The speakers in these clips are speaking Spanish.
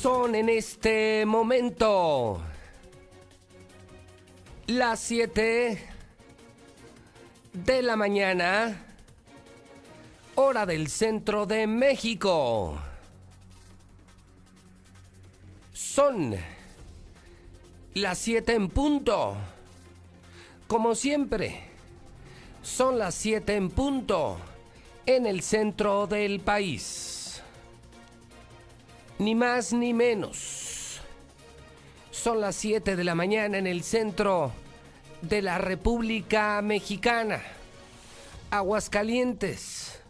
Son en este momento las 7 de la mañana, hora del centro de México. Son las 7 en punto. Como siempre, son las 7 en punto en el centro del país. Ni más ni menos. Son las 7 de la mañana en el centro de la República Mexicana. Aguascalientes,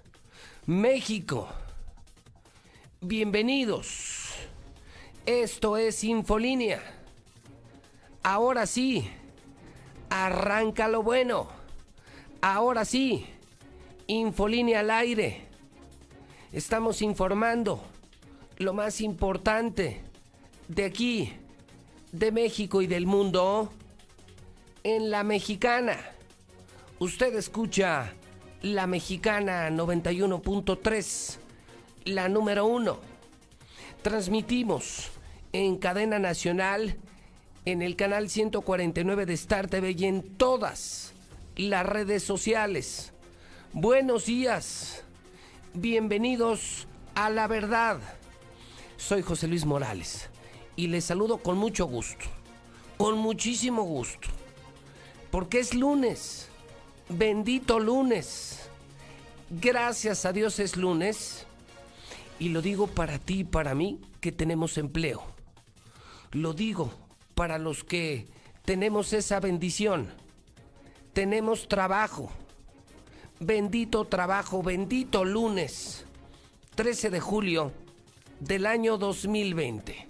México. Bienvenidos. Esto es Infolínea. Ahora sí, arranca lo bueno. Ahora sí, Infolínea al aire. Estamos informando lo más importante de aquí, de México y del mundo en la mexicana. Usted escucha la mexicana 91.3, la número uno. Transmitimos en cadena nacional, en el canal 149 de Star TV y en todas las redes sociales. Buenos días, bienvenidos a la verdad. Soy José Luis Morales y les saludo con mucho gusto, con muchísimo gusto, porque es lunes, bendito lunes. Gracias a Dios es lunes y lo digo para ti y para mí que tenemos empleo. Lo digo para los que tenemos esa bendición tenemos trabajo. Bendito trabajo, bendito lunes, 13 de julio del año 2020.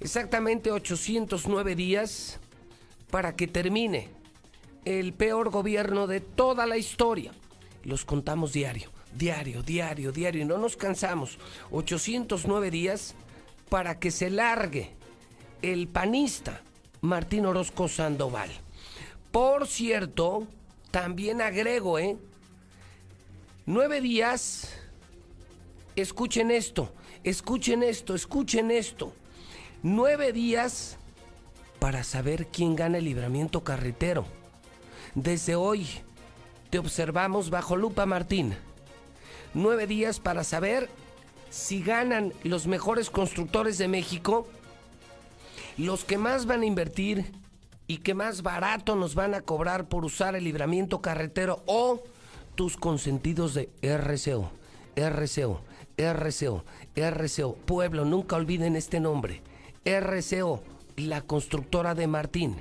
Exactamente 809 días para que termine el peor gobierno de toda la historia. Los contamos diario, diario, diario, diario, y no nos cansamos. 809 días para que se largue el panista Martín Orozco Sandoval. Por cierto, también agrego, ¿eh? Nueve días. Escuchen esto, escuchen esto, escuchen esto. Nueve días para saber quién gana el libramiento carretero. Desde hoy te observamos bajo lupa, Martín. Nueve días para saber si ganan los mejores constructores de México, los que más van a invertir, y que más barato nos van a cobrar por usar el libramiento carretero o tus consentidos de RCO, RCO, RCO, RCO. Pueblo, nunca olviden este nombre. RCO, la constructora de Martín.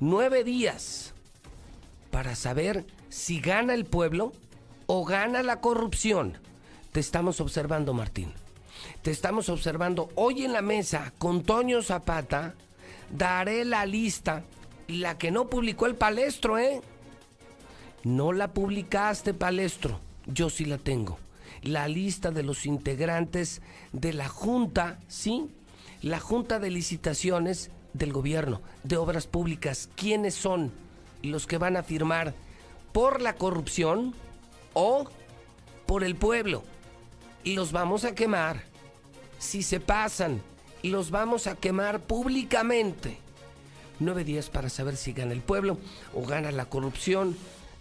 Nueve días para saber si gana el pueblo o gana la corrupción. Te estamos observando, Martín. Te estamos observando hoy en la mesa con Toño Zapata. Daré la lista la que no publicó el palestro, ¿eh? No la publicaste, palestro. Yo sí la tengo. La lista de los integrantes de la Junta, ¿sí? La Junta de Licitaciones del Gobierno de Obras Públicas. ¿Quiénes son los que van a firmar por la corrupción o por el pueblo? Y los vamos a quemar. Si se pasan, los vamos a quemar públicamente. Nueve días para saber si gana el pueblo o gana la corrupción.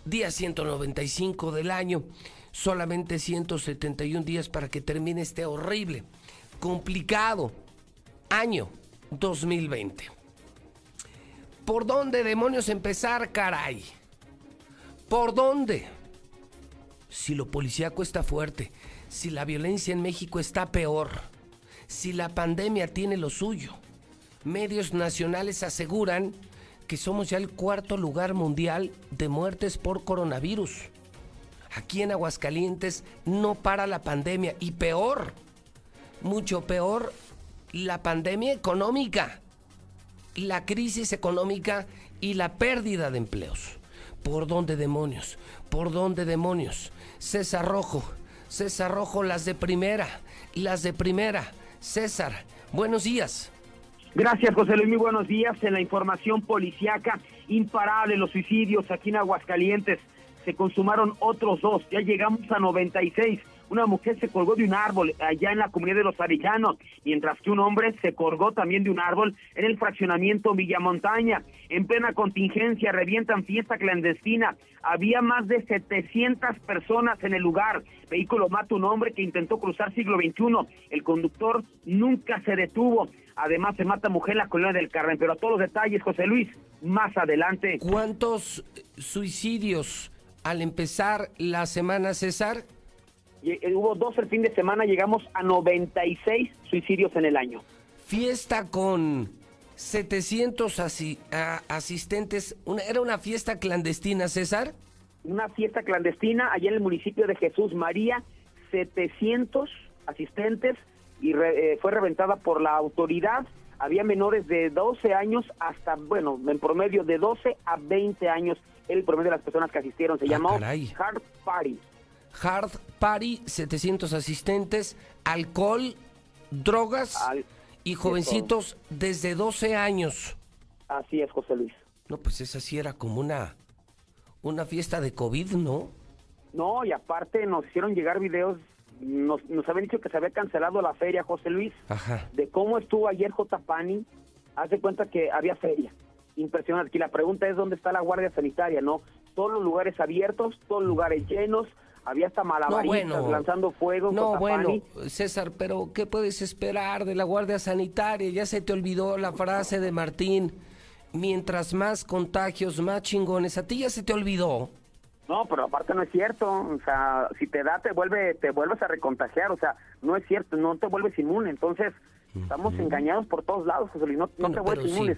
Día 195 del año. Solamente 171 días para que termine este horrible, complicado año 2020. ¿Por dónde demonios empezar, caray? ¿Por dónde? Si lo policíaco está fuerte, si la violencia en México está peor, si la pandemia tiene lo suyo, medios nacionales aseguran que somos ya el cuarto lugar mundial de muertes por coronavirus. Aquí en Aguascalientes no para la pandemia y peor, mucho peor, la pandemia económica, la crisis económica y la pérdida de empleos. ¿Por dónde demonios? ¿Por dónde demonios? César Rojo, César Rojo, las de primera, las de primera. César, buenos días. Gracias, José Luis. Muy buenos días. En la información policiaca, imparable los suicidios aquí en Aguascalientes. Se consumaron otros dos. Ya llegamos a 96. una mujer se colgó de un árbol allá en la comunidad de Los Arillanos, mientras que un hombre se colgó también de un árbol en el fraccionamiento Villamontaña. En plena contingencia revientan fiesta clandestina. Había más de 700 personas en el lugar. Vehículo mata un hombre que intentó cruzar siglo XXI. El conductor nunca se detuvo. Además, se mata mujer en la colonia del Carmen. Pero a todos los detalles, José Luis, más adelante. ¿Cuántos suicidios al empezar la semana, César? Eh, hubo dos el fin de semana, llegamos a 96 suicidios en el año. Fiesta con 700 asistentes. ¿Era una fiesta clandestina, César? Una fiesta clandestina allá en el municipio de Jesús María, 700 asistentes y eh, fue reventada por la autoridad. Había menores de 12 años hasta, bueno, en promedio de 12 a 20 años el promedio de las personas que asistieron. Se ah, llamó Hard Party. Hard Party, 700 asistentes, alcohol, drogas y jovencitos desde 12 años. Así es, José Luis. No, pues esa sí era como una, una fiesta de COVID, ¿no? No, y aparte nos hicieron llegar videos, nos, nos habían dicho que se había cancelado la feria, José Luis, Ajá. de cómo estuvo ayer J. Pani, hace cuenta que había feria impresionante. Aquí la pregunta es dónde está la Guardia Sanitaria, ¿no? Todos los lugares abiertos, todos los lugares llenos, había hasta malabaristas lanzando fuego. No, bueno, César, pero ¿qué puedes esperar de la Guardia Sanitaria? Ya se te olvidó la frase de Martín, mientras más contagios, más chingones. ¿A ti ya se te olvidó? No, pero aparte no es cierto, o sea, si te da te vuelve te vuelves a recontagiar, o sea, no es cierto, no te vuelves inmune, entonces estamos engañados por todos lados, José Luis, no, te vuelves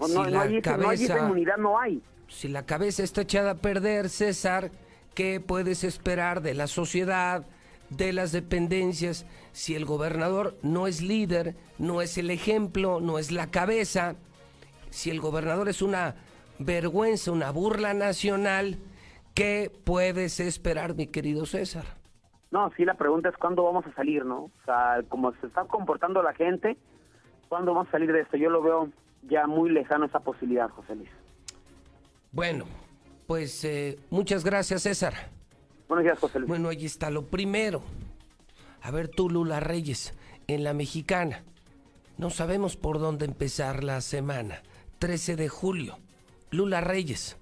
inmune. No, hay, inmunidad, no hay. Si la cabeza está echada a perder, César, ¿qué puedes esperar de la sociedad, de las dependencias, si el gobernador no es líder, no es el ejemplo, no es la cabeza? Si el gobernador es una vergüenza, una burla nacional, ¿qué puedes esperar, mi querido César? No, sí, la pregunta es cuándo vamos a salir, ¿no? O sea, como se está comportando la gente, ¿cuándo vamos a salir de esto? Yo lo veo ya muy lejano esa posibilidad, José Luis. Bueno, pues eh, muchas gracias, César. Buenos días, José Luis. Bueno, ahí está lo primero. A ver tú, Lula Reyes, en la mexicana. No sabemos por dónde empezar la semana. 13 de julio. Lula Reyes.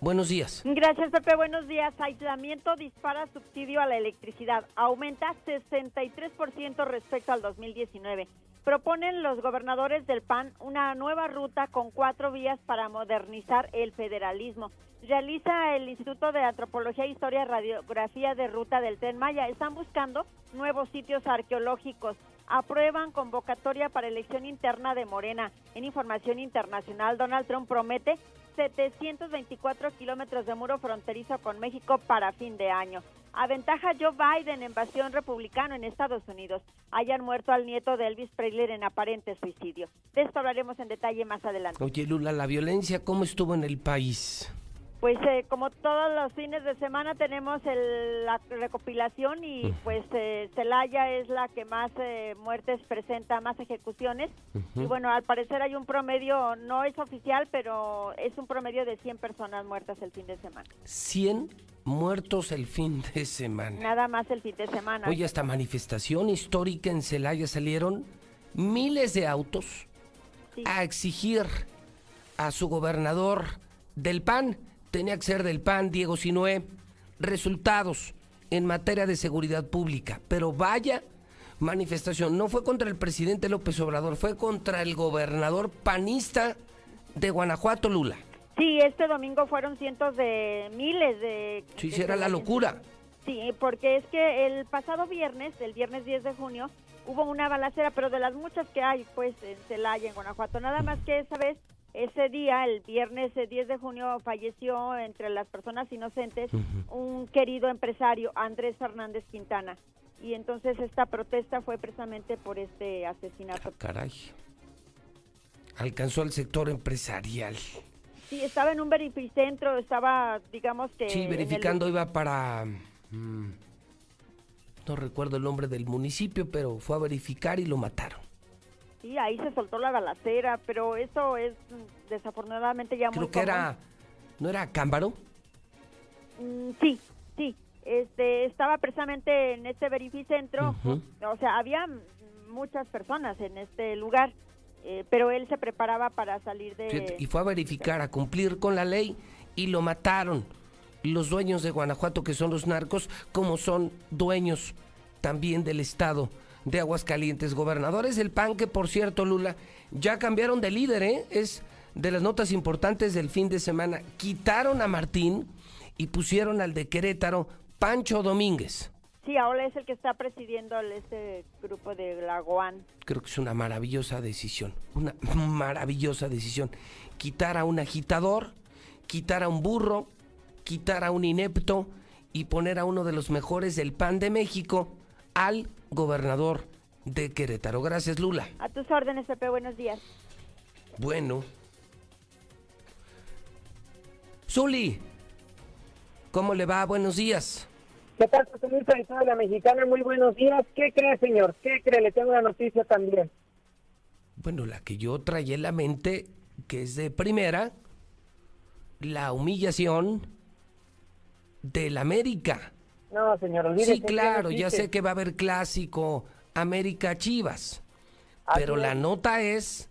Buenos días. Gracias, Pepe. Buenos días. Aislamiento dispara subsidio a la electricidad. Aumenta 63% respecto al 2019 proponen los gobernadores del PAN una nueva ruta con cuatro vías para modernizar el federalismo. Realiza el Instituto de Antropología, Historia y Radiografía de Ruta del Tren Maya. Están buscando nuevos sitios arqueológicos. Aprueban convocatoria para elección interna de Morena. En información internacional, Donald Trump promete 724 kilómetros de muro fronterizo con México para fin de año. Aventaja Joe Biden, invasión republicano en Estados Unidos. Hayan muerto al nieto de Elvis Presley en aparente suicidio. De esto hablaremos en detalle más adelante. Oye, Lula, ¿la violencia cómo estuvo en el país? Pues eh, como todos los fines de semana tenemos la recopilación y pues eh, Celaya es la que más eh, muertes presenta, más ejecuciones. Y bueno, al parecer hay un promedio, no es oficial, pero es un promedio de 100 personas muertas el fin de semana. 100 muertos el fin de semana. Nada más el fin de semana. Oye, esta manifestación histórica en Celaya salieron miles de autos a exigir a su gobernador del PAN tenía que ser del PAN, Diego Sinué, resultados en materia de seguridad pública. Pero vaya manifestación, no fue contra el presidente López Obrador, fue contra el gobernador panista de Guanajuato, Lula. Sí, este domingo fueron cientos de miles de... Sí, era la locura. Sí, porque es que el pasado viernes, el viernes 10 de junio, hubo una balacera, pero de las muchas que hay, pues, en Celaya, en Guanajuato, nada más que esa vez ese día, el viernes 10 de junio, falleció entre las personas inocentes un querido empresario, Andrés Fernández Quintana. Y entonces esta protesta fue precisamente por este asesinato. Ah, caray. Alcanzó al sector empresarial. Sí, estaba en un verificentro, estaba, digamos que... Sí, verificando, iba para... Mm, no recuerdo el nombre del municipio, pero fue a verificar y lo mataron. Sí, ahí se soltó la balacera, pero eso es desafortunadamente ya Creo muy que era... ¿No era Cámbaro? Mm, sí, sí. este, estaba precisamente en este verificentro, o sea, había muchas personas en este lugar, eh, pero él se preparaba para salir de... Y fue a verificar, a cumplir con la ley y lo mataron. Los dueños de Guanajuato, que son los narcos, como son dueños también del estado de Aguascalientes. Gobernadores del PAN, que por cierto, Lula, ya cambiaron de líder, ¿eh? Es de las notas importantes del fin de semana. Quitaron a Martín y pusieron al de Querétaro, Pancho Domínguez. Sí, ahora es el que está presidiendo este grupo de la Creo que es una maravillosa decisión, una maravillosa decisión. Quitar a un agitador, quitar a un burro, quitar a un inepto y poner a uno de los mejores del PAN de México al gobernador de Querétaro. Gracias, Lula. A tus órdenes, Pepe. Buenos días. Bueno. Zuli, ¿cómo le va? Buenos días. ¿Qué tal, José Luis de la Mexicana? Muy buenos días. ¿Qué cree, señor? ¿Qué cree? Le tengo una noticia también. Bueno, la que yo traía en la mente, que es de primera, la humillación del América. No, señor, Sí, claro, ya sé que va a haber clásico América Chivas. pero la nota es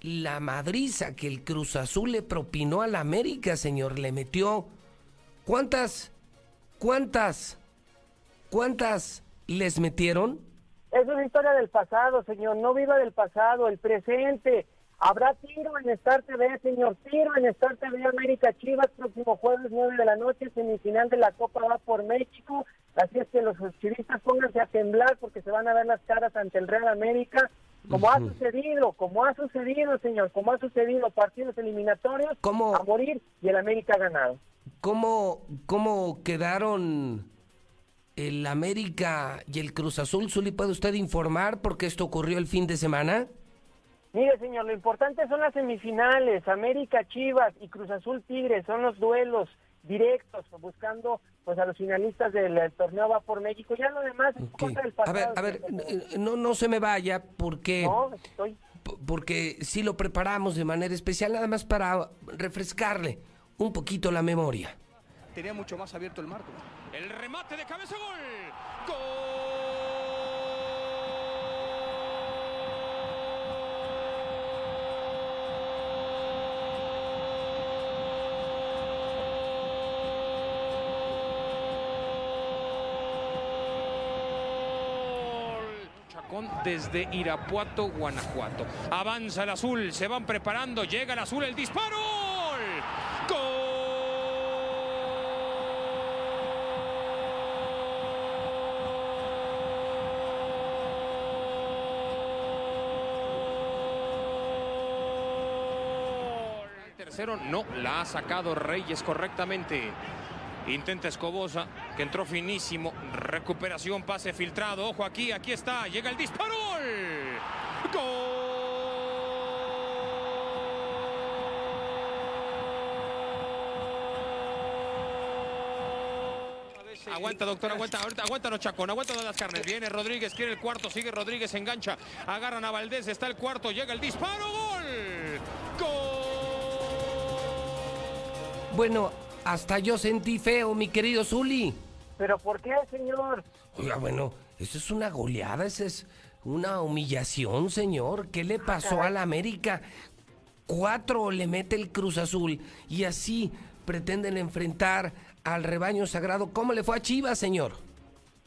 la madriza que el Cruz Azul le propinó a la América, señor. Le metió. ¿Cuántas? ¿Cuántas? ¿Cuántas les metieron? Es historia del pasado, señor. No viva del pasado, el presente. Habrá tiro en Star TV, señor. Tiro en Star TV América Chivas, próximo jueves 9 de la noche, semifinal de la Copa va por México. Así es que los chivistas pónganse a temblar porque se van a ver las caras ante el Real América. Como ha sucedido, como ha sucedido, señor, como ha sucedido partidos eliminatorios a morir y el América ha ganado. ¿Cómo, cómo quedaron el América y el Cruz Azul? Zuli, ¿puede usted informar por qué esto ocurrió el fin de semana? Mire, señor, lo importante son las semifinales. América, Chivas y Cruz Azul Tigres son los duelos directos, buscando pues a los finalistas del torneo va por México. Ya lo demás es cosa del pasado. A ver, a ver, no, no se me vaya porque... No, estoy... Porque sí lo preparamos de manera especial, nada más para refrescarle un poquito la memoria. Tenía mucho más abierto el marco. El remate de cabeza gol. Gol. Desde Irapuato, Guanajuato. Avanza el azul, se van preparando, llega el azul, el disparo. ¡Gol! tercero no la ha sacado Reyes correctamente. Intenta Escobosa, que entró finísimo. Recuperación, pase filtrado. Ojo aquí, aquí está. Llega el disparo. ¡Gol! Aguanta, doctor, aguanta, ahorita, aguántanos, Chacón, aguanta las carnes. Viene Rodríguez, quiere el cuarto, sigue Rodríguez, engancha, agarran a Valdés, está el cuarto, llega el disparo, gol. Gol. Bueno, hasta yo sentí feo, mi querido Zuli. ¿Pero por qué, señor? Oiga, bueno, eso es una goleada, eso es una humillación, señor. ¿Qué le pasó a la América? Cuatro le mete el Cruz Azul y así pretenden enfrentar al rebaño sagrado. ¿Cómo le fue a Chivas, señor?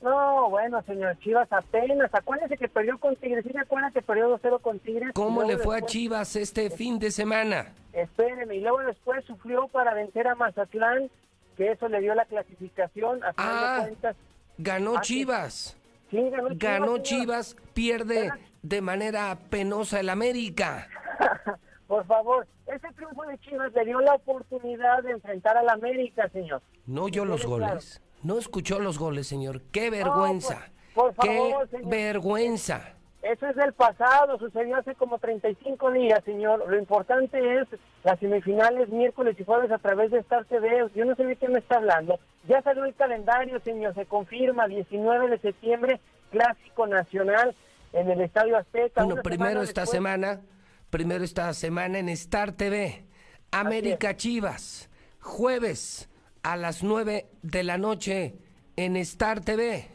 No, bueno, señor, Chivas apenas. Acuérdese que perdió con Tigres. ¿Sí me acuerdan que perdió 2-0 con Tigres? ¿Cómo le fue a Chivas este fin de semana? Espéreme, y luego después sufrió para vencer a Mazatlán, que eso le dio la clasificación. A ah, cuentas. ganó ah, Chivas. Sí, ganó Chivas. Ganó Chivas, pierde de manera penosa el América. Por favor, ese triunfo de Chivas le dio la oportunidad de enfrentar al América, señor. No oyó los goles. No escuchó los goles, señor. ¡Qué vergüenza! por, favor, ¡Qué vergüenza! Eso es del pasado, sucedió hace como 35 días, señor. Lo importante es las semifinales miércoles y jueves a través de Star TV. Yo no sé de qué me está hablando. Ya salió el calendario, señor, se confirma, 19 de septiembre, Clásico Nacional en el Estadio Azteca. Bueno, primero esta semana, primero esta semana en Star TV, América Chivas, jueves a las 9 de la noche en Star TV.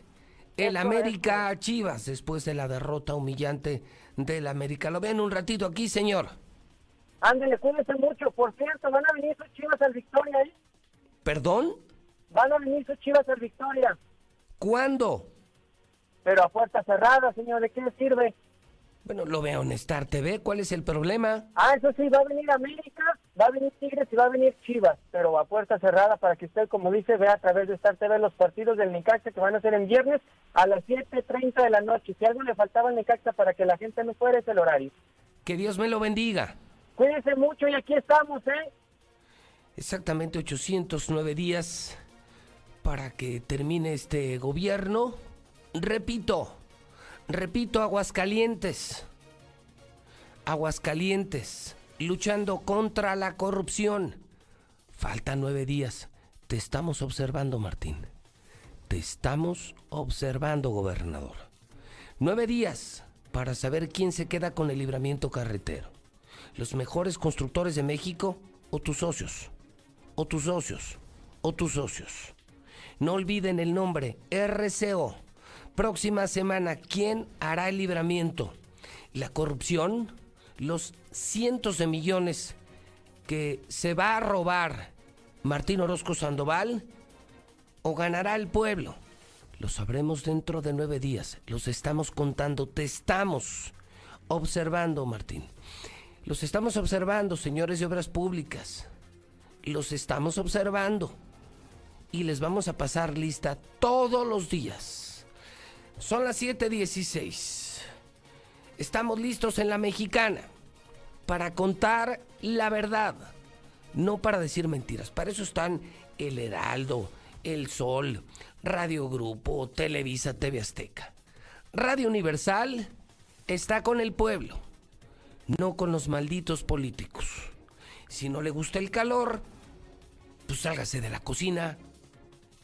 El América Chivas, después de la derrota humillante del América. Lo ven un ratito aquí, señor. Ándale, cuídese mucho. Por cierto, ¿van a venir sus chivas al Victoria ahí? ¿Perdón? Van a venir sus chivas al Victoria. ¿Cuándo? Pero a puerta cerrada, señor, ¿de qué sirve? Bueno, lo veo en Star TV. ¿Cuál es el problema? Ah, eso sí, va a venir América, va a venir Tigres y va a venir Chivas, pero a puerta cerrada para que usted, como dice, vea a través de Star TV los partidos del Necaxa que van a ser en viernes a las 7.30 de la noche. Si algo le faltaba al Necaxa para que la gente no fuera, es el horario. Que Dios me lo bendiga. Cuídense mucho y aquí estamos, ¿eh? Exactamente 809 días para que termine este gobierno. Repito, repito, Aguascalientes. Aguascalientes, luchando contra la corrupción. Faltan nueve días. Te estamos observando, Martín. Te estamos observando, gobernador. Nueve días para saber quién se queda con el libramiento carretero. Los mejores constructores de México o tus socios. O tus socios. O tus socios. No olviden el nombre RCO. Próxima semana, ¿quién hará el libramiento? La corrupción, los cientos de millones que se va a robar Martín Orozco Sandoval o ganará el pueblo. Lo sabremos dentro de nueve días. Los estamos contando, te estamos observando, Martín. Los estamos observando, señores de obras públicas. Los estamos observando. Y les vamos a pasar lista todos los días. Son las 7:16. Estamos listos en la mexicana para contar la verdad, no para decir mentiras. Para eso están El Heraldo, El Sol, Radio Grupo, Televisa, TV Azteca. Radio Universal está con el pueblo, no con los malditos políticos. Si no le gusta el calor, pues sálgase de la cocina.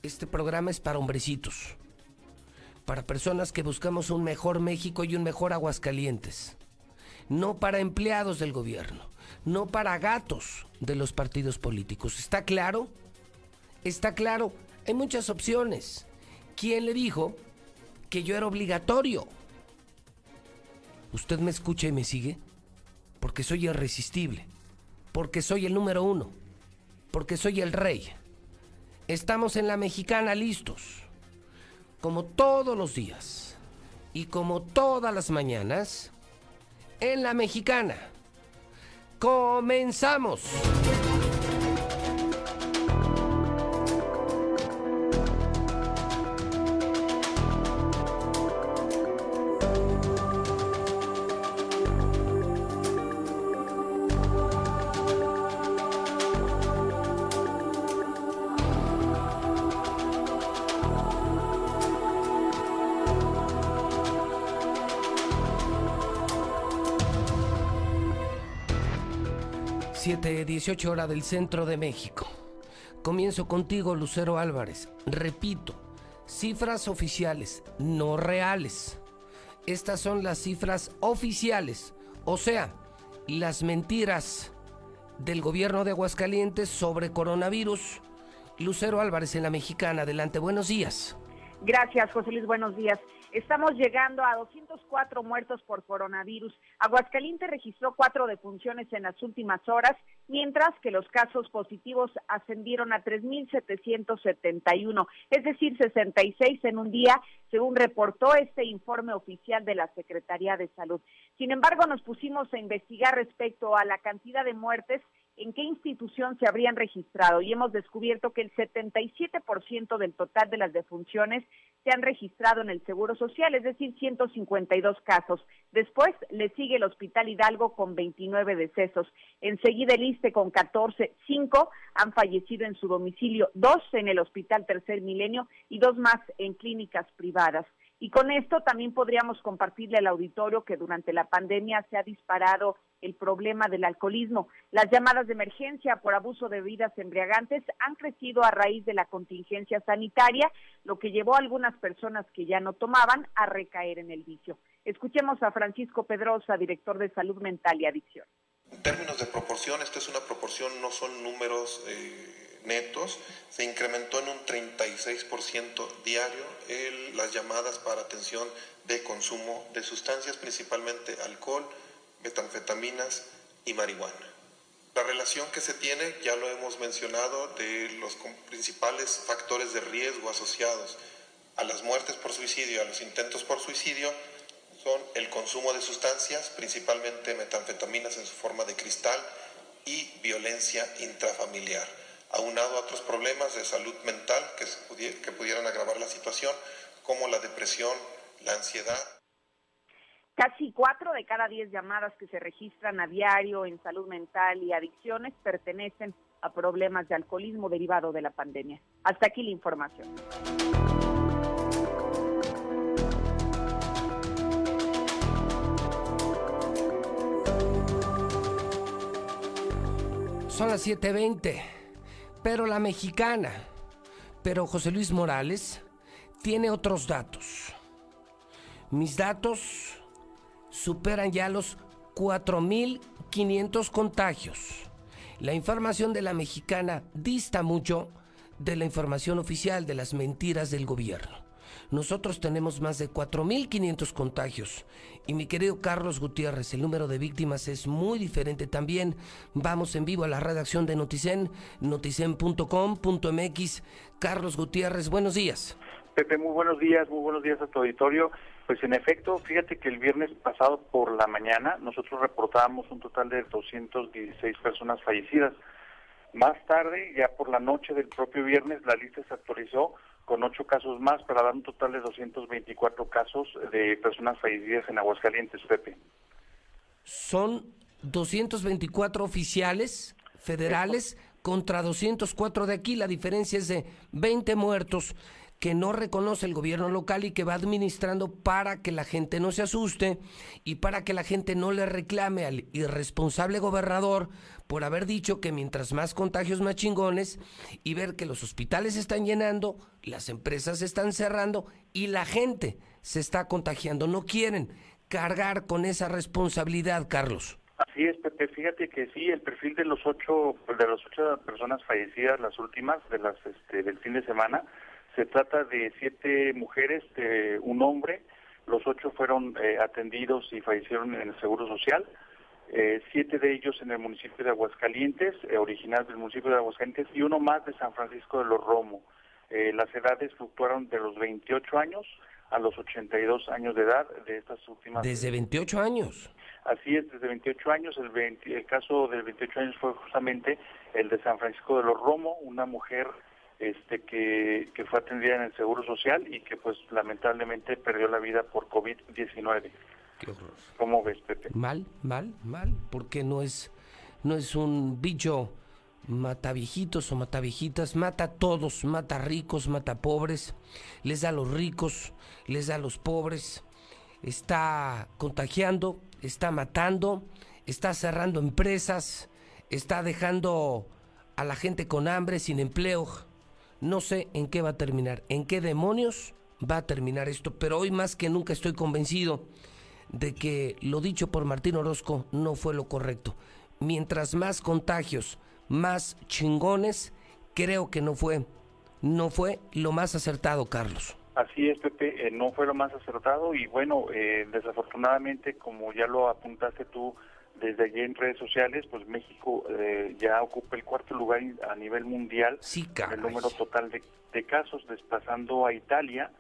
Este programa es para hombrecitos, para personas que buscamos un mejor México y un mejor Aguascalientes. No para empleados del gobierno, no para gatos de los partidos políticos. ¿Está claro? Está claro. Hay muchas opciones. ¿Quién le dijo que yo era obligatorio? ¿Usted me escucha y me sigue? Porque soy irresistible. Porque soy el número uno. Porque soy el rey. Estamos en la mexicana listos. Como todos los días. Y como todas las mañanas. En la mexicana. Comenzamos. 18 horas del centro de México. Comienzo contigo, Lucero Álvarez. Repito, cifras oficiales, no reales. Estas son las cifras oficiales, o sea, las mentiras del gobierno de Aguascalientes sobre coronavirus. Lucero Álvarez en la Mexicana, adelante, buenos días. Gracias, José Luis, buenos días. Estamos llegando a 204 muertos por coronavirus. Aguascalientes registró cuatro defunciones en las últimas horas, mientras que los casos positivos ascendieron a 3.771, es decir, 66 en un día, según reportó este informe oficial de la Secretaría de Salud. Sin embargo, nos pusimos a investigar respecto a la cantidad de muertes en qué institución se habrían registrado y hemos descubierto que el 77% del total de las defunciones se han registrado en el Seguro Social, es decir, 152 casos. Después le sigue el Hospital Hidalgo con 29 decesos. Enseguida el ISTE con 14, 5 han fallecido en su domicilio, dos en el Hospital Tercer Milenio y dos más en clínicas privadas. Y con esto también podríamos compartirle al auditorio que durante la pandemia se ha disparado el problema del alcoholismo. Las llamadas de emergencia por abuso de bebidas embriagantes han crecido a raíz de la contingencia sanitaria, lo que llevó a algunas personas que ya no tomaban a recaer en el vicio. Escuchemos a Francisco Pedrosa, director de Salud Mental y Adicción. En términos de proporción, esta es una proporción, no son números. Eh netos, se incrementó en un 36% diario las llamadas para atención de consumo de sustancias, principalmente alcohol, metanfetaminas y marihuana. La relación que se tiene, ya lo hemos mencionado, de los principales factores de riesgo asociados a las muertes por suicidio a los intentos por suicidio son el consumo de sustancias, principalmente metanfetaminas en su forma de cristal y violencia intrafamiliar, aunado a otros problemas de salud mental que, que pudieran agravar la situación, como la depresión, la ansiedad. Casi cuatro de cada diez llamadas que se registran a diario en salud mental y adicciones pertenecen a problemas de alcoholismo derivado de la pandemia. Hasta aquí la información. Son las 7.20, pero la mexicana, pero José Luis Morales tiene otros datos. Mis datos superan ya los 4.500 contagios. La información de la mexicana dista mucho de la información oficial de las mentiras del gobierno. Nosotros tenemos más de 4.500 contagios. Y mi querido Carlos Gutiérrez, el número de víctimas es muy diferente también. Vamos en vivo a la redacción de Noticen, noticen.com.mx. Carlos Gutiérrez, buenos días. Pepe, muy buenos días, muy buenos días a tu auditorio. Pues en efecto, fíjate que el viernes pasado por la mañana nosotros reportábamos un total de 216 personas fallecidas. Más tarde, ya por la noche del propio viernes, la lista se actualizó con ocho casos más para dar un total de 224 casos de personas fallecidas en Aguascalientes, Pepe. Son 224 oficiales federales contra 204 de aquí. La diferencia es de 20 muertos que no reconoce el gobierno local y que va administrando para que la gente no se asuste y para que la gente no le reclame al irresponsable gobernador por haber dicho que mientras más contagios más chingones y ver que los hospitales están llenando, las empresas se están cerrando y la gente se está contagiando. No quieren cargar con esa responsabilidad, Carlos. Así es, Pepe. Fíjate que sí, el perfil de los ocho, de las ocho personas fallecidas, las últimas de las este, del fin de semana, se trata de siete mujeres, de un hombre, los ocho fueron eh, atendidos y fallecieron en el Seguro Social, eh, siete de ellos en el municipio de Aguascalientes, eh, original del municipio de Aguascalientes, y uno más de San Francisco de los Romo. las edades fluctuaron de los 28 años a los 82 años de edad de estas últimas. ¿Desde 28 años? Así es, desde 28 años. El, el caso de 28 años fue justamente el de San Francisco de los Romo, una mujer este que, que fue atendida en el Seguro Social y que pues lamentablemente perdió la vida por COVID-19. Qué horror. ¿Cómo ves, Pepe? Mal, mal, mal, porque no es, no es un bicho mata viejitos o mata viejitas, mata a todos, mata ricos, mata pobres, les da a los ricos, les da a los pobres, está contagiando, está matando, está cerrando empresas, está dejando a la gente con hambre, sin empleo. No sé en qué va a terminar, en qué demonios va a terminar esto, pero hoy más que nunca estoy convencido de que lo dicho por Martín Orozco no fue lo correcto. Mientras más contagios, más chingones, creo que no fue, no fue lo más acertado, Carlos. Así es, Pepe, eh, no fue lo más acertado y bueno, eh, desafortunadamente, como ya lo apuntaste tú, desde allí en redes sociales, pues México eh, ya ocupa el cuarto lugar a nivel mundial en el número total de, casos, desplazando a Italia,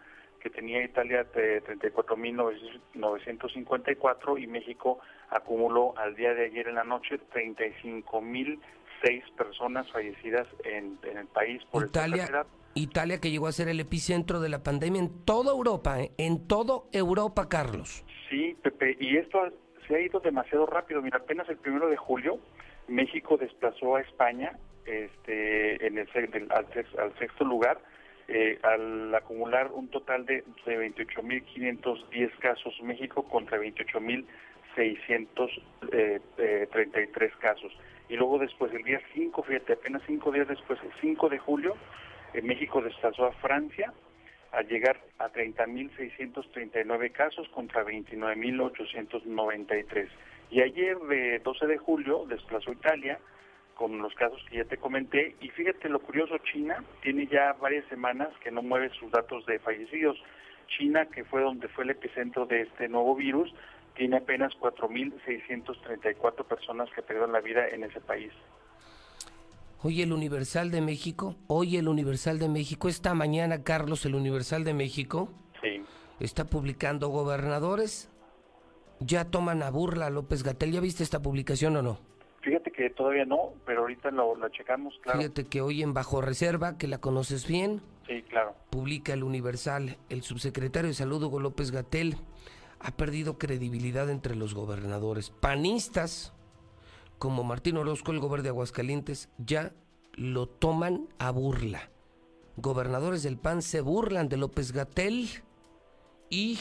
que tenía Italia de 34.954 y México acumuló al día de ayer en la noche 35.006 personas fallecidas en, el país por Italia, esta Italia que llegó a ser el epicentro de la pandemia en toda Europa, ¿eh? en toda Europa, Carlos. Sí, Pepe, y esto se ha ido demasiado rápido. Mira, apenas el primero de julio México desplazó a España este, en el, al, sexto lugar eh, al acumular un total de, de 28.510 casos México contra 28.633 eh, eh, casos. Y luego después, el día 5, fíjate, apenas cinco días después, el 5 de julio, México desplazó a Francia al llegar a 30.639 casos contra 29.893. Y ayer, de 12 de julio, desplazó Italia con los casos que ya te comenté. Y fíjate lo curioso, China tiene ya varias semanas que no mueve sus datos de fallecidos. China, que fue donde fue el epicentro de este nuevo virus, tiene apenas 4.634 personas que perdieron la vida en ese país. Hoy el Universal de México, hoy el Universal de México, esta mañana Carlos, el Universal de México, sí. está publicando gobernadores, ya toman a burla a López Gatel, ¿ya viste esta publicación o no? Fíjate que todavía no, pero ahorita lo, la checamos, claro. Fíjate que hoy en Bajo Reserva, que la conoces bien, sí, claro. publica el Universal, el subsecretario de Salud Hugo López Gatel ha perdido credibilidad entre los gobernadores. Panistas, como Martín Orozco, el gobernador de Aguascalientes, ya lo toman a burla. Gobernadores del PAN se burlan de López Gatel y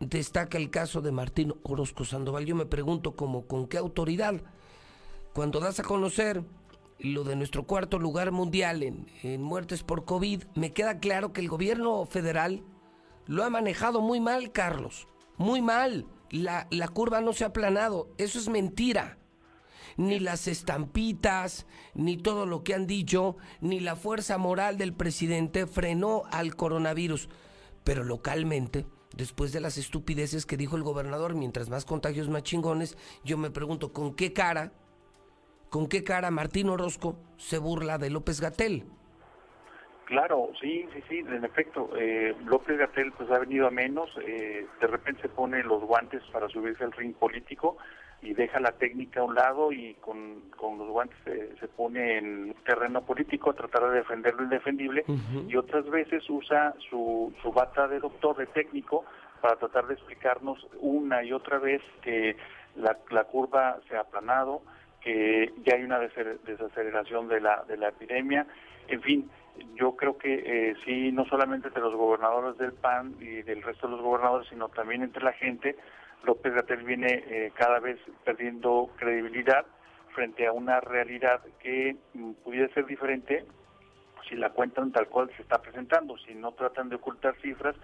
destaca el caso de Martín Orozco Sandoval. Yo me pregunto como con qué autoridad, cuando das a conocer lo de nuestro cuarto lugar mundial en, en muertes por COVID, me queda claro que el gobierno federal lo ha manejado muy mal, Carlos. Muy mal. La, la curva no se ha aplanado. Eso es mentira ni las estampitas, ni todo lo que han dicho, ni la fuerza moral del presidente frenó al coronavirus. Pero localmente, después de las estupideces que dijo el gobernador, mientras más contagios más chingones, yo me pregunto, ¿con qué cara, con qué cara Martín Orozco se burla de López Gatel? Claro, sí, sí, sí, en efecto, eh, López Gatel pues ha venido a menos, eh, de repente se pone los guantes para subirse al ring político y deja la técnica a un lado y con, con los guantes se, pone en terreno político a tratar de defender lo indefendible y otras veces usa su, su bata de doctor, de técnico, para tratar de explicarnos una y otra vez que la, la curva se ha aplanado, que ya hay una desaceleración de la, de la epidemia, en fin, yo creo que eh, sí, no solamente entre los gobernadores del PAN y del resto de los gobernadores, sino también entre la gente, López Gatel viene eh, cada vez perdiendo credibilidad frente a una realidad que mm, pudiera ser diferente si la cuentan tal cual se está presentando, si no tratan de ocultar cifras,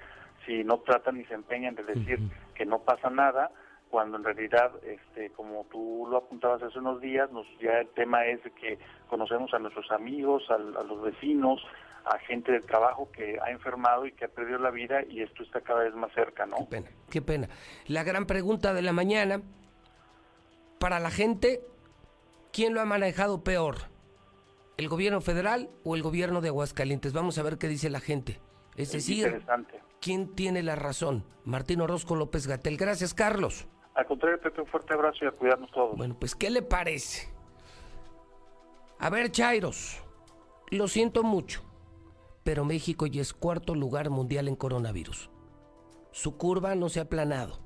si no tratan y se empeñan de decir que no pasa nada, cuando en realidad, este, como tú lo apuntabas hace unos días, nos, ya el tema es que conocemos a nuestros amigos, a los vecinos, a gente del trabajo que ha enfermado y que ha perdido la vida y esto está cada vez más cerca, ¿no? Qué pena, qué pena. La gran pregunta de la mañana, para la gente, ¿quién lo ha manejado peor? ¿El gobierno federal o el gobierno de Aguascalientes? Vamos a ver qué dice la gente. Es, decir, ¿quién tiene la razón? Martín Orozco López Gatel. Gracias, Carlos. Al contrario, Pepe, un fuerte abrazo y a cuidarnos todos. Bueno, pues, ¿qué le parece? A ver, Chairos, lo siento mucho pero México ya es cuarto lugar mundial en coronavirus. Su curva no se ha aplanado.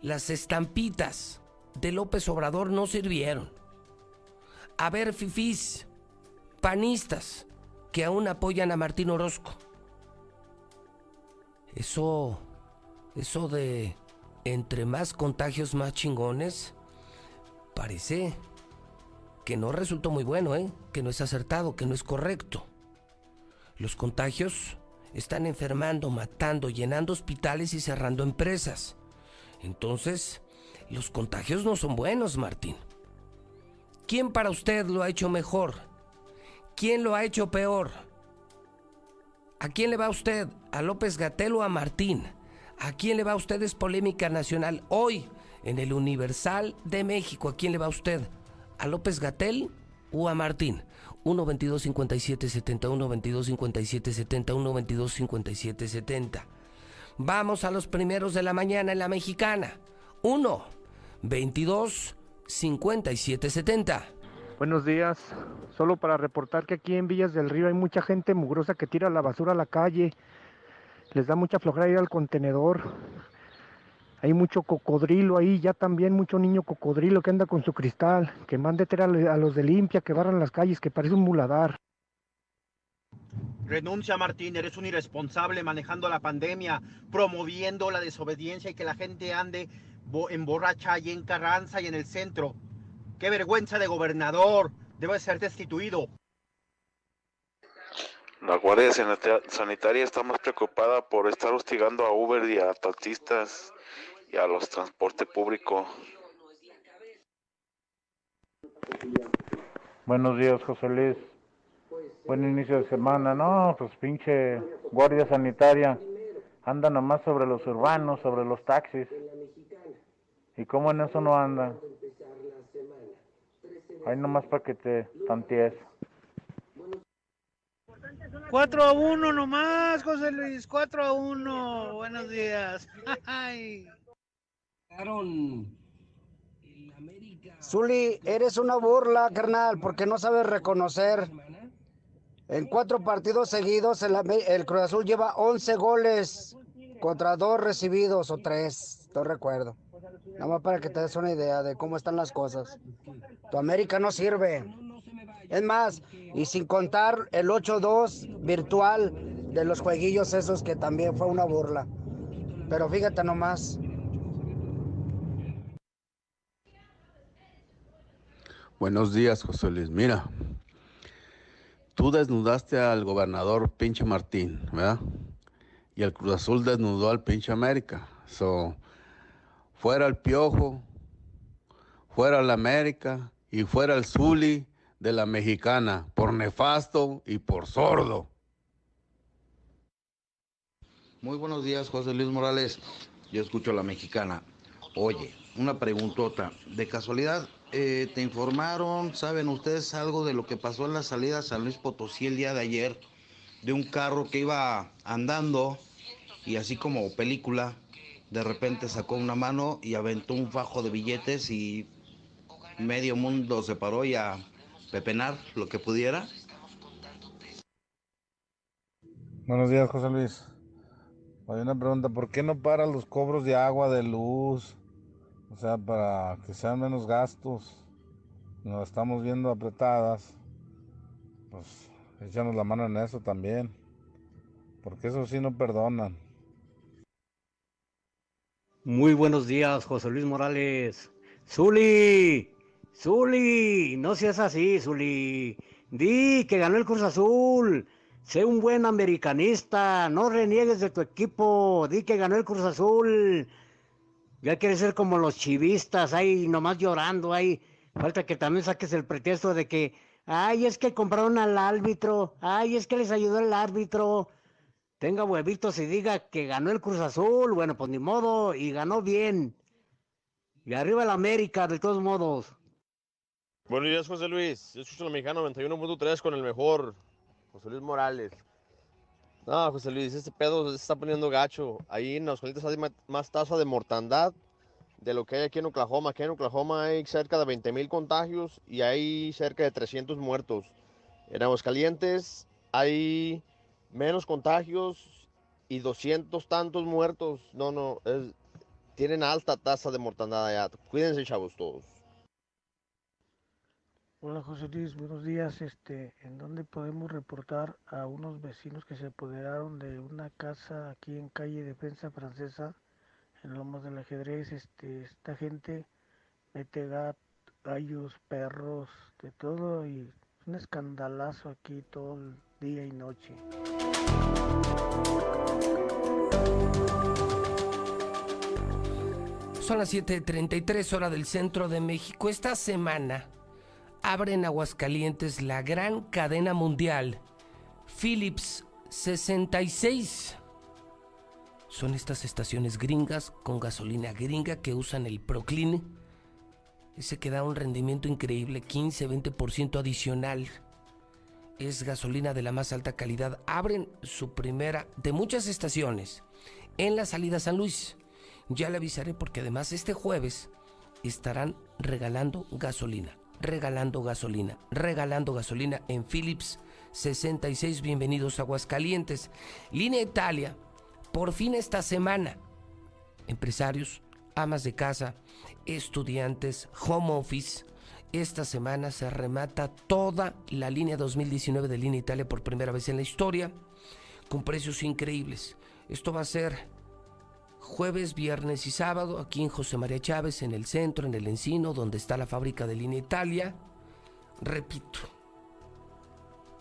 Las estampitas de López Obrador no sirvieron. A ver, fifís, panistas que aún apoyan a Martín Orozco. Eso, eso de entre más contagios más chingones, parece que no resultó muy bueno, ¿eh? Que no es acertado, que no es correcto. Los contagios están enfermando, matando, llenando hospitales y cerrando empresas. Entonces, los contagios no son buenos, Martín. ¿Quién para usted lo ha hecho mejor? ¿Quién lo ha hecho peor? ¿A quién le va usted? ¿A López Gatel o a Martín? ¿A quién le va a usted? Es polémica nacional. Hoy, en el Universal de México, ¿a quién le va usted? ¿A López Gatel o a Martín? 1 22 57 70 1 22 57 70 1 22 57 70 Vamos a los primeros de la mañana en la mexicana. 1 22 57 70 Buenos días. Solo para reportar que aquí en Villas del Río hay mucha gente mugrosa que tira la basura a la calle. Les da mucha flojera ir al contenedor. Hay mucho cocodrilo ahí, ya también mucho niño cocodrilo que anda con su cristal, que mande a los de limpia, que barran las calles, que parece un muladar. Renuncia Martín, eres un irresponsable manejando la pandemia, promoviendo la desobediencia y que la gente ande en borracha y en Carranza y en el centro. ¡Qué vergüenza de gobernador! Debe ser destituido. La Guardia Sanitaria está más preocupada por estar hostigando a Uber y a taxistas a los transporte público. Buenos días, José Luis. Buen inicio de semana. No, pues pinche guardia sanitaria. Anda nomás sobre los urbanos, sobre los taxis. ¿Y cómo en eso no anda? Ahí nomás para que te tantees. 4 a 1 nomás, José Luis. 4 a 1. Buenos días. Zuli, eres una burla, carnal, porque no sabes reconocer. En cuatro partidos seguidos, el, el Cruz Azul lleva 11 goles contra dos recibidos o tres, no recuerdo. Nada más para que te des una idea de cómo están las cosas. Tu América no sirve. Es más, y sin contar el 8-2 virtual de los jueguillos esos que también fue una burla. Pero fíjate nomás. Buenos días, José Luis. Mira, tú desnudaste al gobernador pinche Martín, ¿verdad? Y el Cruz Azul desnudó al pinche América. So, fuera el Piojo, fuera el América y fuera el Zuli de la mexicana, por nefasto y por sordo. Muy buenos días, José Luis Morales. Yo escucho a la mexicana. Oye, una preguntota. De casualidad, eh, ¿te informaron, saben ustedes algo de lo que pasó en la salida a San Luis Potosí el día de ayer? De un carro que iba andando y así como película, de repente sacó una mano y aventó un fajo de billetes y medio mundo se paró y a pepenar lo que pudiera. Buenos días, José Luis. Hay una pregunta, ¿por qué no para los cobros de agua, de luz? O sea, para que sean menos gastos. Nos estamos viendo apretadas. Pues échanos la mano en eso también. Porque eso sí no perdonan. Muy buenos días, José Luis Morales. Zuli, Zuli, no seas así, Zuli. Di que ganó el Cruz Azul. Sé un buen americanista. No reniegues de tu equipo. Di que ganó el Cruz Azul. Ya quieres ser como los chivistas, ahí nomás llorando, ahí. Falta que también saques el pretexto de que, ay, es que compraron al árbitro, ay, es que les ayudó el árbitro. Tenga huevitos y diga que ganó el Cruz Azul, bueno, pues ni modo, y ganó bien. Y arriba el América, de todos modos. Buenos días, José Luis. Yo escucho el mexicano 91.3 con el mejor, José Luis Morales. No, José Luis, este pedo se está poniendo gacho. Ahí en Aguascalientes hay más tasa de mortandad de lo que hay aquí en Oklahoma. Aquí en Oklahoma hay cerca de 20 mil contagios y hay cerca de 300 muertos. En Aguascalientes hay menos contagios y 200 tantos muertos. No, no, es, tienen alta tasa de mortandad allá. Cuídense, chavos, todos. Hola José Luis, buenos días. Este, ¿en dónde podemos reportar a unos vecinos que se apoderaron de una casa aquí en calle Defensa Francesa, en Lomas del Ajedrez? Este, esta gente mete gallos, perros, de todo y un escandalazo aquí todo el día y noche. Son las 7:33 hora del centro de México. Esta semana abre en Aguascalientes la gran cadena mundial Philips 66. Son estas estaciones gringas con gasolina gringa que usan el Proclean. Ese que da un rendimiento increíble, 15-20% adicional. Es gasolina de la más alta calidad. Abren su primera de muchas estaciones en la salida San Luis. Ya le avisaré porque además este jueves estarán regalando gasolina regalando gasolina, regalando gasolina en Philips 66. Bienvenidos a Aguascalientes. Línea Italia, por fin esta semana. Empresarios, amas de casa, estudiantes, home office. Esta semana se remata toda la línea 2019 de Línea Italia por primera vez en la historia, con precios increíbles. Esto va a ser jueves, viernes y sábado, aquí en José María Chávez, en el centro, en el Encino, donde está la fábrica de línea Italia. Repito,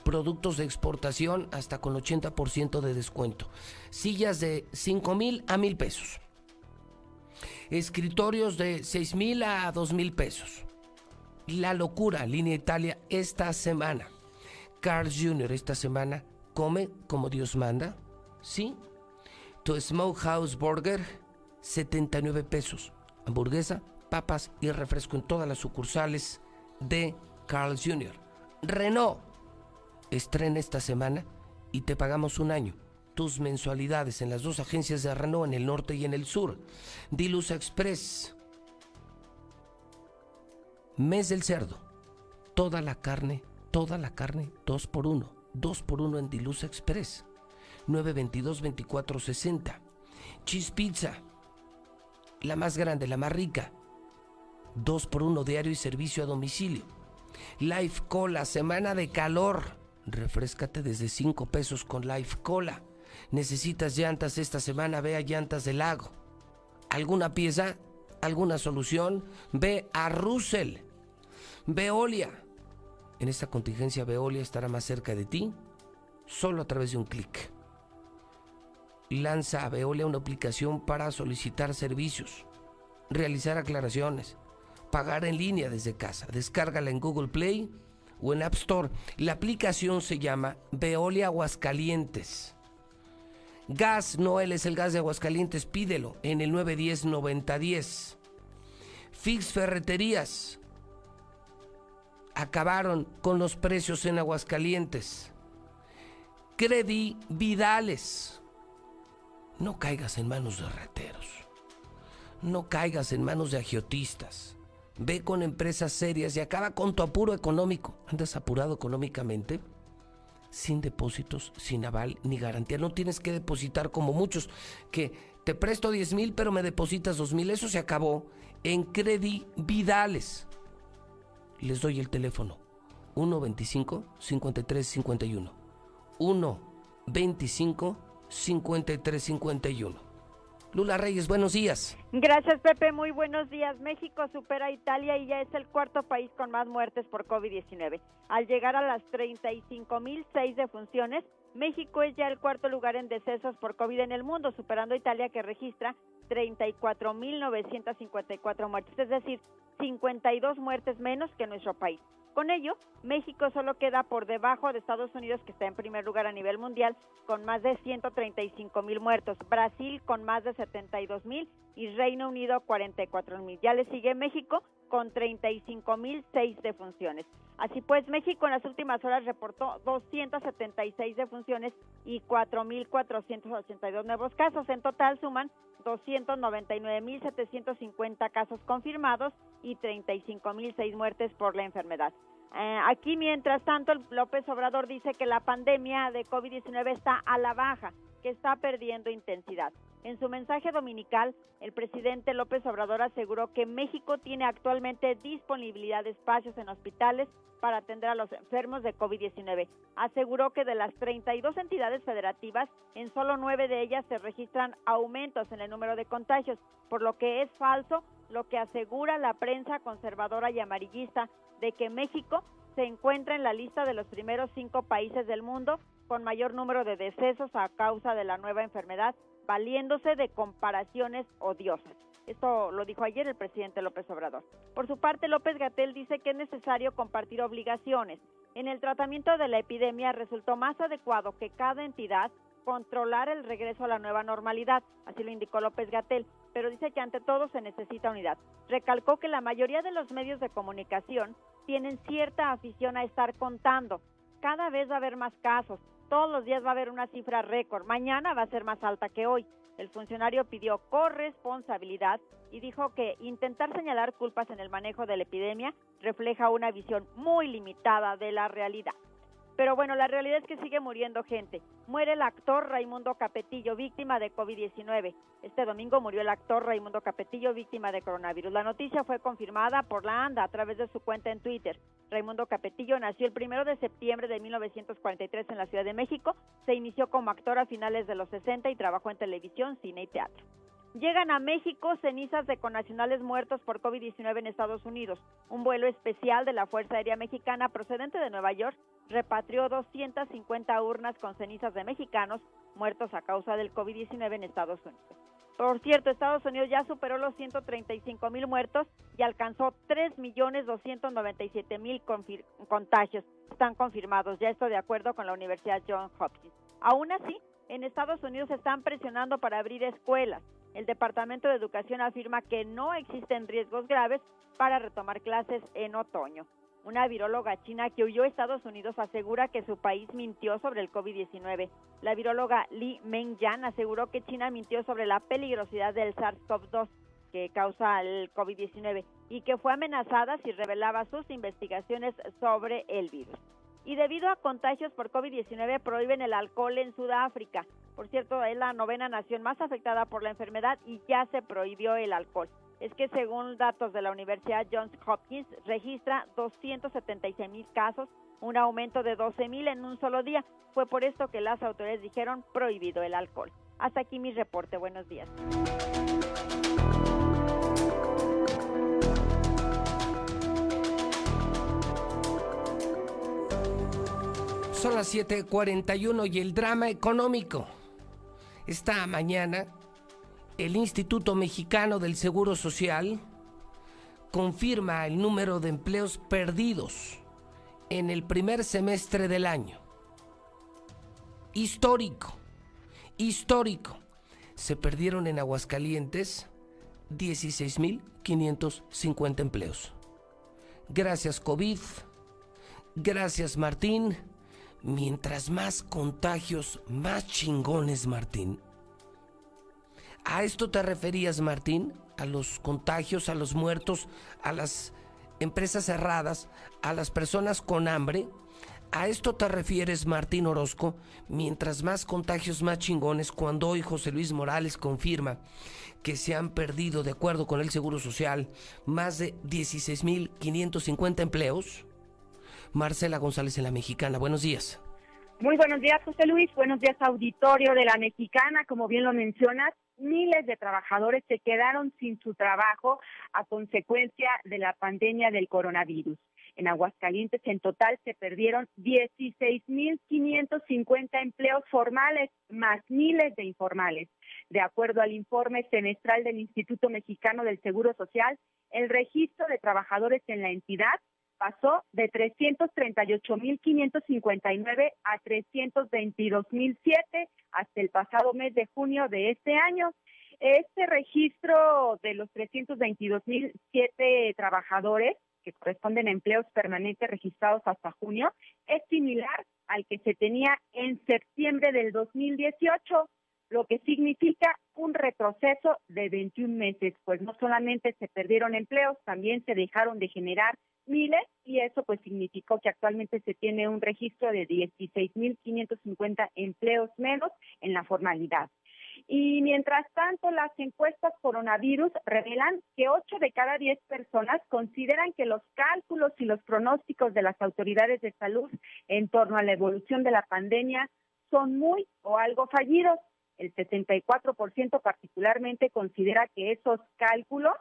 productos de exportación hasta con 80% de descuento. Sillas de 5 mil a mil pesos. Escritorios de 6 mil a 2 mil pesos. La locura, línea Italia, esta semana. Carl Jr. esta semana come como Dios manda. ¿Sí? Tu Smokehouse Burger, 79 pesos. Hamburguesa, papas y refresco en todas las sucursales de Carl Jr. Renault estrena esta semana y te pagamos un año. Tus mensualidades en las dos agencias de Renault en el norte y en el sur. Diluz Express. Mes del cerdo. Toda la carne, toda la carne, 2 por 1. 2 por 1 en Diluz Express. 922 2460. Cheese Pizza. La más grande, la más rica. 2 por 1 diario y servicio a domicilio. Life Cola, semana de calor. Refrescate desde 5 pesos con Life Cola. Necesitas llantas esta semana, ve a Llantas del Lago. ¿Alguna pieza? ¿Alguna solución? Ve a Russell. Veolia. En esta contingencia Veolia estará más cerca de ti solo a través de un clic. Lanza a Veolia una aplicación para solicitar servicios, realizar aclaraciones, pagar en línea desde casa. Descárgala en Google Play o en App Store. La aplicación se llama Veolia Aguascalientes. Gas Noel es el gas de Aguascalientes, pídelo en el 910-9010. Fix Ferreterías. Acabaron con los precios en Aguascalientes. Credi Vidales. No caigas en manos de rateros. No caigas en manos de agiotistas. Ve con empresas serias y acaba con tu apuro económico. ¿Andas apurado económicamente? sin depósitos, sin aval ni garantía. No tienes que depositar como muchos que te presto 10 mil pero me depositas 2 mil. Eso se acabó en Credi Vidales. Les doy el teléfono 125 5351. 125 5351. Lula Reyes, buenos días. Gracias, Pepe. Muy buenos días. México supera a Italia y ya es el cuarto país con más muertes por COVID-19. Al llegar a las 35.000 defunciones, México es ya el cuarto lugar en decesos por COVID en el mundo, superando a Italia que registra 34.954 muertes, es decir, 52 muertes menos que nuestro país. Con ello, México solo queda por debajo de Estados Unidos, que está en primer lugar a nivel mundial, con más de 135 mil muertos, Brasil con más de 72 mil y Reino Unido 44 mil. Ya le sigue México con 35 mil seis defunciones. Así pues, México en las últimas horas reportó 276 defunciones y 4.482 nuevos casos. En total suman 299.750 casos confirmados y 35.006 muertes por la enfermedad. Eh, aquí, mientras tanto, López Obrador dice que la pandemia de COVID-19 está a la baja, que está perdiendo intensidad. En su mensaje dominical, el presidente López Obrador aseguró que México tiene actualmente disponibilidad de espacios en hospitales para atender a los enfermos de COVID-19. Aseguró que de las 32 entidades federativas, en solo nueve de ellas se registran aumentos en el número de contagios, por lo que es falso lo que asegura la prensa conservadora y amarillista de que México se encuentra en la lista de los primeros cinco países del mundo con mayor número de decesos a causa de la nueva enfermedad, valiéndose de comparaciones odiosas. Esto lo dijo ayer el presidente López Obrador. Por su parte, López Gatel dice que es necesario compartir obligaciones. En el tratamiento de la epidemia resultó más adecuado que cada entidad controlar el regreso a la nueva normalidad, así lo indicó López Gatel, pero dice que ante todo se necesita unidad. Recalcó que la mayoría de los medios de comunicación tienen cierta afición a estar contando. Cada vez va a haber más casos, todos los días va a haber una cifra récord, mañana va a ser más alta que hoy. El funcionario pidió corresponsabilidad y dijo que intentar señalar culpas en el manejo de la epidemia refleja una visión muy limitada de la realidad. Pero bueno, la realidad es que sigue muriendo gente. Muere el actor Raimundo Capetillo, víctima de COVID-19. Este domingo murió el actor Raimundo Capetillo, víctima de coronavirus. La noticia fue confirmada por la ANDA a través de su cuenta en Twitter. Raimundo Capetillo nació el primero de septiembre de 1943 en la Ciudad de México. Se inició como actor a finales de los 60 y trabajó en televisión, cine y teatro. Llegan a México cenizas de conacionales muertos por COVID-19 en Estados Unidos. Un vuelo especial de la Fuerza Aérea Mexicana procedente de Nueva York repatrió 250 urnas con cenizas de mexicanos muertos a causa del COVID-19 en Estados Unidos. Por cierto, Estados Unidos ya superó los 135 mil muertos y alcanzó 3 millones 297 mil contagios. Están confirmados, ya esto de acuerdo con la Universidad Johns Hopkins. Aún así, en Estados Unidos están presionando para abrir escuelas. El Departamento de Educación afirma que no existen riesgos graves para retomar clases en otoño. Una viróloga china que huyó a Estados Unidos asegura que su país mintió sobre el COVID-19. La viróloga Li Mengyan aseguró que China mintió sobre la peligrosidad del SARS-CoV-2 que causa el COVID-19 y que fue amenazada si revelaba sus investigaciones sobre el virus. Y debido a contagios por COVID-19 prohíben el alcohol en Sudáfrica. Por cierto, es la novena nación más afectada por la enfermedad y ya se prohibió el alcohol es que según datos de la Universidad Johns Hopkins registra 276 mil casos, un aumento de 12 mil en un solo día. Fue por esto que las autoridades dijeron prohibido el alcohol. Hasta aquí mi reporte. Buenos días. Son las 7:41 y el drama económico. Esta mañana el Instituto Mexicano del Seguro Social confirma el número de empleos perdidos en el primer semestre del año. Histórico, histórico. Se perdieron en Aguascalientes 16.550 empleos. Gracias COVID, gracias Martín. Mientras más contagios, más chingones Martín. ¿A esto te referías, Martín? ¿A los contagios, a los muertos, a las empresas cerradas, a las personas con hambre? ¿A esto te refieres, Martín Orozco? Mientras más contagios, más chingones, cuando hoy José Luis Morales confirma que se han perdido, de acuerdo con el Seguro Social, más de 16.550 empleos. Marcela González en la Mexicana, buenos días. Muy buenos días, José Luis. Buenos días, auditorio de la Mexicana. Como bien lo mencionas, miles de trabajadores se quedaron sin su trabajo a consecuencia de la pandemia del coronavirus. En Aguascalientes en total se perdieron 16.550 empleos formales más miles de informales. De acuerdo al informe semestral del Instituto Mexicano del Seguro Social, el registro de trabajadores en la entidad pasó de 338.559 a 322.007 hasta el pasado mes de junio de este año. Este registro de los 322.007 trabajadores que corresponden a empleos permanentes registrados hasta junio es similar al que se tenía en septiembre del 2018, lo que significa un retroceso de 21 meses, pues no solamente se perdieron empleos, también se dejaron de generar miles y eso pues significó que actualmente se tiene un registro de 16.550 empleos menos en la formalidad. Y mientras tanto, las encuestas coronavirus revelan que 8 de cada 10 personas consideran que los cálculos y los pronósticos de las autoridades de salud en torno a la evolución de la pandemia son muy o algo fallidos. El 64% particularmente considera que esos cálculos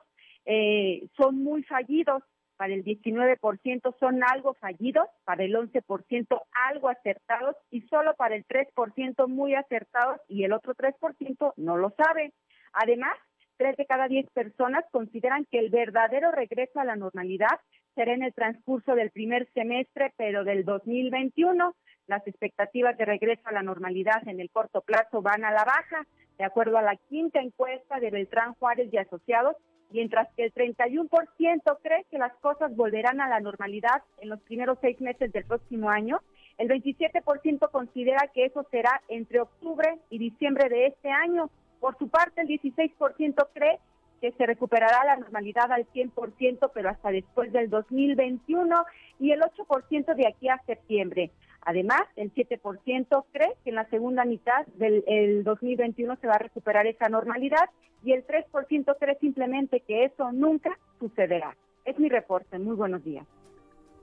eh, son muy fallidos para el 19% son algo fallidos, para el 11% algo acertados y solo para el 3% muy acertados y el otro 3% no lo sabe. Además, tres de cada diez personas consideran que el verdadero regreso a la normalidad será en el transcurso del primer semestre, pero del 2021. Las expectativas de regreso a la normalidad en el corto plazo van a la baja. De acuerdo a la quinta encuesta de Beltrán Juárez y Asociados, mientras que el 31% cree que las cosas volverán a la normalidad en los primeros seis meses del próximo año. El 27% considera que eso será entre octubre y diciembre de este año. Por su parte, el 16% cree que se recuperará la normalidad al 100%, pero hasta después del 2021, y el 8% de aquí a septiembre. Además, el 7% cree que en la segunda mitad del 2021 se va a recuperar esa normalidad y el 3% cree simplemente que eso nunca sucederá. Es mi reporte. Muy buenos días.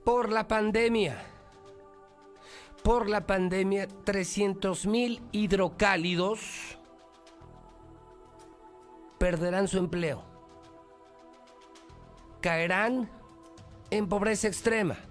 Por la pandemia. Por la pandemia, 300 mil hidrocálidos perderán su empleo. Caerán en pobreza extrema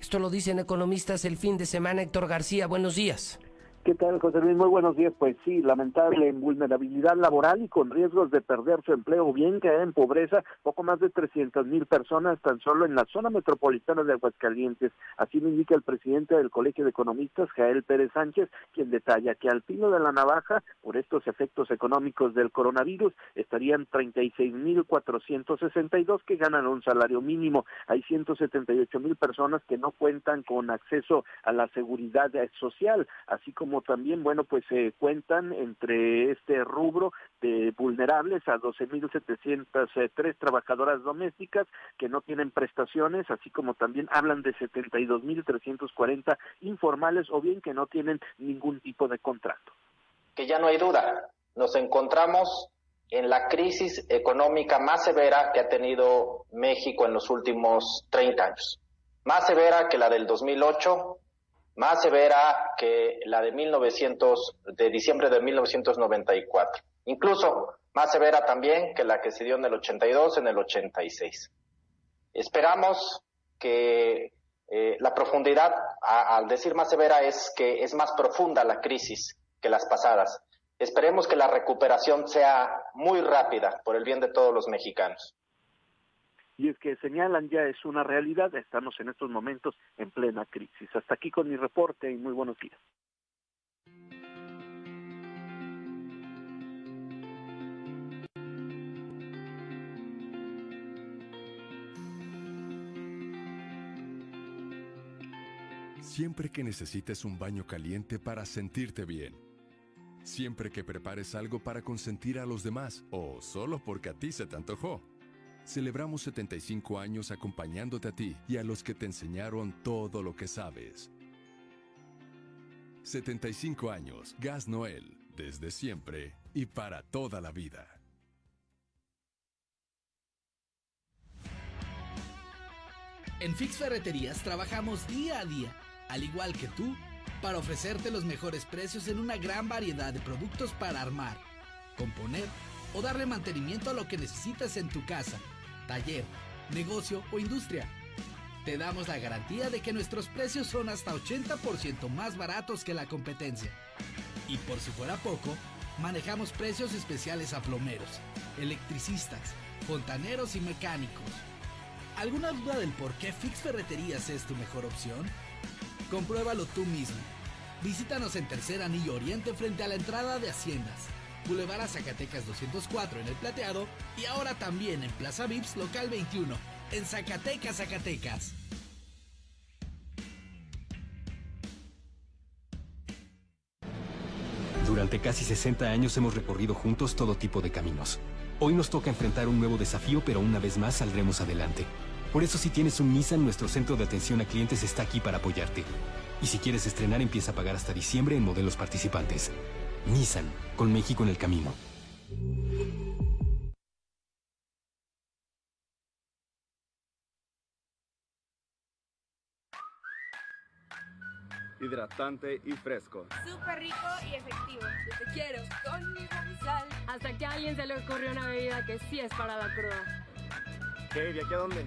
esto lo dicen economistas el fin de semana. Héctor García, buenos días. ¿Qué tal, José Luis? Muy buenos días. Pues sí, lamentable vulnerabilidad laboral y con riesgos de perder su empleo, bien caer en pobreza, poco más de 300 mil personas tan solo en la zona metropolitana de Aguascalientes. Así lo indica el presidente del Colegio de Economistas, Jael Pérez Sánchez, quien detalla que al filo de la navaja, por estos efectos económicos del coronavirus, estarían 36 mil 462 que ganan un salario mínimo. Hay 178 mil personas que no cuentan con acceso a la seguridad social, así como también, bueno, pues se cuentan entre este rubro de vulnerables a 12.703 trabajadoras domésticas que no tienen prestaciones, así como también hablan de 72.340 informales o bien que no tienen ningún tipo de contrato. Que ya no hay duda, nos encontramos en la crisis económica más severa que ha tenido México en los últimos 30 años. Más severa que la del 2008, más severa que la de 1900, de diciembre de 1994. Incluso más severa también que la que se dio en el 82, en el 86. Esperamos que eh, la profundidad, al decir más severa, es que es más profunda la crisis que las pasadas. Esperemos que la recuperación sea muy rápida por el bien de todos los mexicanos y es que señalan ya es una realidad, estamos en estos momentos en plena crisis. Hasta aquí con mi reporte y muy buenos días. Siempre que necesites un baño caliente para sentirte bien. Siempre que prepares algo para consentir a los demás o solo porque a ti se te antojó. Celebramos 75 años acompañándote a ti y a los que te enseñaron todo lo que sabes. 75 años, Gas Noel, desde siempre y para toda la vida. En Fix Ferreterías trabajamos día a día, al igual que tú, para ofrecerte los mejores precios en una gran variedad de productos para armar, componer o darle mantenimiento a lo que necesitas en tu casa taller, negocio o industria. Te damos la garantía de que nuestros precios son hasta 80% más baratos que la competencia. Y por si fuera poco, manejamos precios especiales a plomeros, electricistas, fontaneros y mecánicos. ¿Alguna duda del por qué Fix Ferreterías es tu mejor opción? Compruébalo tú mismo. Visítanos en Tercer Anillo Oriente frente a la entrada de Haciendas. Boulevard a Zacatecas 204 en El Plateado y ahora también en Plaza Vips Local 21 en Zacatecas, Zacatecas. Durante casi 60 años hemos recorrido juntos todo tipo de caminos. Hoy nos toca enfrentar un nuevo desafío, pero una vez más saldremos adelante. Por eso si tienes un Nissan, nuestro centro de atención a clientes está aquí para apoyarte. Y si quieres estrenar, empieza a pagar hasta diciembre en modelos participantes. Nissan, con México en el camino. hidratante y fresco. Súper rico y efectivo. Yo te quiero con mi sal. Hasta que a alguien se le ocurrió una bebida que sí es para la cruda. ¿Qué? ¿Y aquí a dónde?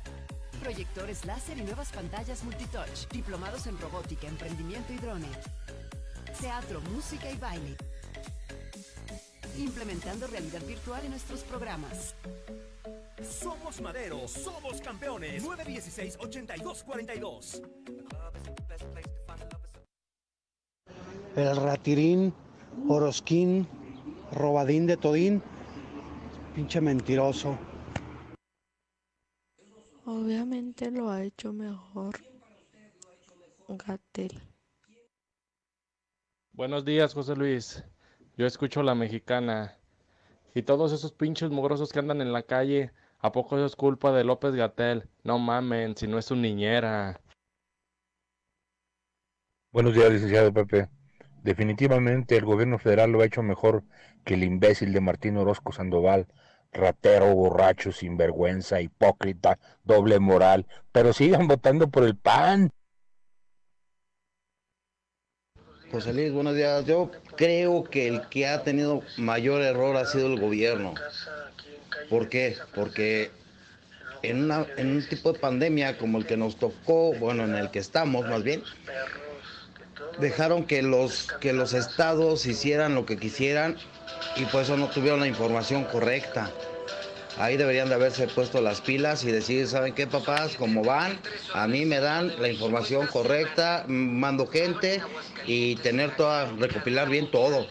proyectores láser y nuevas pantallas multitouch, diplomados en robótica, emprendimiento y drone, teatro, música y baile, implementando realidad virtual en nuestros programas. Somos Madero, somos campeones. 916-8242. El ratirín, orosquín, robadín de todín, pinche mentiroso. Obviamente lo ha hecho mejor Gatel. Buenos días, José Luis. Yo escucho la mexicana. Y todos esos pinches mugrosos que andan en la calle, ¿a poco eso es culpa de López Gatel? No mamen, si no es su niñera. Buenos días, licenciado Pepe. Definitivamente el gobierno federal lo ha hecho mejor que el imbécil de Martín Orozco Sandoval, ratero, borracho, sinvergüenza, hipócrita, doble moral, pero sigan votando por el PAN. José Luis, buenos días. Yo creo que el que ha tenido mayor error ha sido el gobierno. ¿Por qué? Porque en, una, en un tipo de pandemia como el que nos tocó, bueno, en el que estamos más bien, dejaron que los, que los estados hicieran lo que quisieran y por eso no tuvieron la información correcta. Ahí deberían de haberse puesto las pilas y decir, ¿saben qué, papás? Como van, a mí me dan la información correcta, mando gente y tener toda, recopilar bien todo.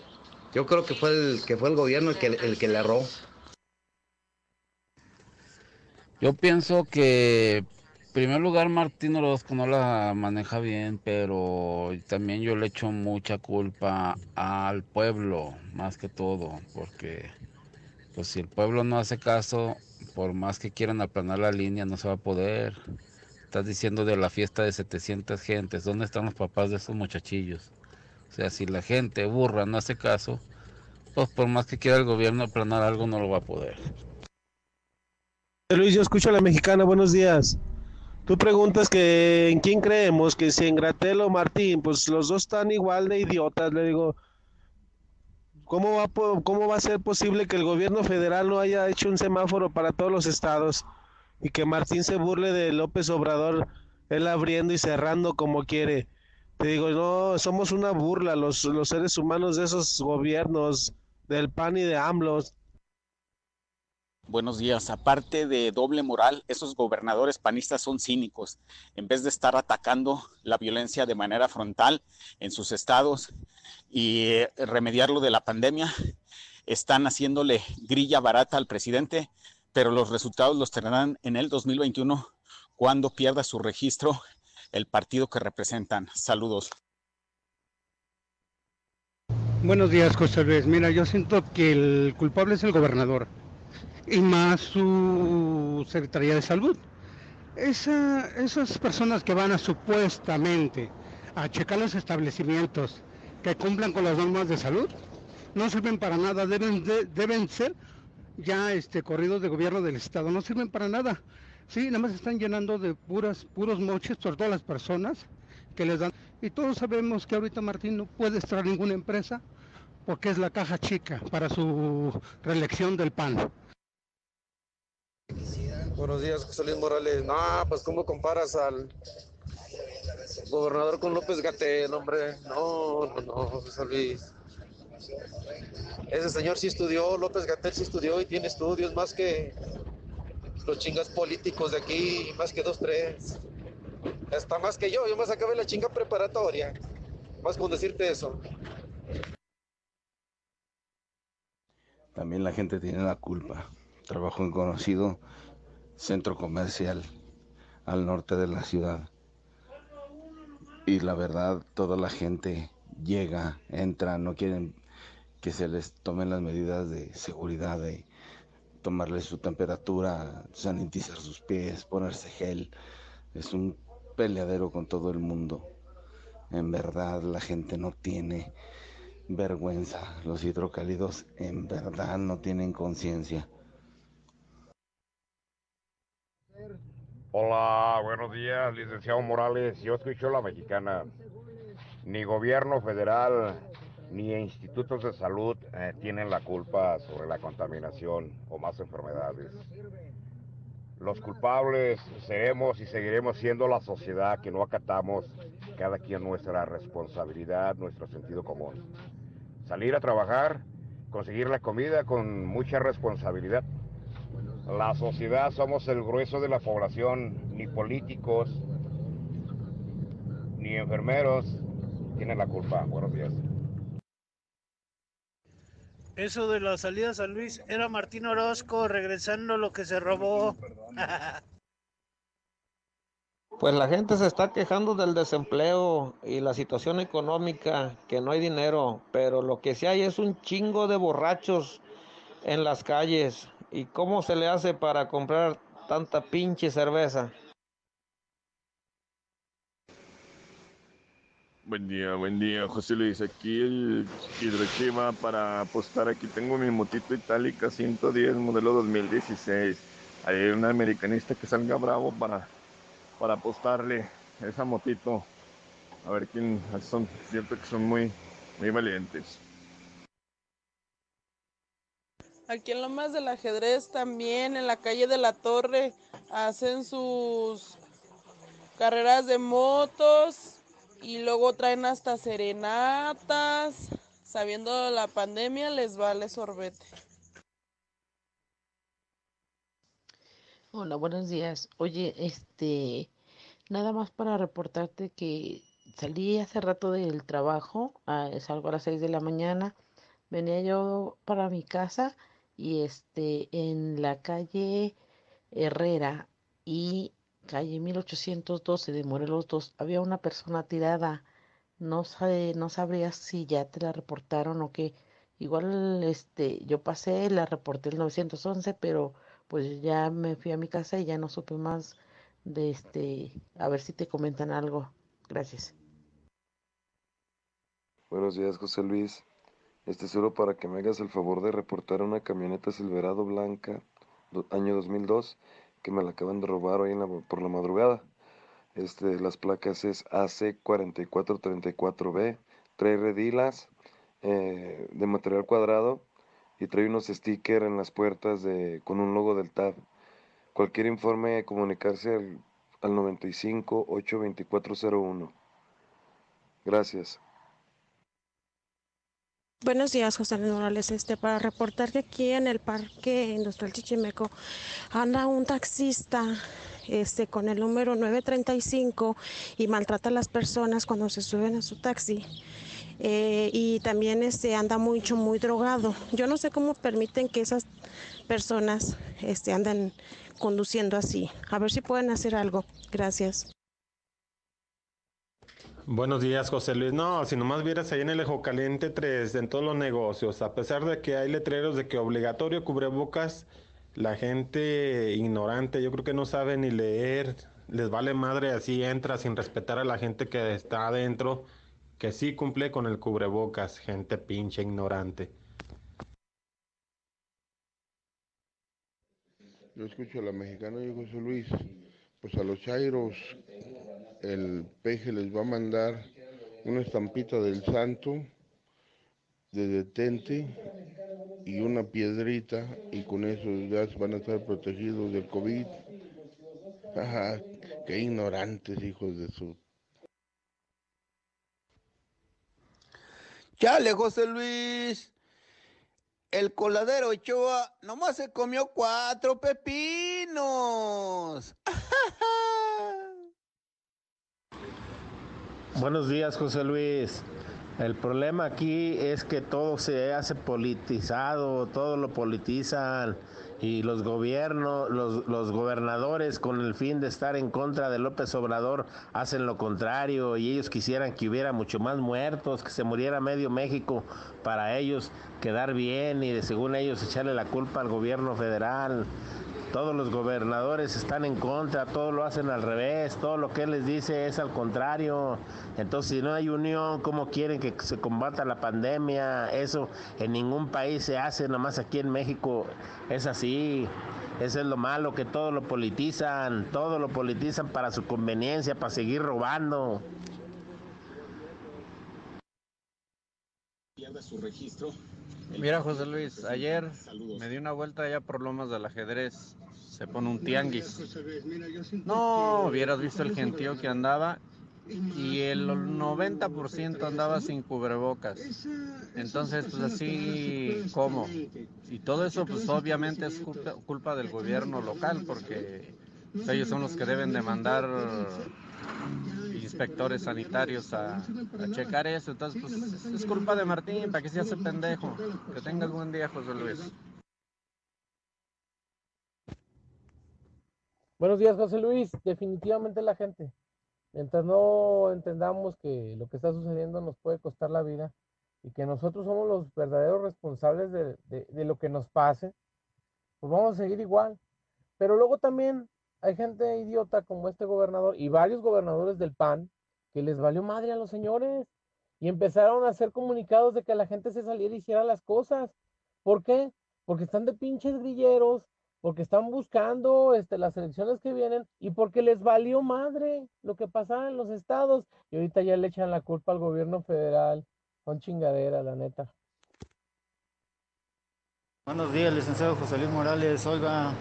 Yo creo que fue el que fue el gobierno el que, el que le erró. Yo pienso que, primer lugar, Martín Orozco no la maneja bien, pero también yo le echo mucha culpa al pueblo, más que todo, porque pues si el pueblo no hace caso, por más que quieran aplanar la línea, no se va a poder. Estás diciendo de la fiesta de 700 gentes, ¿dónde están los papás de esos muchachillos? O sea, si la gente burra no hace caso, pues por más que quiera el gobierno aplanar algo, no lo va a poder. Luis, yo escucho a la mexicana, buenos días. Tú preguntas que en quién creemos, que si en Gratel o Martín, pues los dos están igual de idiotas, le digo. ¿Cómo va, ¿Cómo va a ser posible que el gobierno federal no haya hecho un semáforo para todos los estados y que Martín se burle de López Obrador, él abriendo y cerrando como quiere? Te digo, no, somos una burla los, los seres humanos de esos gobiernos, del PAN y de AMLO. Buenos días. Aparte de doble moral, esos gobernadores panistas son cínicos. En vez de estar atacando la violencia de manera frontal en sus estados y eh, remediarlo de la pandemia, están haciéndole grilla barata al presidente, pero los resultados los tendrán en el 2021 cuando pierda su registro el partido que representan. Saludos. Buenos días, José Luis. Mira, yo siento que el culpable es el gobernador y más su Secretaría de Salud. Esa, esas personas que van a supuestamente a checar los establecimientos que cumplan con las normas de salud no sirven para nada, deben, deben ser ya este, corridos de gobierno del Estado, no sirven para nada. Sí, nada más están llenando de puras, puros moches por todas las personas que les dan. Y todos sabemos que ahorita Martín no puede extraer ninguna empresa porque es la caja chica para su reelección del PAN. Buenos días, José Luis Morales. No, pues ¿cómo comparas al gobernador con López Gatel, hombre? No, no, no, José Luis. Ese señor sí estudió, López Gatel sí estudió y tiene estudios más que los chingas políticos de aquí, más que dos, tres. Está más que yo, yo más acabé la chinga preparatoria. Más con decirte eso. También la gente tiene la culpa. Trabajo en conocido centro comercial al norte de la ciudad. Y la verdad, toda la gente llega, entra, no quieren que se les tomen las medidas de seguridad, de tomarles su temperatura, sanitizar sus pies, ponerse gel. Es un peleadero con todo el mundo. En verdad, la gente no tiene vergüenza. Los hidrocálidos en verdad no tienen conciencia. Hola, buenos días, licenciado Morales. Yo escucho la mexicana. Ni gobierno federal ni institutos de salud eh, tienen la culpa sobre la contaminación o más enfermedades. Los culpables seremos y seguiremos siendo la sociedad que no acatamos cada quien nuestra responsabilidad, nuestro sentido común. Salir a trabajar, conseguir la comida con mucha responsabilidad la sociedad somos el grueso de la población, ni políticos, ni enfermeros tienen la culpa. Buenos días. Eso de la salida a San Luis era Martín Orozco regresando lo que se robó. Pues la gente se está quejando del desempleo y la situación económica, que no hay dinero, pero lo que sí hay es un chingo de borrachos en las calles. ¿Y cómo se le hace para comprar tanta pinche cerveza? Buen día, buen día, José Luis. Aquí el Hidrochiva para apostar. Aquí tengo mi motito itálica 110, modelo 2016. Hay un americanista que salga bravo para, para apostarle esa motito. A ver quién son. Siento que son muy, muy valientes. Aquí en Lomas del Ajedrez también, en la calle de la Torre, hacen sus carreras de motos y luego traen hasta serenatas. Sabiendo la pandemia, les vale sorbete. Hola, buenos días. Oye, este, nada más para reportarte que salí hace rato del trabajo, ah, salgo a las 6 de la mañana, venía yo para mi casa y este, en la calle Herrera y calle 1812 de Morelos 2 había una persona tirada. No sé, no sabría si ya te la reportaron o qué. Igual este, yo pasé, la reporté el 911, pero pues ya me fui a mi casa y ya no supe más de este, a ver si te comentan algo. Gracias. Buenos días, José Luis. Este es solo para que me hagas el favor de reportar una camioneta Silverado blanca, año 2002, que me la acaban de robar hoy por la madrugada. Este, las placas es AC4434B, trae redilas eh, de material cuadrado y trae unos stickers en las puertas de, con un logo del TAB. Cualquier informe, comunicarse al, al 95 82401. Gracias. Buenos días, José Luis Morales. Este, para reportar que aquí en el Parque Industrial Chichimeco anda un taxista este, con el número 935 y maltrata a las personas cuando se suben a su taxi. Eh, y también este, anda mucho, muy drogado. Yo no sé cómo permiten que esas personas este, andan conduciendo así. A ver si pueden hacer algo. Gracias. Buenos días, José Luis. No, si nomás vieras ahí en el Ejo Caliente 3, en todos los negocios, a pesar de que hay letreros de que obligatorio cubrebocas, la gente ignorante, yo creo que no sabe ni leer, les vale madre, así entra sin respetar a la gente que está adentro, que sí cumple con el cubrebocas, gente pinche ignorante. Yo escucho a la mexicana y José Luis, pues a los chairos el peje les va a mandar una estampita del santo de detente y una piedrita y con eso ya van a estar protegidos del COVID. Ajá, qué ignorantes hijos de su... Chale, José Luis. El coladero Ochoa nomás se comió cuatro pepinos. Buenos días, José Luis. El problema aquí es que todo se hace politizado, todo lo politizan y los gobiernos, los, los, gobernadores con el fin de estar en contra de López Obrador hacen lo contrario y ellos quisieran que hubiera mucho más muertos, que se muriera medio México para ellos quedar bien y de según ellos echarle la culpa al gobierno federal todos los gobernadores están en contra, todo lo hacen al revés, todo lo que él les dice es al contrario. Entonces, si no hay unión, ¿cómo quieren que se combata la pandemia? Eso en ningún país se hace, nomás aquí en México es así. Eso es lo malo, que todo lo politizan, todo lo politizan para su conveniencia, para seguir robando. su registro Mira, José Luis, ayer me di una vuelta allá por Lomas del Ajedrez. Se pone un tianguis. No, hubieras visto el gentío que andaba y el 90% andaba sin cubrebocas. Entonces, pues así, ¿cómo? Y todo eso, pues obviamente es culpa, del gobierno local, porque ellos son los que deben demandar inspectores sanitarios a, checar eso. Entonces, pues es culpa de Martín, para que se hace pendejo. Que tengas buen día, José Luis. Buenos días, José Luis. Definitivamente la gente. Mientras no entendamos que lo que está sucediendo nos puede costar la vida y que nosotros somos los verdaderos responsables de, de lo que nos pase, pues vamos a seguir igual. Pero luego también hay gente idiota como este gobernador y varios gobernadores del PAN que les valió madre a los señores y empezaron a hacer comunicados de que la gente se saliera y hiciera las cosas. ¿Por qué? Porque están de pinches grilleros, porque están buscando este, las elecciones que vienen y porque les valió madre lo que pasaba en los estados. Y ahorita ya le echan la culpa al gobierno federal. Son chingadera, la neta. Buenos días, licenciado José Luis Morales. Oiga,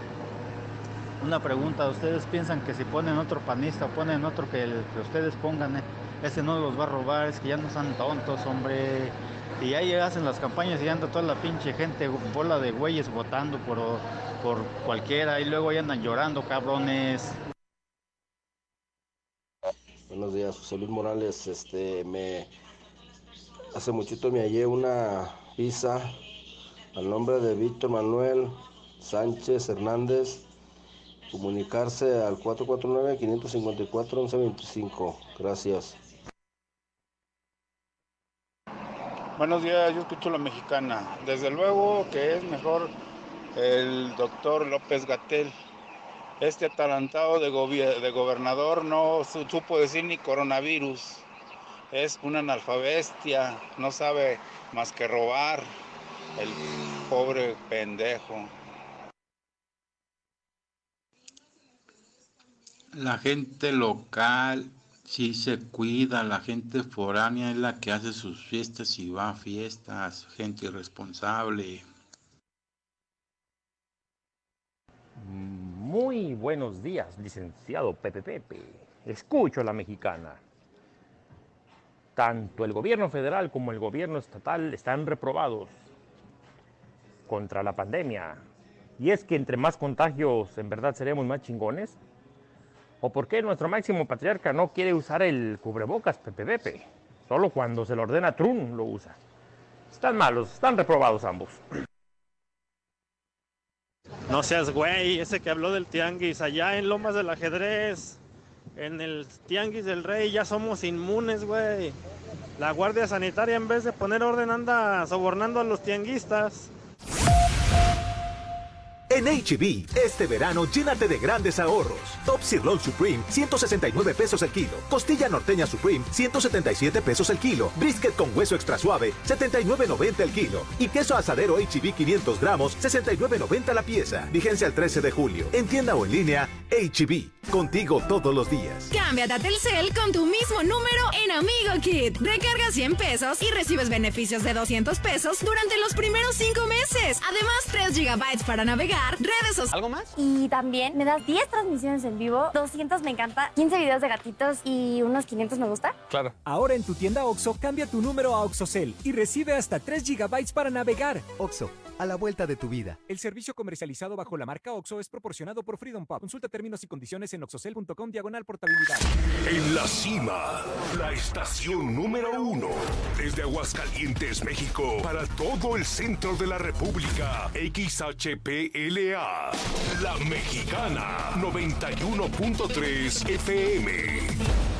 una pregunta. ¿Ustedes piensan que si ponen otro panista o ponen otro que ustedes pongan, eh, ese no los va a robar? Es que ya no están tontos, hombre. Y ahí hacen las campañas y anda toda la pinche gente, bola de güeyes votando por, por cualquiera y luego ahí andan llorando, cabrones. Buenos días, José Luis Morales. Este, me hace muchito me hallé una visa al nombre de Víctor Manuel Sánchez Hernández. Comunicarse al 449-554-1125. Gracias. Buenos días, yo escucho la mexicana. Desde luego que es mejor el doctor López Gatel. Este atalantado de, de gobernador no su- supo decir ni coronavirus. Es una analfabestia, no sabe más que robar. El pobre pendejo. La gente local sí se cuida, la gente foránea es la que hace sus fiestas y va a fiestas, gente irresponsable. Muy buenos días, licenciado Pepe Pepe. Escucho a la mexicana. Tanto el gobierno federal como el gobierno estatal están reprobados contra la pandemia. Y es que entre más contagios, en verdad seremos más chingones. ¿O por qué nuestro máximo patriarca no quiere usar el cubrebocas, Pepe? Solo cuando se lo ordena Trun lo usa. Están malos, están reprobados ambos. No seas güey, ese que habló del tianguis, allá en Lomas del Ajedrez, en el tianguis del rey, ya somos inmunes, güey. La Guardia Sanitaria en vez de poner orden anda sobornando a los tianguistas. En HB, este verano llénate de grandes ahorros. Top Sirloin Supreme, 169 pesos el kilo. Costilla norteña Supreme, 177 pesos el kilo. Brisket con hueso extra suave, 79.90 el kilo. Y queso asadero HB 500 gramos, 69.90 la pieza. Vigencia el 13 de julio. En tienda o en línea, HB. Contigo todos los días. Cámbiate a Telcel con tu mismo número en Amigo Kit. Recarga 100 pesos y recibes beneficios de 200 pesos durante los primeros 5 meses. Además, 3 gigabytes para navegar, redes sociales. ¿Algo más? Y también me das 10 transmisiones en vivo, 200 me encanta, 15 videos de gatitos y unos 500 me gusta. Claro. Ahora en tu tienda OXO, cambia tu número a OXOCEL y recibe hasta 3 GB para navegar. OXO, a la vuelta de tu vida. El servicio comercializado bajo la marca OXO es proporcionado por Freedom Pop. Consulta términos y condiciones en oxocel.com diagonal portabilidad. En la cima, la estación número uno. Desde Aguascalientes, México, para todo el centro de la República. XHPLA. La Mexicana, 91.3 FM.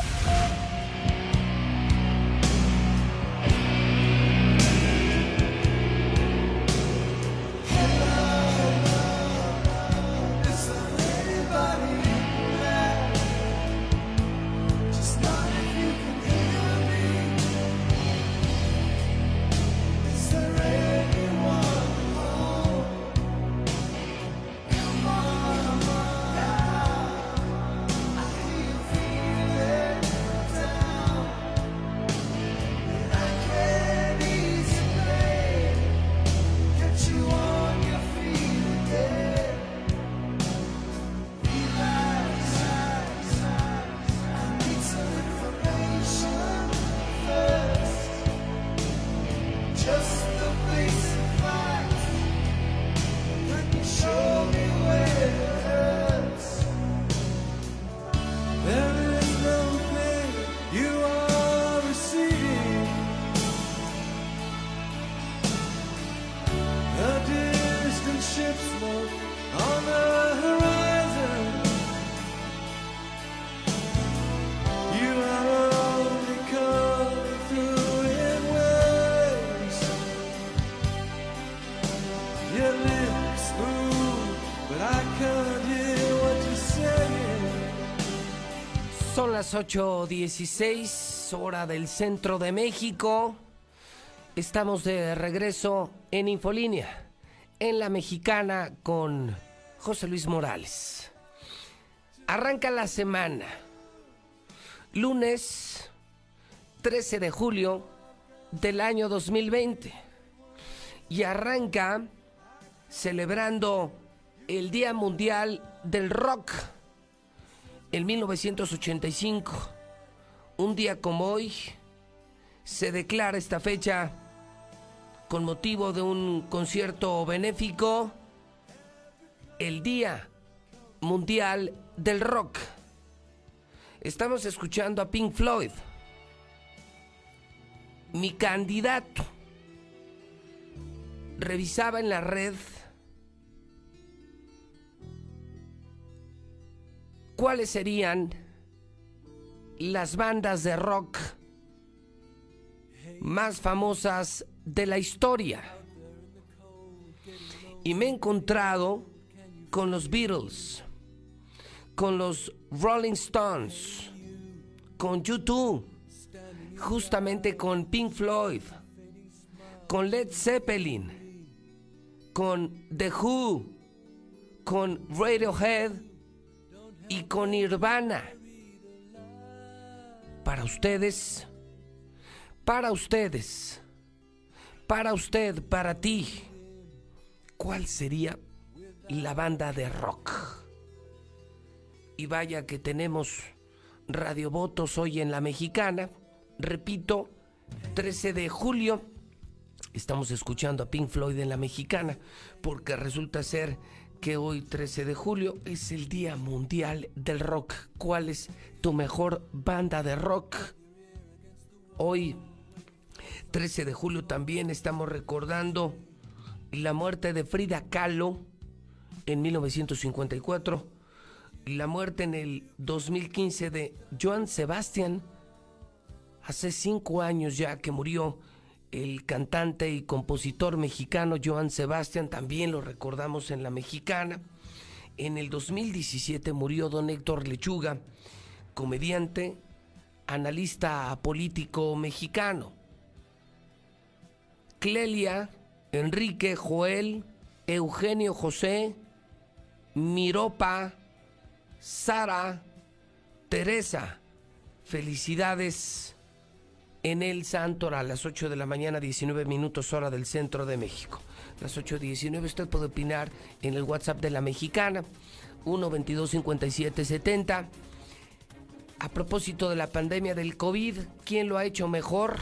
Las 8.16, hora del centro de México. Estamos de regreso en Infolínea, en la mexicana con José Luis Morales. Arranca la semana. Lunes 13 de julio del año 2020. Y arranca celebrando el Día Mundial del Rock. En 1985, un día como hoy, se declara esta fecha con motivo de un concierto benéfico, el Día Mundial del Rock. Estamos escuchando a Pink Floyd. Mi candidato revisaba en la red cuáles serían las bandas de rock más famosas de la historia. Y me he encontrado con los Beatles, con los Rolling Stones, con YouTube, justamente con Pink Floyd, con Led Zeppelin, con The Who, con Radiohead y con Nirvana. Para ustedes, para ustedes, para usted, para ti, ¿cuál sería la banda de rock? Y vaya que tenemos radiovotos hoy en la mexicana. Repito, 13 de julio estamos escuchando a Pink Floyd en la mexicana porque resulta ser que hoy 13 de julio es el Día Mundial del Rock. ¿Cuál es tu mejor banda de rock? Hoy 13 de julio también estamos recordando la muerte de Frida Kahlo en 1954, la muerte en el 2015 de Joan Sebastián, hace cinco años ya que murió el cantante y compositor mexicano Joan Sebastián, también lo recordamos en la mexicana. En el 2017 murió don Héctor Lechuga, comediante, analista político mexicano. Clelia, Enrique, Joel, Eugenio José, Miropa, Sara, Teresa. Felicidades en el Santor a las 8 de la mañana, 19 minutos hora del centro de México. Las 8.19 usted puede opinar en el WhatsApp de la mexicana, 122-5770. A propósito de la pandemia del COVID, ¿quién lo ha hecho mejor?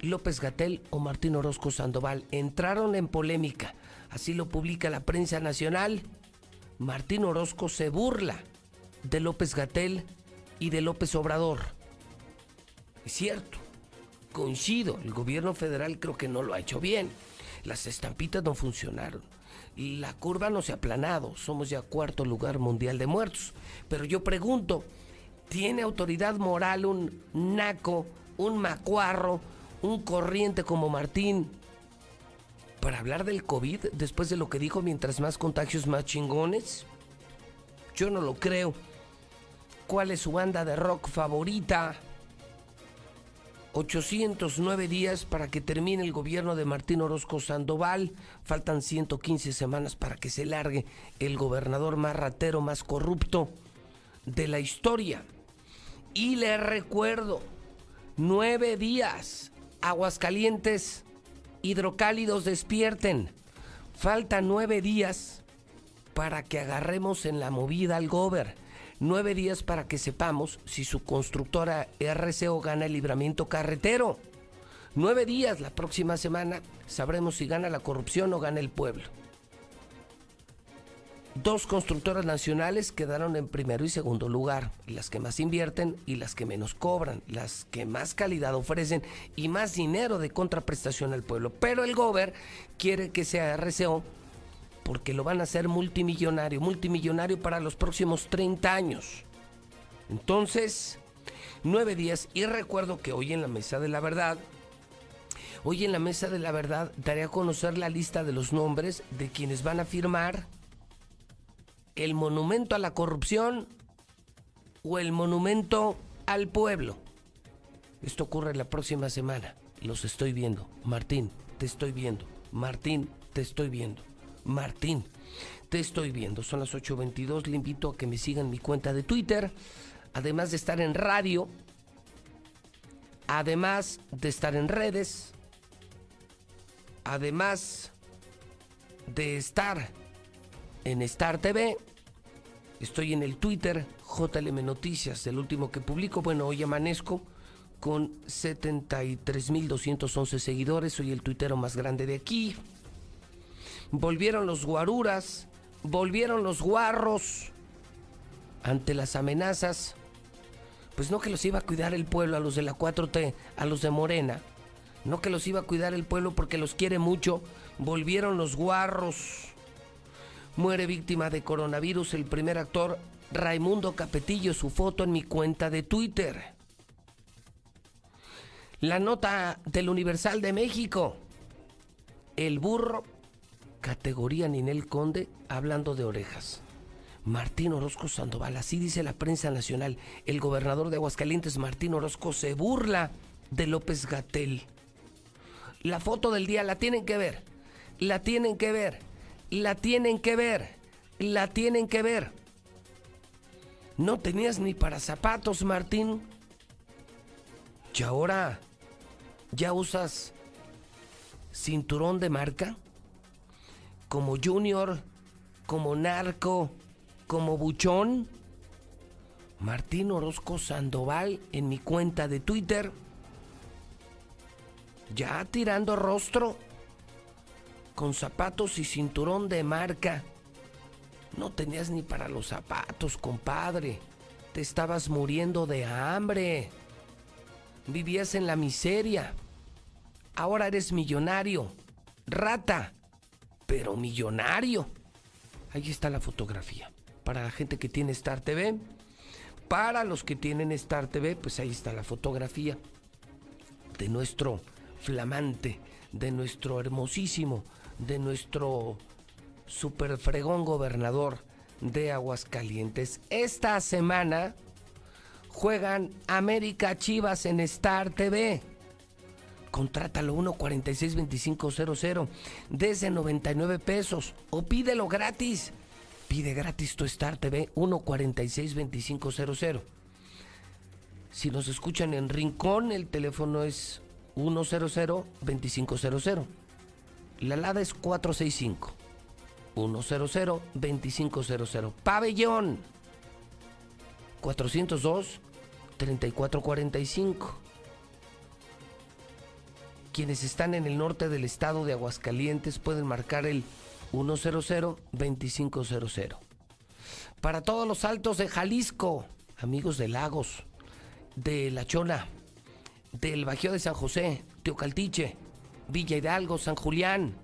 López Gatel o Martín Orozco Sandoval entraron en polémica. Así lo publica la prensa nacional. Martín Orozco se burla de López Gatel y de López Obrador. Es cierto, coincido, el gobierno federal creo que no lo ha hecho bien. Las estampitas no funcionaron. La curva no se ha aplanado. Somos ya cuarto lugar mundial de muertos. Pero yo pregunto, ¿tiene autoridad moral un naco, un macuarro, un corriente como Martín para hablar del COVID después de lo que dijo mientras más contagios más chingones? Yo no lo creo. ¿Cuál es su banda de rock favorita? 809 días para que termine el gobierno de Martín Orozco Sandoval. Faltan 115 semanas para que se largue el gobernador más ratero, más corrupto de la historia. Y le recuerdo, nueve días, Aguascalientes, hidrocálidos despierten. Faltan nueve días para que agarremos en la movida al gober nueve días para que sepamos si su constructora RCO gana el libramiento carretero. Nueve días la próxima semana sabremos si gana la corrupción o gana el pueblo. Dos constructoras nacionales quedaron en primero y segundo lugar, las que más invierten y las que menos cobran, las que más calidad ofrecen y más dinero de contraprestación al pueblo. Pero el gober quiere que sea RCO porque lo van a hacer multimillonario, multimillonario para los próximos 30 años. Entonces, nueve días y recuerdo que hoy en la Mesa de la Verdad, hoy en la Mesa de la Verdad daré a conocer la lista de los nombres de quienes van a firmar el monumento a la corrupción o el monumento al pueblo. Esto ocurre la próxima semana. Los estoy viendo. Martín, te estoy viendo. Martín, te estoy viendo. Martín, te estoy viendo. Son las 8.22. Le invito a que me sigan mi cuenta de Twitter. Además de estar en radio. Además de estar en redes. Además de estar en Star TV. Estoy en el Twitter JLM Noticias, el último que publico. Bueno, hoy amanezco con 73.211 seguidores. Soy el tuitero más grande de aquí. Volvieron los guaruras, volvieron los guarros ante las amenazas. Pues no que los iba a cuidar el pueblo a los de la 4T, a los de Morena. No que los iba a cuidar el pueblo porque los quiere mucho. Volvieron los guarros. Muere víctima de coronavirus el primer actor Raimundo Capetillo, su foto en mi cuenta de Twitter. La nota del Universal de México. El burro, categoría Ninel Conde, hablando de orejas. Martín Orozco Sandoval, así dice la prensa nacional. El gobernador de Aguascalientes, Martín Orozco, se burla de López Gatel. La foto del día la tienen que ver. La tienen que ver. La tienen que ver. La tienen que ver. No tenías ni para zapatos, Martín. Y ahora ya usas cinturón de marca. Como Junior, como Narco, como Buchón. Martín Orozco Sandoval en mi cuenta de Twitter. Ya tirando rostro. Con zapatos y cinturón de marca. No tenías ni para los zapatos, compadre. Te estabas muriendo de hambre. Vivías en la miseria. Ahora eres millonario. Rata. Pero millonario. Ahí está la fotografía. Para la gente que tiene Star TV. Para los que tienen Star TV, pues ahí está la fotografía de nuestro flamante, de nuestro hermosísimo, de nuestro super fregón gobernador de Aguascalientes. Esta semana juegan América Chivas en Star TV. Contrátalo 1462500 desde 99 pesos o pídelo gratis. Pide gratis tu Star TV 1462500. Si nos escuchan en Rincón, el teléfono es 100-2500. La alada es 465 100-2500. Pabellón 402-3445. Quienes están en el norte del estado de Aguascalientes pueden marcar el 100-2500. Para todos los altos de Jalisco, amigos de Lagos, de La Chona, del Bajío de San José, Teocaltiche, Villa Hidalgo, San Julián,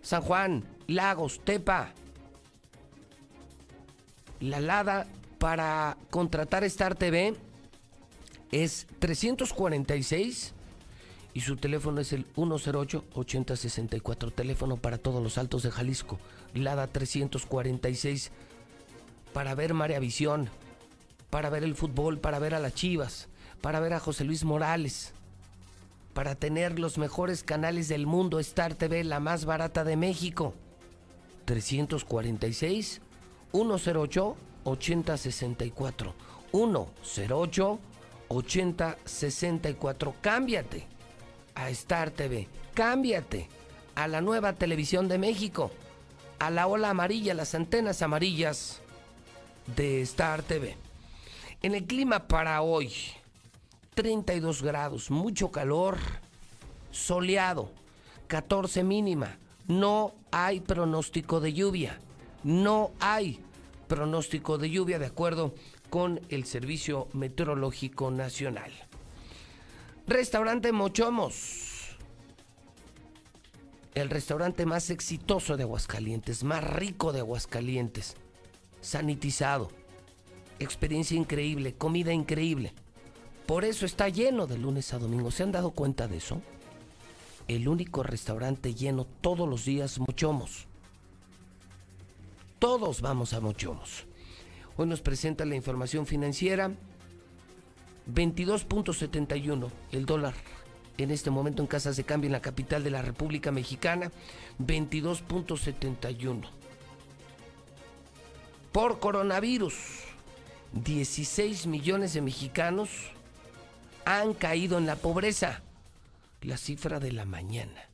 San Juan, Lagos, Tepa. La LADA para contratar Star TV es 346 y su teléfono es el 108-8064. Teléfono para todos los altos de Jalisco. LADA 346 para ver María Visión, para ver el fútbol, para ver a las Chivas, para ver a José Luis Morales, para tener los mejores canales del mundo. Star TV, la más barata de México. 346 108 8064 108 8064 cámbiate a Star TV cámbiate a la nueva televisión de México a la ola amarilla las antenas amarillas de Star TV en el clima para hoy 32 grados mucho calor soleado 14 mínima no hay pronóstico de lluvia. No hay pronóstico de lluvia de acuerdo con el Servicio Meteorológico Nacional. Restaurante Mochomos. El restaurante más exitoso de Aguascalientes, más rico de Aguascalientes. Sanitizado. Experiencia increíble, comida increíble. Por eso está lleno de lunes a domingo. ¿Se han dado cuenta de eso? el único restaurante lleno todos los días Mochomos. Todos vamos a Mochomos. Hoy nos presenta la información financiera. 22.71 el dólar en este momento en casas de cambio en la capital de la República Mexicana. 22.71. Por coronavirus, 16 millones de mexicanos han caído en la pobreza. La cifra de la mañana.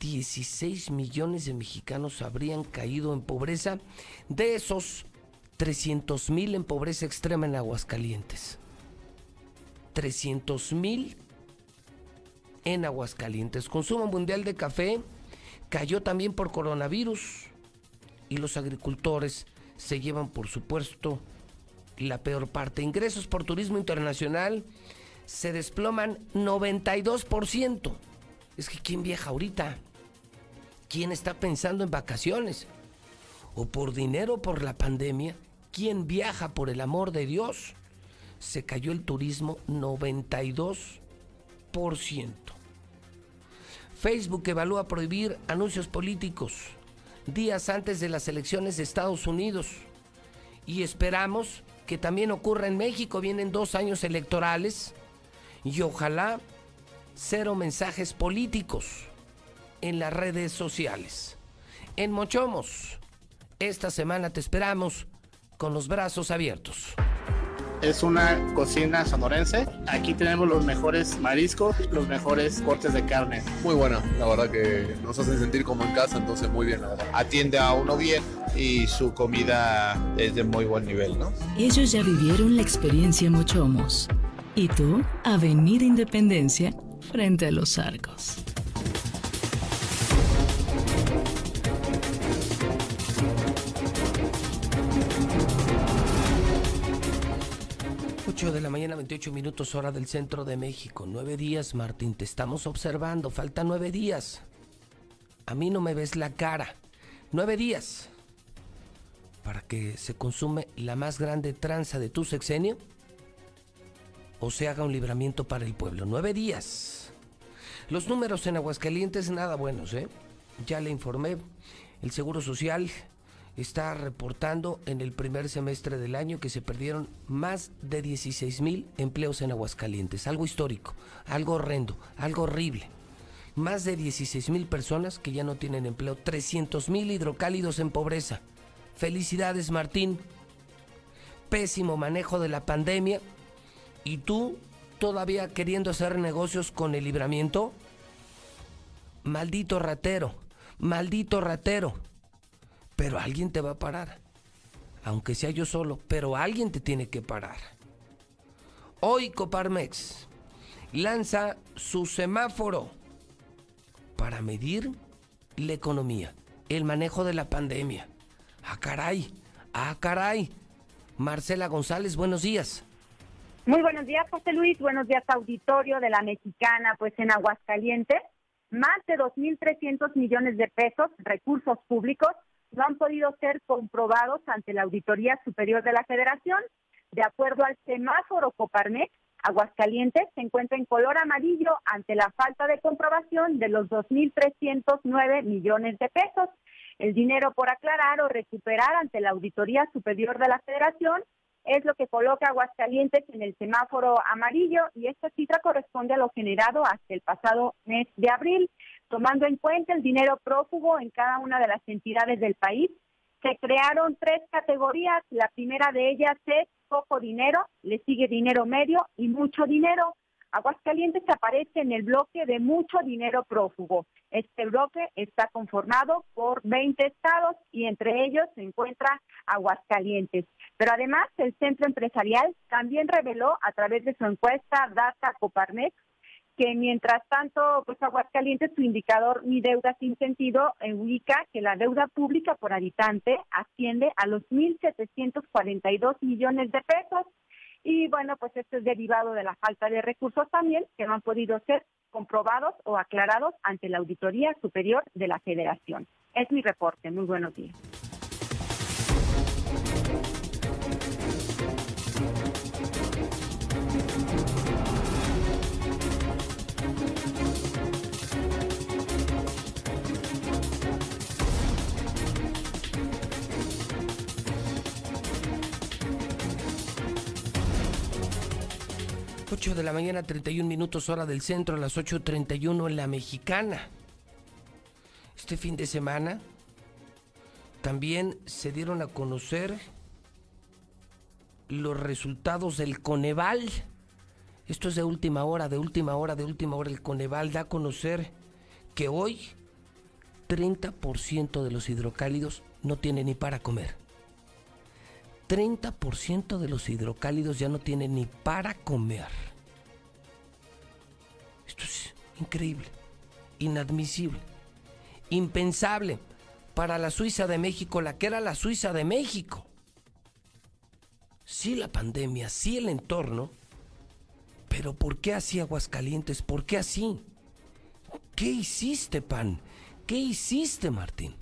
16 millones de mexicanos habrían caído en pobreza. De esos, 300 mil en pobreza extrema en Aguascalientes. 300 mil en Aguascalientes. Consumo mundial de café cayó también por coronavirus y los agricultores se llevan, por supuesto, la peor parte. Ingresos por turismo internacional se desploman 92%. Es que ¿quién viaja ahorita? ¿Quién está pensando en vacaciones? ¿O por dinero por la pandemia? ¿Quién viaja por el amor de Dios? Se cayó el turismo 92%. Facebook evalúa prohibir anuncios políticos días antes de las elecciones de Estados Unidos. Y esperamos que también ocurra en México. Vienen dos años electorales y ojalá cero mensajes políticos en las redes sociales. En Mochomos, esta semana te esperamos con los brazos abiertos. Es una cocina sonorense. Aquí tenemos los mejores mariscos, los mejores cortes de carne. Muy buena, la verdad que nos hacen sentir como en casa, entonces muy bien, la verdad. Atiende a uno bien y su comida es de muy buen nivel, ¿no? Ellos ya vivieron la experiencia Mochomos. Y tú, Avenida Independencia, frente a los arcos. 8 de la mañana, 28 minutos hora del centro de México. Nueve días, Martín, te estamos observando. Faltan nueve días. A mí no me ves la cara. Nueve días. Para que se consume la más grande tranza de tu sexenio. O se haga un libramiento para el pueblo. Nueve días. Los números en Aguascalientes nada buenos, ¿eh? Ya le informé. El Seguro Social está reportando en el primer semestre del año que se perdieron más de 16 mil empleos en Aguascalientes. Algo histórico, algo horrendo, algo horrible. Más de 16 mil personas que ya no tienen empleo, 300 mil hidrocálidos en pobreza. Felicidades Martín. Pésimo manejo de la pandemia. ¿Y tú todavía queriendo hacer negocios con el libramiento? Maldito ratero, maldito ratero pero alguien te va a parar. Aunque sea yo solo, pero alguien te tiene que parar. Hoy Coparmex lanza su semáforo para medir la economía, el manejo de la pandemia. Ah, caray, ah, caray. Marcela González, buenos días. Muy buenos días, José Luis. Buenos días, auditorio de la Mexicana. Pues en Aguascalientes, más de 2.300 millones de pesos, recursos públicos, no han podido ser comprobados ante la Auditoría Superior de la Federación. De acuerdo al semáforo Coparmex, Aguascalientes se encuentra en color amarillo ante la falta de comprobación de los 2.309 millones de pesos. El dinero por aclarar o recuperar ante la Auditoría Superior de la Federación es lo que coloca Aguascalientes en el semáforo amarillo y esta cifra corresponde a lo generado hasta el pasado mes de abril. Tomando en cuenta el dinero prófugo en cada una de las entidades del país, se crearon tres categorías. La primera de ellas es poco dinero, le sigue dinero medio y mucho dinero. Aguascalientes aparece en el bloque de mucho dinero prófugo. Este bloque está conformado por 20 estados y entre ellos se encuentra Aguascalientes. Pero además el centro empresarial también reveló a través de su encuesta Data Coparmex que mientras tanto, pues Aguascalientes, su indicador Mi Deuda Sin Sentido, ubica que la deuda pública por habitante asciende a los 1.742 millones de pesos. Y bueno, pues esto es derivado de la falta de recursos también que no han podido ser comprobados o aclarados ante la Auditoría Superior de la Federación. Es mi reporte. Muy buenos días. 8 de la mañana, 31 minutos hora del centro, a las 8.31 en la mexicana. Este fin de semana también se dieron a conocer los resultados del Coneval. Esto es de última hora, de última hora, de última hora. El Coneval da a conocer que hoy 30% de los hidrocálidos no tienen ni para comer. 30% de los hidrocálidos ya no tienen ni para comer. Esto es increíble, inadmisible, impensable para la Suiza de México, la que era la Suiza de México. Sí la pandemia, sí el entorno, pero ¿por qué así Aguascalientes? ¿Por qué así? ¿Qué hiciste, Pan? ¿Qué hiciste, Martín?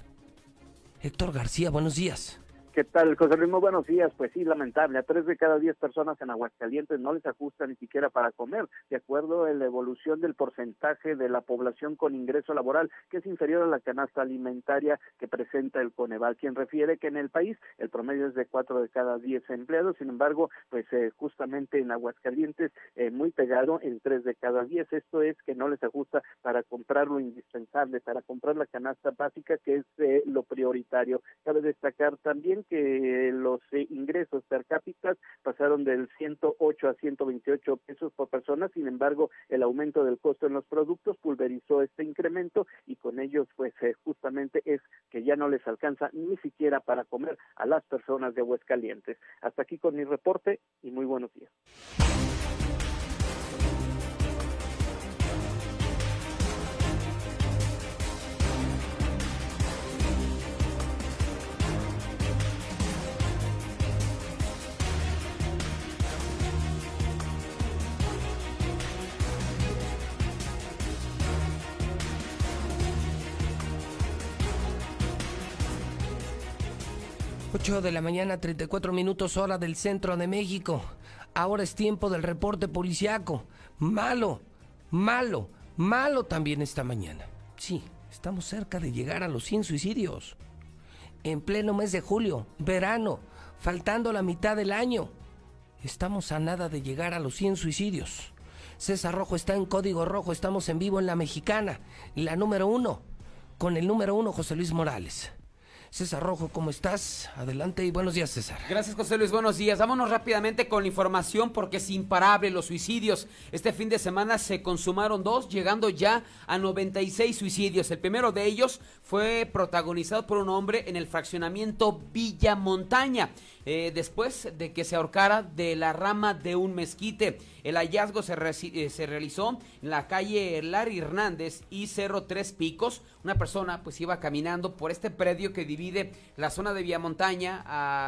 Héctor García, buenos días. ¿Qué tal, José Luis? Buenos días. Pues sí, lamentable. A tres de cada diez personas en Aguascalientes no les ajusta ni siquiera para comer, de acuerdo a la evolución del porcentaje de la población con ingreso laboral, que es inferior a la canasta alimentaria que presenta el Coneval, quien refiere que en el país el promedio es de cuatro de cada diez empleados. Sin embargo, pues eh, justamente en Aguascalientes, eh, muy pegado en tres de cada diez. Esto es que no les ajusta para comprar lo indispensable, para comprar la canasta básica, que es eh, lo prioritario. Cabe destacar también que los eh, ingresos per cápita pasaron del 108 a 128 pesos por persona, sin embargo, el aumento del costo en los productos pulverizó este incremento y con ellos, pues eh, justamente es que ya no les alcanza ni siquiera para comer a las personas de Aguascalientes. Hasta aquí con mi reporte y muy buenos días. 8 de la mañana, 34 minutos hora del centro de México. Ahora es tiempo del reporte policiaco. Malo, malo, malo también esta mañana. Sí, estamos cerca de llegar a los 100 suicidios. En pleno mes de julio, verano, faltando la mitad del año. Estamos a nada de llegar a los 100 suicidios. César Rojo está en código rojo, estamos en vivo en la mexicana, la número uno, con el número uno José Luis Morales. César Rojo, ¿cómo estás? Adelante y buenos días, César. Gracias, José Luis. Buenos días. Vámonos rápidamente con la información porque es imparable los suicidios. Este fin de semana se consumaron dos, llegando ya a 96 suicidios. El primero de ellos fue protagonizado por un hombre en el fraccionamiento Villa Montaña. Eh, después de que se ahorcara de la rama de un mezquite. El hallazgo se, eh, se, realizó en la calle Larry Hernández y Cerro Tres Picos. Una persona pues iba caminando por este predio que divide la zona de Villa Montaña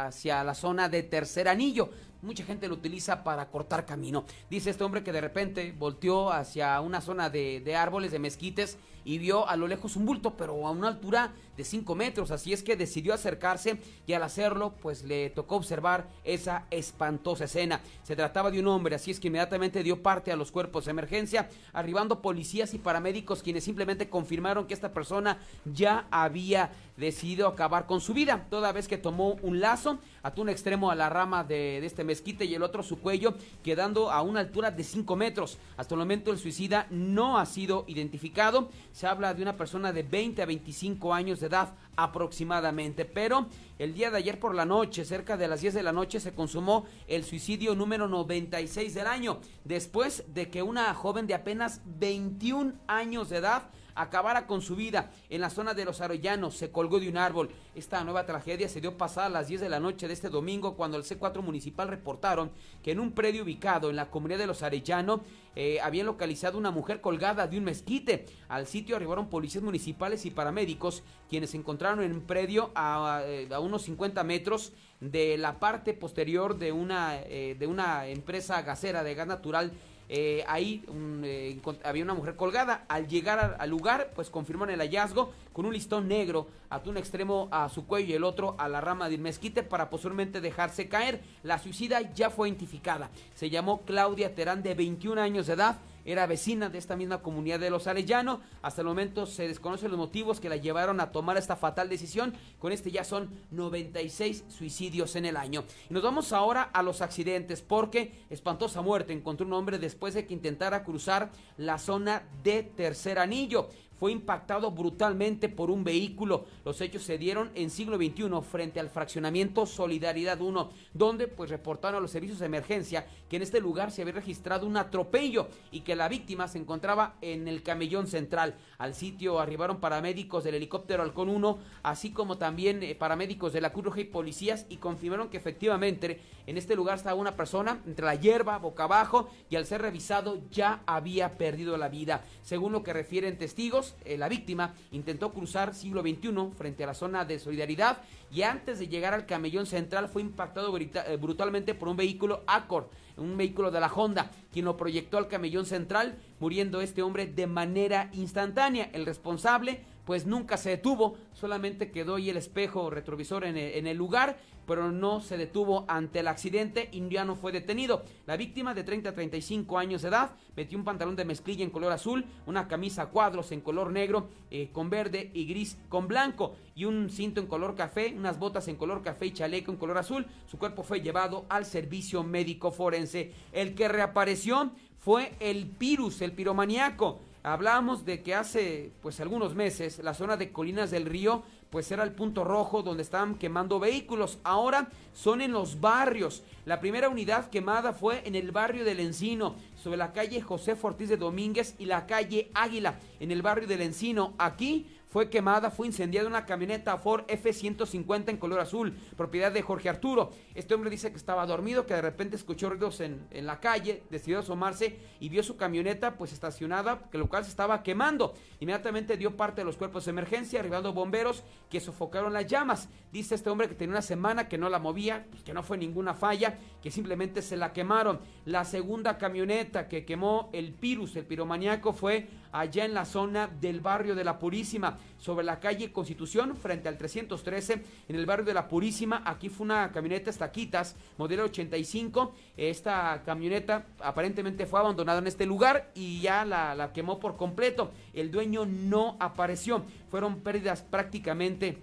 hacia la zona de Tercer Anillo mucha gente lo utiliza para cortar camino. Dice este hombre que de repente volteó hacia una zona de, de, árboles, de mezquites, y vio a lo lejos un bulto, pero a una altura de 5 metros. Así es que decidió acercarse y al hacerlo, pues le tocó observar esa espantosa escena. Se trataba de un hombre, así es que inmediatamente dio parte a los cuerpos de emergencia, arribando policías y paramédicos quienes simplemente confirmaron que esta persona ya había decidido acabar con su vida, toda vez que tomó un lazo, ató un extremo a la rama de, de este mezquite y el otro su cuello, quedando a una altura de 5 metros. Hasta el momento el suicida no ha sido identificado. Se habla de una persona de 20 a 25 años de edad aproximadamente, pero el día de ayer por la noche, cerca de las 10 de la noche, se consumó el suicidio número 96 del año, después de que una joven de apenas 21 años de edad acabara con su vida en la zona de los Arollanos, se colgó de un árbol. Esta nueva tragedia se dio pasada a las 10 de la noche de este domingo cuando el C4 municipal reportaron que en un predio ubicado en la comunidad de los Arellano eh, habían localizado una mujer colgada de un mezquite. Al sitio arribaron policías municipales y paramédicos quienes encontraron en un predio a, eh, unos 50 metros de la parte posterior de una, eh, de una empresa gasera de gas natural eh, ahí eh, había una mujer colgada. Al llegar al, lugar, pues confirman el hallazgo con un listón negro, ató un extremo a su cuello y el otro a la rama del mezquite para posteriormente dejarse caer. La suicida ya fue identificada. Se llamó Claudia Terán de 21 años de edad era vecina de esta misma comunidad de Los Arellano. Hasta el momento se desconocen los motivos que la llevaron a tomar esta fatal decisión. Con este ya son 96 suicidios en el año. Y nos vamos ahora a los accidentes porque espantosa muerte encontró un hombre después de que intentara cruzar la zona de tercer anillo fue impactado brutalmente por un vehículo. Los hechos se dieron en siglo XXI frente al fraccionamiento Solidaridad 1, donde pues reportaron a los servicios de emergencia que en este lugar se había registrado un atropello y que la víctima se encontraba en el camellón central. Al sitio arribaron paramédicos del helicóptero Halcón 1, así como también eh, paramédicos de la Cruz Roja y policías y confirmaron que efectivamente en este lugar estaba una persona entre la hierba, boca abajo y al ser revisado ya había perdido la vida. Según lo que refieren testigos, eh, la víctima intentó cruzar siglo XXI frente a la zona de solidaridad y antes de llegar al camellón central fue impactado eh, brutalmente por un vehículo Accord, un vehículo de la Honda, quien lo proyectó al camellón central, muriendo este hombre de manera instantánea. El responsable pues nunca se detuvo, solamente quedó ahí el espejo retrovisor en el, en el lugar pero no se detuvo ante el accidente y ya no fue detenido. La víctima de 30 a 35 años de edad metió un pantalón de mezclilla en color azul, una camisa a cuadros en color negro eh, con verde y gris con blanco y un cinto en color café, unas botas en color café y chaleco en color azul. Su cuerpo fue llevado al servicio médico forense. El que reapareció fue el Pirus, el piromaniaco. Hablamos de que hace pues algunos meses la zona de Colinas del Río pues era el punto rojo donde estaban quemando vehículos. Ahora son en los barrios. La primera unidad quemada fue en el barrio del Encino, sobre la calle José Ortiz de Domínguez y la calle Águila, en el barrio del Encino. Aquí fue quemada, fue incendiada una camioneta Ford F-150 en color azul, propiedad de Jorge Arturo. Este hombre dice que estaba dormido, que de repente escuchó ruidos en, en la calle, decidió asomarse y vio su camioneta pues estacionada, que lo cual se estaba quemando. Inmediatamente dio parte de los cuerpos de emergencia, arribando bomberos que sofocaron las llamas. Dice este hombre que tenía una semana que no la movía, pues, que no fue ninguna falla, que simplemente se la quemaron. La segunda camioneta que quemó el Pirus, el piromaniaco, fue allá en la zona del barrio de la Purísima, sobre la calle Constitución, frente al 313, en el barrio de la Purísima. Aquí fue una camioneta estaquitas, modelo 85. Esta camioneta aparentemente fue abandonada en este lugar y ya la, la quemó por completo. El dueño no apareció. Fueron pérdidas prácticamente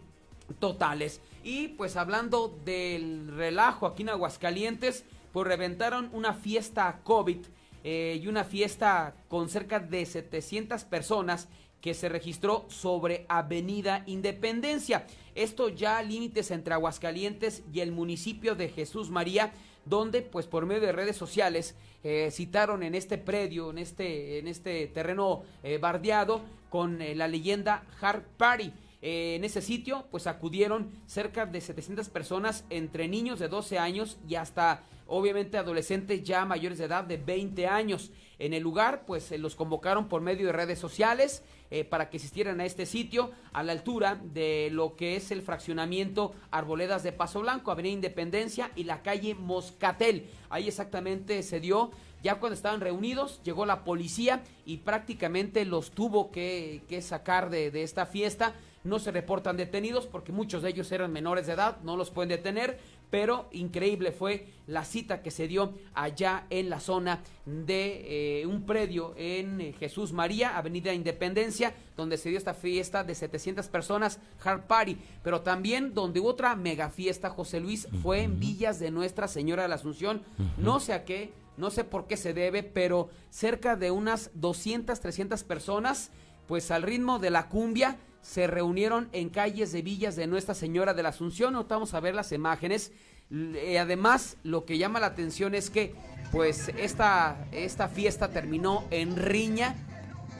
totales. Y pues hablando del relajo aquí en Aguascalientes, pues reventaron una fiesta COVID eh, y una fiesta con cerca de 700 personas que se registró sobre Avenida Independencia. Esto ya límites entre Aguascalientes y el municipio de Jesús María, donde pues por medio de redes sociales eh, citaron en este predio, en este, en este terreno eh, bardeado, con la leyenda Hard Party. en ese sitio pues acudieron cerca de 700 personas entre niños de 12 años y hasta obviamente adolescentes ya mayores de edad de 20 años. En el lugar, pues se los convocaron por medio de redes sociales eh, para que asistieran a este sitio a la altura de lo que es el fraccionamiento Arboledas de Paso Blanco, Avenida Independencia y la calle Moscatel. Ahí exactamente se dio. Ya cuando estaban reunidos, llegó la policía y prácticamente los tuvo que, sacar de esta fiesta. No se reportan detenidos porque muchos de ellos eran menores de edad, no los pueden detener, pero increíble fue la cita que se dio allá en la zona de eh, un predio en eh, Jesús María, Avenida Independencia, donde se dio esta fiesta de 700 personas, Hard Party, pero también donde hubo otra mega fiesta, José Luis, fue en Villas de Nuestra Señora de la Asunción, no sé a qué, no sé por qué se debe, pero cerca de unas 200, 300 personas, pues al ritmo de la cumbia, se reunieron en calles de villas de Nuestra Señora de la Asunción. Ahorita vamos a ver las imágenes. Eh, además, lo que llama la atención es que, pues, esta, esta fiesta terminó en riña.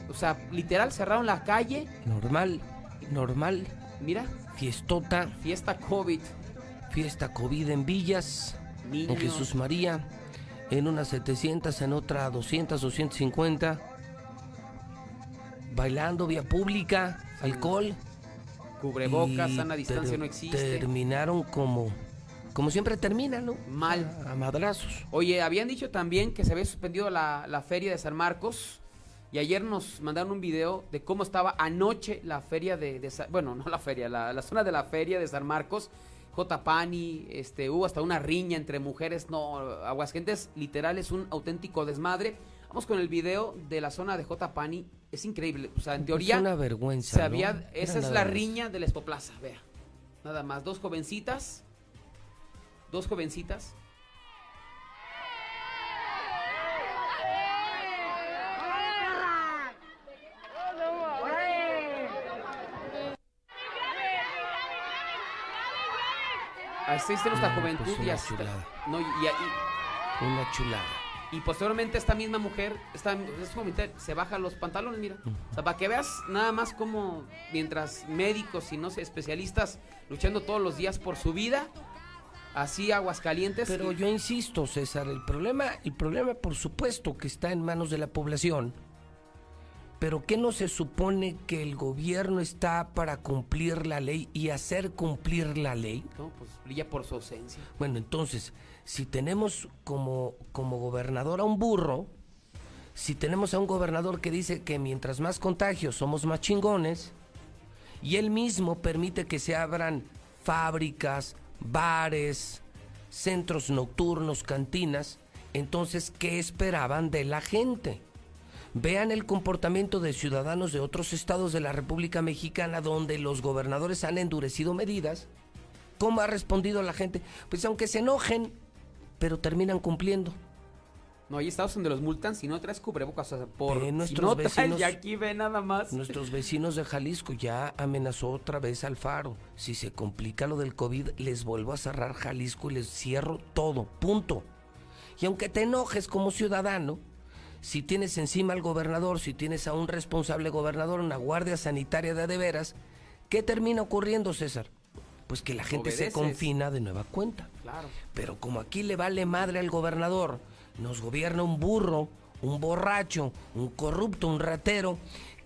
O sea, literal, cerraron la calle. Normal, normal. Mira. Fiestota. Fiesta COVID. Fiesta COVID en Villas. En Jesús María. En unas 700, en otra 200, 250. Bailando vía pública alcohol. Cubrebocas, sana distancia no existe. Terminaron como, como siempre terminan, ¿no? Mal. A, madrazos. Oye, habían dicho también que se había suspendido la, feria de San Marcos. Y ayer nos mandaron un video de cómo estaba anoche la feria de, de bueno, no la feria, la, zona de la feria de San Marcos. J. Pani, este, hubo hasta una riña entre mujeres. No, Aguascalientes literal es un auténtico desmadre. Vamos con el video de la zona de J. Pani. Es increíble. O sea, en teoría. una vergüenza, se ¿no? había- Era esa es la riña de la Expoplaza. Vea. Nada más. Dos jovencitas. Dos jovencitas. Así está nuestra No, juventud y una chulada. No, y, y- Una chulada. Y posteriormente esta misma mujer, esta, mujer se baja los pantalones, mira. O sea, para que veas nada más como mientras médicos y no sé, especialistas luchando todos los días por su vida, así Aguascalientes. Pero y- yo insisto, César, el problema, el problema por supuesto que está en manos de la población. Pero ¿qué no se supone que el gobierno está para cumplir la ley y hacer cumplir la ley? No, pues brilla por su ausencia. Bueno, entonces, si tenemos como, como gobernador a un burro, si tenemos a un gobernador que dice que mientras más contagios somos más chingones, y él mismo permite que se abran fábricas, bares, centros nocturnos, cantinas, entonces, ¿qué esperaban de la gente? Vean el comportamiento de ciudadanos de otros estados de la República Mexicana donde los gobernadores han endurecido medidas. ¿Cómo ha respondido la gente? Pues aunque se enojen, pero terminan cumpliendo. No, hay estados donde los multan si no traes cubrebocas. O sea, por si nuestros traes, vecinos- y aquí ve nada más. Nuestros vecinos de Jalisco ya amenazó otra vez al faro. Si se complica lo del COVID, les vuelvo a cerrar Jalisco y les cierro todo. Punto. Y aunque te enojes como ciudadano, si tienes encima al gobernador, si tienes a un responsable gobernador, una guardia sanitaria de a de veras, ¿qué termina ocurriendo, César? Pues que la gente se confina de nueva cuenta. Claro. Pero como aquí le vale madre al gobernador, nos gobierna un burro, un borracho, un corrupto, un ratero,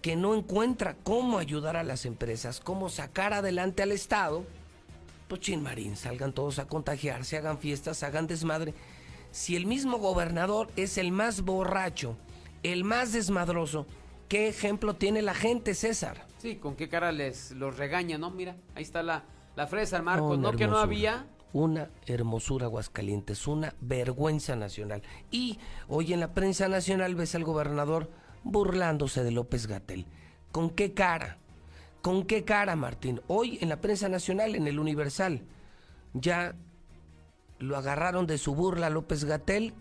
que no encuentra cómo ayudar a las empresas, cómo sacar adelante al Estado, pues chin marín, salgan todos a contagiarse, hagan fiestas, hagan desmadre. Si el mismo gobernador es el más borracho, el más desmadroso, ¿qué ejemplo tiene la gente, César? Sí, con qué cara les los regaña, ¿no? Mira, ahí está la, la San Marcos, ¿no? Que no había. Una hermosura Aguascalientes, una vergüenza nacional. Y hoy en la prensa nacional ves al gobernador burlándose de López Gatel. ¿Con qué cara? ¿Con qué cara, Martín? Hoy en la prensa nacional, en el Universal, ya lo agarraron de su burla López Gatel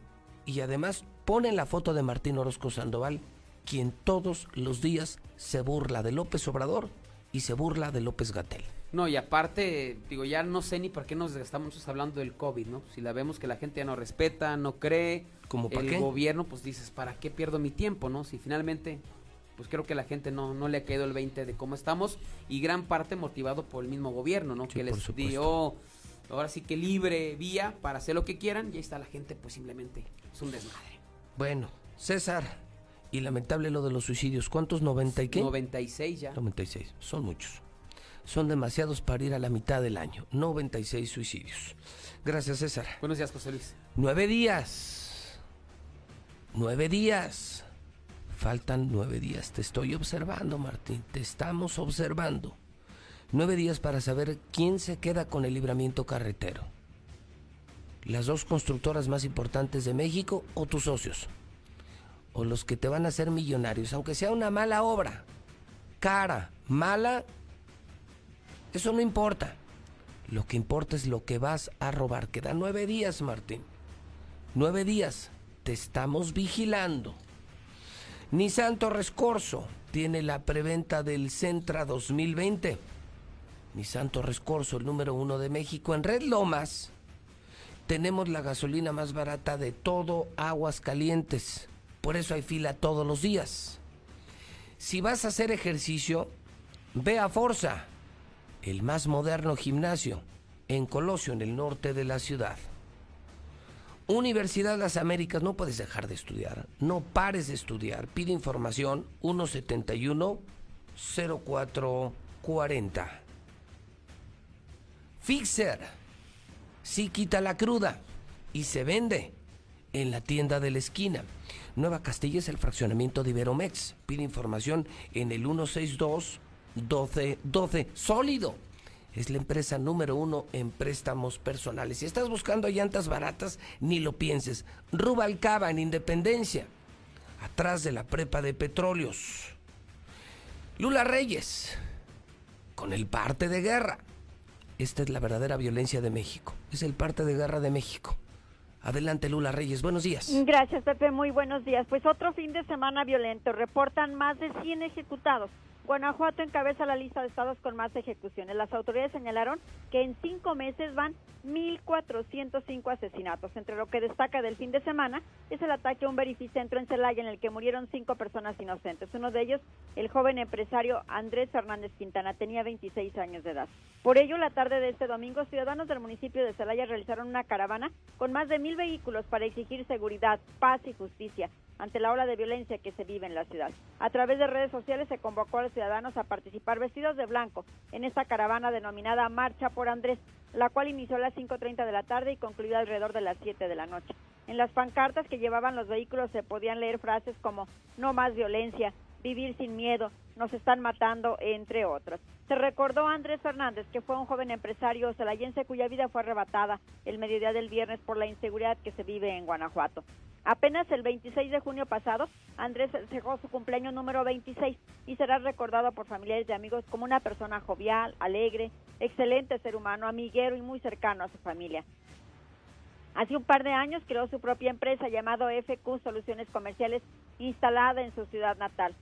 y además ponen la foto de Martín Orozco Sandoval, quien todos los días se burla de López Obrador y se burla de López Gatel. No, y aparte, digo, ya no sé ni por qué nos desgastamos hablando del COVID, ¿no? Si la vemos que la gente ya no respeta, no cree. ¿Cómo pa' El qué? gobierno, pues dices, ¿para qué pierdo mi tiempo, no? Si finalmente, pues creo que la gente no, no le ha caído el 20 de cómo estamos y gran parte motivado por el mismo gobierno, ¿no? Sí, que les supuesto. dio, ahora sí que libre vía para hacer lo que quieran y ahí está la gente, pues simplemente es un desmadre. Bueno, César, y lamentable lo de los suicidios. ¿Cuántos? ¿90 y qué? 96 ya. 96, son muchos. Son demasiados para ir a la mitad del año. 96 suicidios. Gracias, César. Buenos días, José Luis. Nueve días. Nueve días. Faltan nueve días. Te estoy observando, Martín. Te estamos observando. Nueve días para saber quién se queda con el libramiento carretero. Las dos constructoras más importantes de México o tus socios. O los que te van a hacer millonarios, aunque sea una mala obra. Cara, mala, eso no importa. Lo que importa es lo que vas a robar. Quedan nueve días, Martín. Nueve días. Te estamos vigilando. Nissan Torres Corso tiene la preventa del Centra 2020. Nissan Torres Corso, el número uno de México. En Red Lomas tenemos la gasolina más barata de todo Aguas Calientes. Por eso hay fila todos los días. Si vas a hacer ejercicio, ve a Forza, el más moderno gimnasio, en Colosio, en el norte de la ciudad. Universidad Las Américas, no puedes dejar de estudiar, no pares de estudiar. Pide información 171-0440. Fixer, sí quita la cruda y se vende en la tienda de la esquina. Nueva Castilla es el fraccionamiento de Iberomex. Pide información en el 162 12 12 sólido. Es la empresa número uno en préstamos personales. Si estás buscando llantas baratas, ni lo pienses. Rubalcaba en Independencia. atrás de la prepa de petróleos. Lula Reyes, con el parte de guerra. Esta es la verdadera violencia de México. Es el parte de guerra de México. Adelante, Lula Reyes. Buenos días. Gracias, Pepe. Muy buenos días. Pues otro fin de semana violento. Reportan más de 100 ejecutados. Guanajuato encabeza la lista de estados con más ejecuciones. Las autoridades señalaron que en cinco meses van 1.405 asesinatos. Entre lo que destaca del fin de semana es el ataque a un verificentro en Celaya en el que murieron cinco personas inocentes. Uno de ellos, el joven empresario Andrés Fernández Quintana, tenía 26 años de edad. Por ello, la tarde de este domingo, ciudadanos del municipio de Celaya realizaron una caravana con más de mil vehículos para exigir seguridad, paz y justicia ante la ola de violencia que se vive en la ciudad. A través de redes sociales se convocó a los ciudadanos a participar vestidos de blanco en esta caravana denominada Marcha por Andrés, la cual inició a las 5.30 de la tarde y concluyó alrededor de las 7 de la noche. En las pancartas que llevaban los vehículos se podían leer frases como no más violencia, vivir sin miedo, nos están matando, entre otros. Se recordó a Andrés Fernández, que fue un joven empresario celayense cuya vida fue arrebatada el mediodía del viernes por la inseguridad que se vive en Guanajuato. Apenas el 26 de junio pasado, Andrés cerró su cumpleaños número 26 y será recordado por familiares y amigos como una persona jovial, alegre, excelente ser humano, amiguero y muy cercano a su familia. Hace un par de años creó su propia empresa llamado FQ Soluciones Comerciales instalada en su ciudad natal.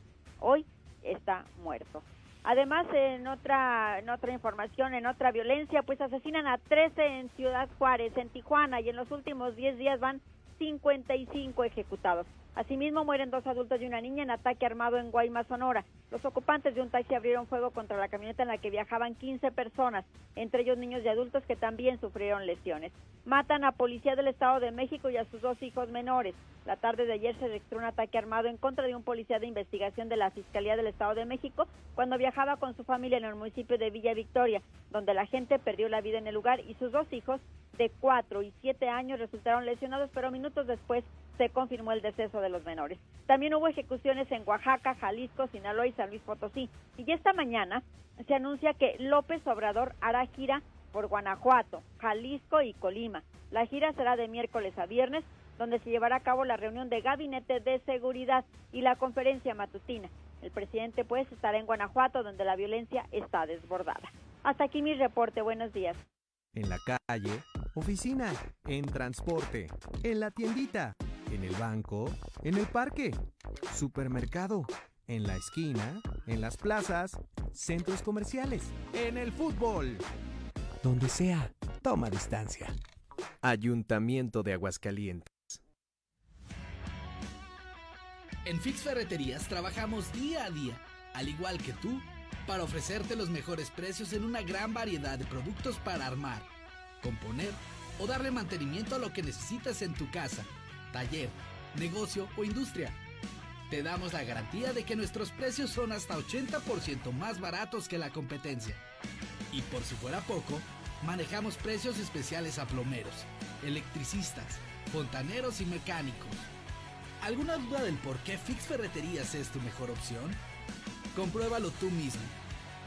Hoy está muerto. Además, en otra, en otra información, en otra violencia, pues asesinan a 13 en Ciudad Juárez, en Tijuana, y en los últimos 10 días van 55 ejecutados. Asimismo, mueren dos adultos y una niña en ataque armado en Guaymas, Sonora. Los ocupantes de un taxi abrieron fuego contra la camioneta en la que viajaban 15 personas, entre ellos niños y adultos que también sufrieron lesiones. Matan a policía del Estado de México y a sus dos hijos menores. La tarde de ayer se registró un ataque armado en contra de un policía de investigación de la Fiscalía del Estado de México cuando viajaba con su familia en el municipio de Villa Victoria, donde la gente perdió la vida en el lugar y sus dos hijos de 4 y 7 años resultaron lesionados, pero minutos después se confirmó el deceso de los menores. También hubo ejecuciones en Oaxaca, Jalisco, Sinaloa y Luis Potosí. Y esta mañana se anuncia que López Obrador hará gira por Guanajuato, Jalisco y Colima. La gira será de miércoles a viernes, donde se llevará a cabo la reunión de gabinete de seguridad y la conferencia matutina. El presidente pues estará en Guanajuato, donde la violencia está desbordada. Hasta aquí mi reporte. Buenos días. En la calle, oficina, en transporte, en la tiendita, en el banco, en el parque, supermercado, en la esquina, en las plazas, centros comerciales, en el fútbol. Donde sea, toma distancia. Ayuntamiento de Aguascalientes. En Fix Ferreterías trabajamos día a día, al igual que tú, para ofrecerte los mejores precios en una gran variedad de productos para armar, componer o darle mantenimiento a lo que necesitas en tu casa, taller, negocio o industria. Te damos la garantía de que nuestros precios son hasta 80% más baratos que la competencia. Y por si fuera poco, manejamos precios especiales a plomeros, electricistas, fontaneros y mecánicos. ¿Alguna duda del por qué Fix Ferreterías es tu mejor opción? Compruébalo tú mismo.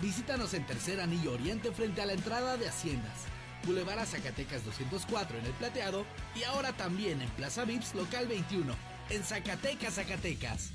Visítanos en Tercer Anillo Oriente frente a la entrada de Haciendas. Boulevard a Zacatecas 204 en El Plateado y ahora también en Plaza Vips Local 21 en Zacatecas, Zacatecas.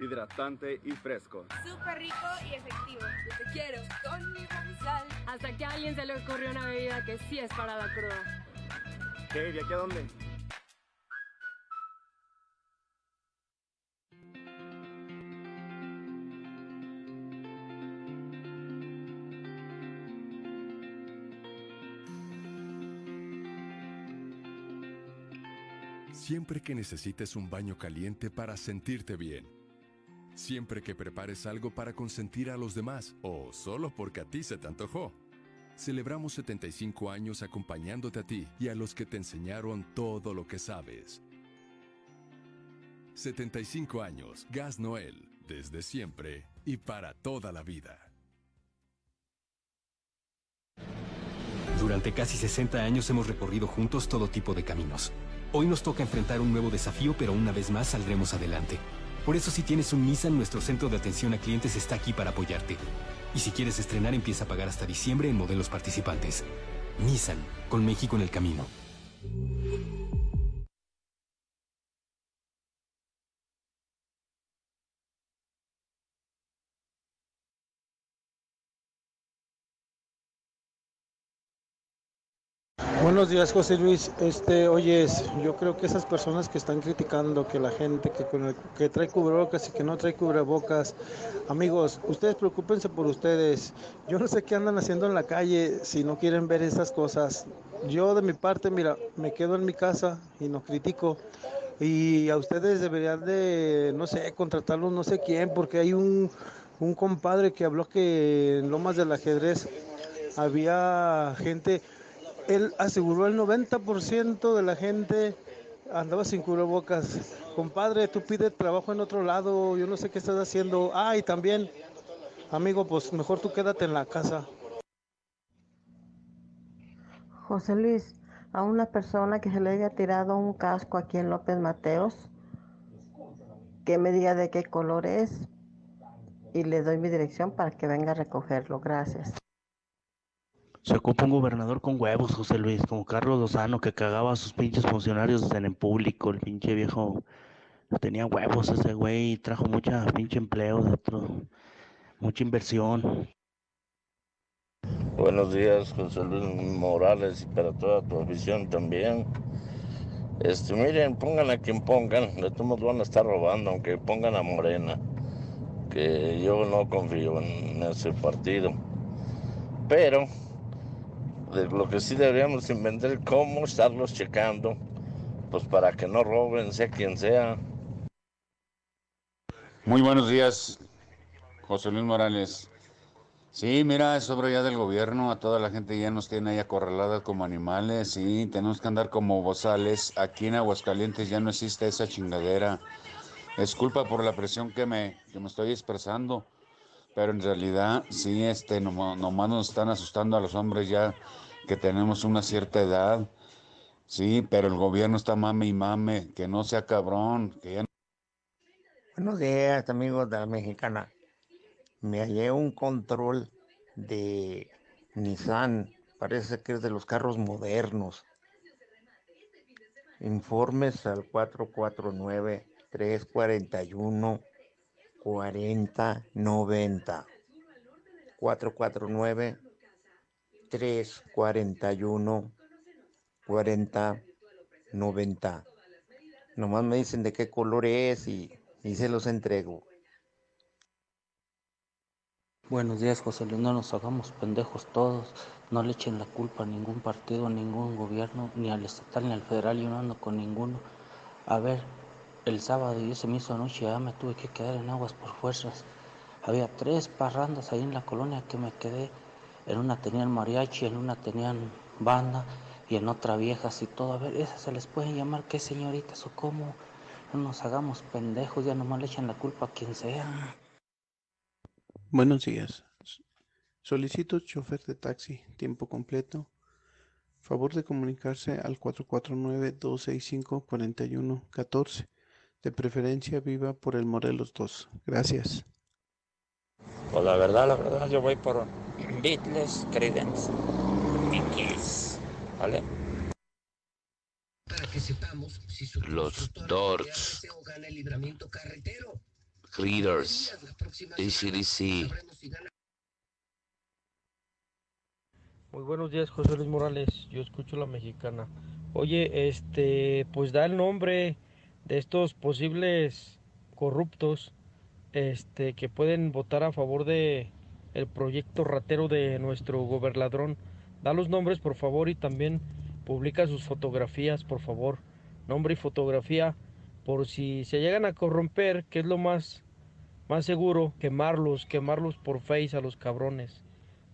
Hidratante y fresco. Súper rico y efectivo. Yo te quiero con mi sal. Hasta que a alguien se le ocurrió una bebida que sí es para la cruda. ¿Qué? ¿De aquí a dónde? Siempre que necesites un baño caliente para sentirte bien. Siempre que prepares algo para consentir a los demás o solo porque a ti se te antojó. Celebramos 75 años acompañándote a ti y a los que te enseñaron todo lo que sabes. 75 años. Gas Noel. Desde siempre y para toda la vida. Durante casi 60 años hemos recorrido juntos todo tipo de caminos. Hoy nos toca enfrentar un nuevo desafío, pero una vez más saldremos adelante. Por eso si tienes un Nissan, nuestro centro de atención a clientes está aquí para apoyarte. Y si quieres estrenar, empieza a pagar hasta diciembre en modelos participantes. Nissan, con México en el camino. Buenos días, José Luis. Este, oyes, yo creo que esas personas que están criticando que la gente que, con el- que trae cubrebocas y que no trae cubrebocas, amigos, ustedes preocúpense por ustedes. Yo no sé qué andan haciendo en la calle si no quieren ver esas cosas. Yo de mi parte, mira, me quedo en mi casa y no critico. Y a ustedes deberían de, no sé, contratarlos no sé quién, porque hay un, un compadre que habló que en Lomas del Ajedrez había gente él aseguró el 90% de la gente andaba sin cubrebocas. Compadre, tú pides trabajo en otro lado, yo no sé qué estás haciendo. Ah, y también, amigo, pues mejor tú quédate en la casa. José Luis, a una persona que se le haya tirado un casco aquí en López Mateos, que me diga de qué color es y le doy mi dirección para que venga a recogerlo. Gracias. Se ocupa un gobernador con huevos, José Luis, como Carlos Lozano, que cagaba a sus pinches funcionarios en el público. El pinche viejo tenía huevos ese güey trajo mucha pinche empleo dentro, mucha inversión. Buenos días, José Luis Morales, y para toda tu afición también. Este, miren, pongan a quien pongan, de todos van a estar robando, aunque pongan a Morena, que yo no confío en ese partido. Pero, de lo que sí deberíamos inventar cómo estarlos checando, pues para que no roben, sea quien sea. Muy buenos días, José Luis Morales. Sí, mira, es obra ya del gobierno, a toda la gente ya nos tiene ahí acorraladas como animales, sí, tenemos que andar como bozales. Aquí en Aguascalientes ya no existe esa chingadera. Es por la presión que me, que me estoy expresando, pero en realidad sí, este, nom- nomás nos están asustando a los hombres ya que tenemos una cierta edad. Sí, pero el gobierno está mame y mame, que no sea cabrón, que ya Buenos días, amigos de la mexicana. Me hallé un control de Nissan. Parece que es de los carros modernos. Informes al 449-341-4090. 449-341-4090. Nomás me dicen de qué color es y, y se los entrego. Buenos días, José Luis. No nos hagamos pendejos todos. No le echen la culpa a ningún partido, a ningún gobierno, ni al estatal ni al federal. Yo no ando con ninguno. A ver, el sábado y se me hizo anoche, ya me tuve que quedar en aguas por fuerzas. Había tres parrandas ahí en la colonia que me quedé. En una tenían mariachi, en una tenían banda y en otra viejas y todo. A ver, esas se les pueden llamar qué señoritas o cómo. No nos hagamos pendejos, ya nomás le echan la culpa a quien sea. Buenos días. Solicito chofer de taxi, tiempo completo. Favor de comunicarse al 449-265-4114. De preferencia viva por el Morelos 2. Gracias. Pues la verdad, la verdad, yo voy por Beatles Credence. ¿Vale? Los Dorks, Readers, ACDC, Muy buenos días, José Luis Morales. Yo escucho la mexicana. Oye, este, pues da el nombre de estos posibles corruptos, este, que pueden votar a favor de el proyecto ratero de nuestro gobernadrón. Da los nombres, por favor, y también publica sus fotografías, por favor. Nombre y fotografía, por si se llegan a corromper, que es lo más, más seguro, quemarlos, quemarlos por face a los cabrones.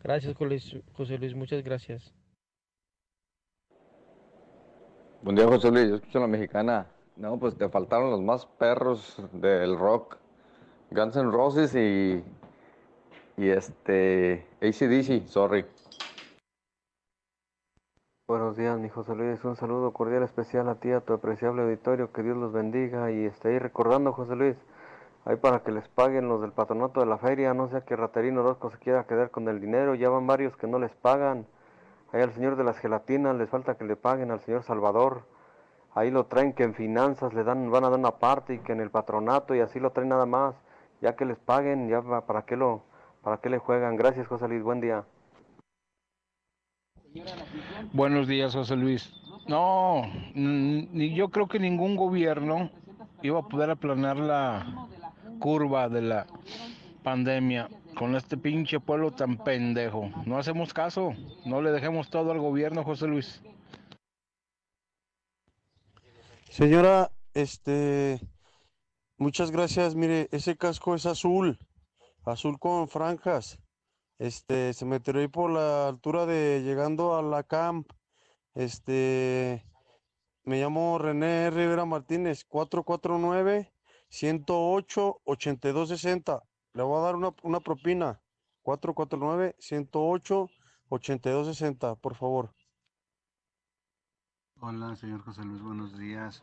Gracias, José Luis, muchas gracias. Buen día, José Luis. Yo escucho la mexicana. No, pues te faltaron los más perros del rock. Guns N' Roses y, y este ACDC, sorry. Buenos días, mi José Luis. Un saludo cordial especial a ti, a tu apreciable auditorio. Que Dios los bendiga. Y esté ahí recordando, José Luis, ahí para que les paguen los del patronato de la feria. No sea que Raterino Orozco se quiera quedar con el dinero. Ya van varios que no les pagan. Ahí al señor de las gelatinas les falta que le paguen al señor Salvador. Ahí lo traen que en finanzas le dan, van a dar una parte y que en el patronato y así lo traen nada más. Ya que les paguen, ya para qué lo, para qué le juegan. Gracias, José Luis. Buen día. Buenos días, José Luis. No, yo creo que ningún gobierno iba a poder aplanar la curva de la pandemia con este pinche pueblo tan pendejo. No hacemos caso, no le dejemos todo al gobierno, José Luis. Señora, este, muchas gracias. Mire, ese casco es azul, azul con franjas. Este, se me tiró ahí por la altura de llegando a la camp. Este, me llamo René Rivera Martínez, 449 108 8260. Le voy a dar una, una propina. 449 108 8260, por favor. Hola, señor José Luis, buenos días.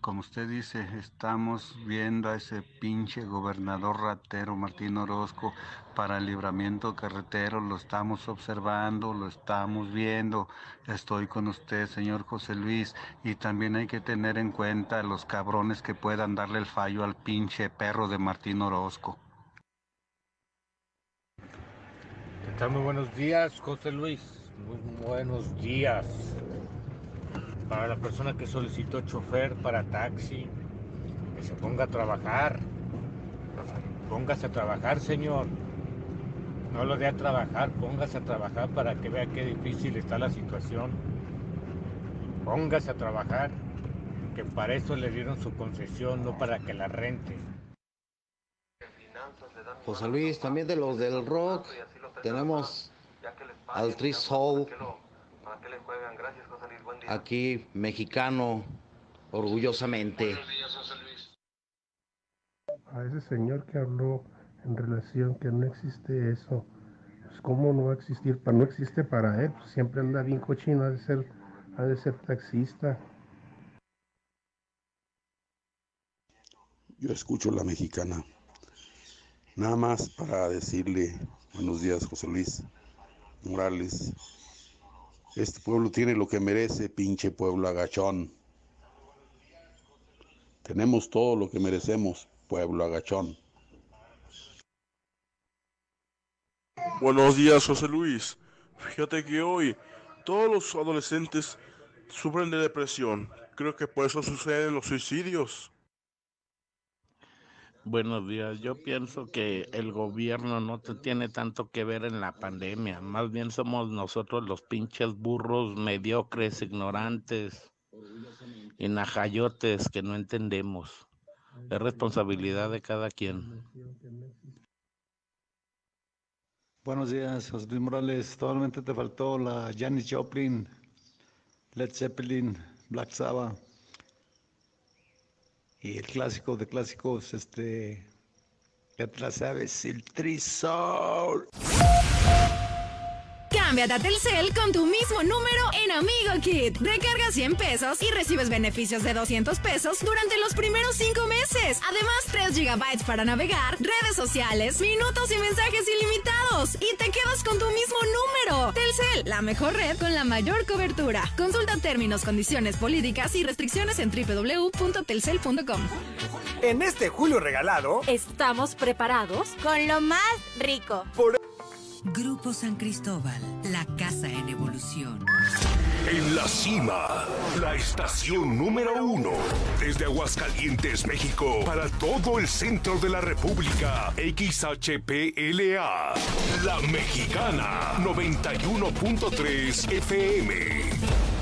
Como usted dice, estamos viendo a ese pinche gobernador ratero Martín Orozco para el libramiento carretero, lo estamos observando, lo estamos viendo. Estoy con usted, señor José Luis, y también hay que tener en cuenta los cabrones que puedan darle el fallo al pinche perro de Martín Orozco. ¿Qué tal? Muy buenos días, José Luis. Muy buenos días. Para la persona que solicitó chofer para taxi, que se ponga a trabajar. Póngase a trabajar, señor. No lo dé a trabajar, póngase a trabajar para que vea qué difícil está la situación. Póngase a trabajar, que para eso le dieron su concesión, no para que la rente. José Luis, también de los del rock, tenemos al Tri Soul, ¿Para qué le juegan? Gracias, José Luis. Buen día. aquí mexicano, orgullosamente. a ese señor que habló en relación que no existe eso. Pues cómo no va a existir, para no existe para él, pues siempre anda bien cochino, ha de ser, ha de ser taxista. Yo escucho la mexicana. Nada más para decirle buenos días, José Luis Morales. Este pueblo tiene lo que merece, pinche pueblo agachón. Tenemos todo lo que merecemos, pueblo agachón. Buenos días, José Luis. Fíjate que hoy todos los adolescentes sufren de depresión. Creo que por eso suceden los suicidios. Buenos días. Yo pienso que el gobierno no te tiene tanto que ver en la pandemia. Más bien somos nosotros los pinches burros mediocres, ignorantes y najayotes que no entendemos. Es responsabilidad de cada quien. Buenos días, José Luis Morales. Totalmente te faltó la Janis Joplin, Led Zeppelin, Black Sabbath y el clásico de clásicos, este, ya te la sabes, el Trisol. Cámbiate a Telcel con tu mismo número en Amigo Kit. Recarga 100 pesos y recibes beneficios de 200 pesos durante los primeros 5 meses. Además, 3 gigabytes para navegar, redes sociales, minutos y mensajes ilimitados. Y te quedas con tu mismo número. Telcel, la mejor red con la mayor cobertura. Consulta términos, condiciones, políticas y restricciones en www.telcel.com. En este julio regalado, Estamos preparados con lo más rico. Grupo San Cristóbal, la casa en evolución. En la cima, la estación número uno. Desde Aguascalientes, México, para todo el centro de la República. XHPLA. La Mexicana. 91.3 FM.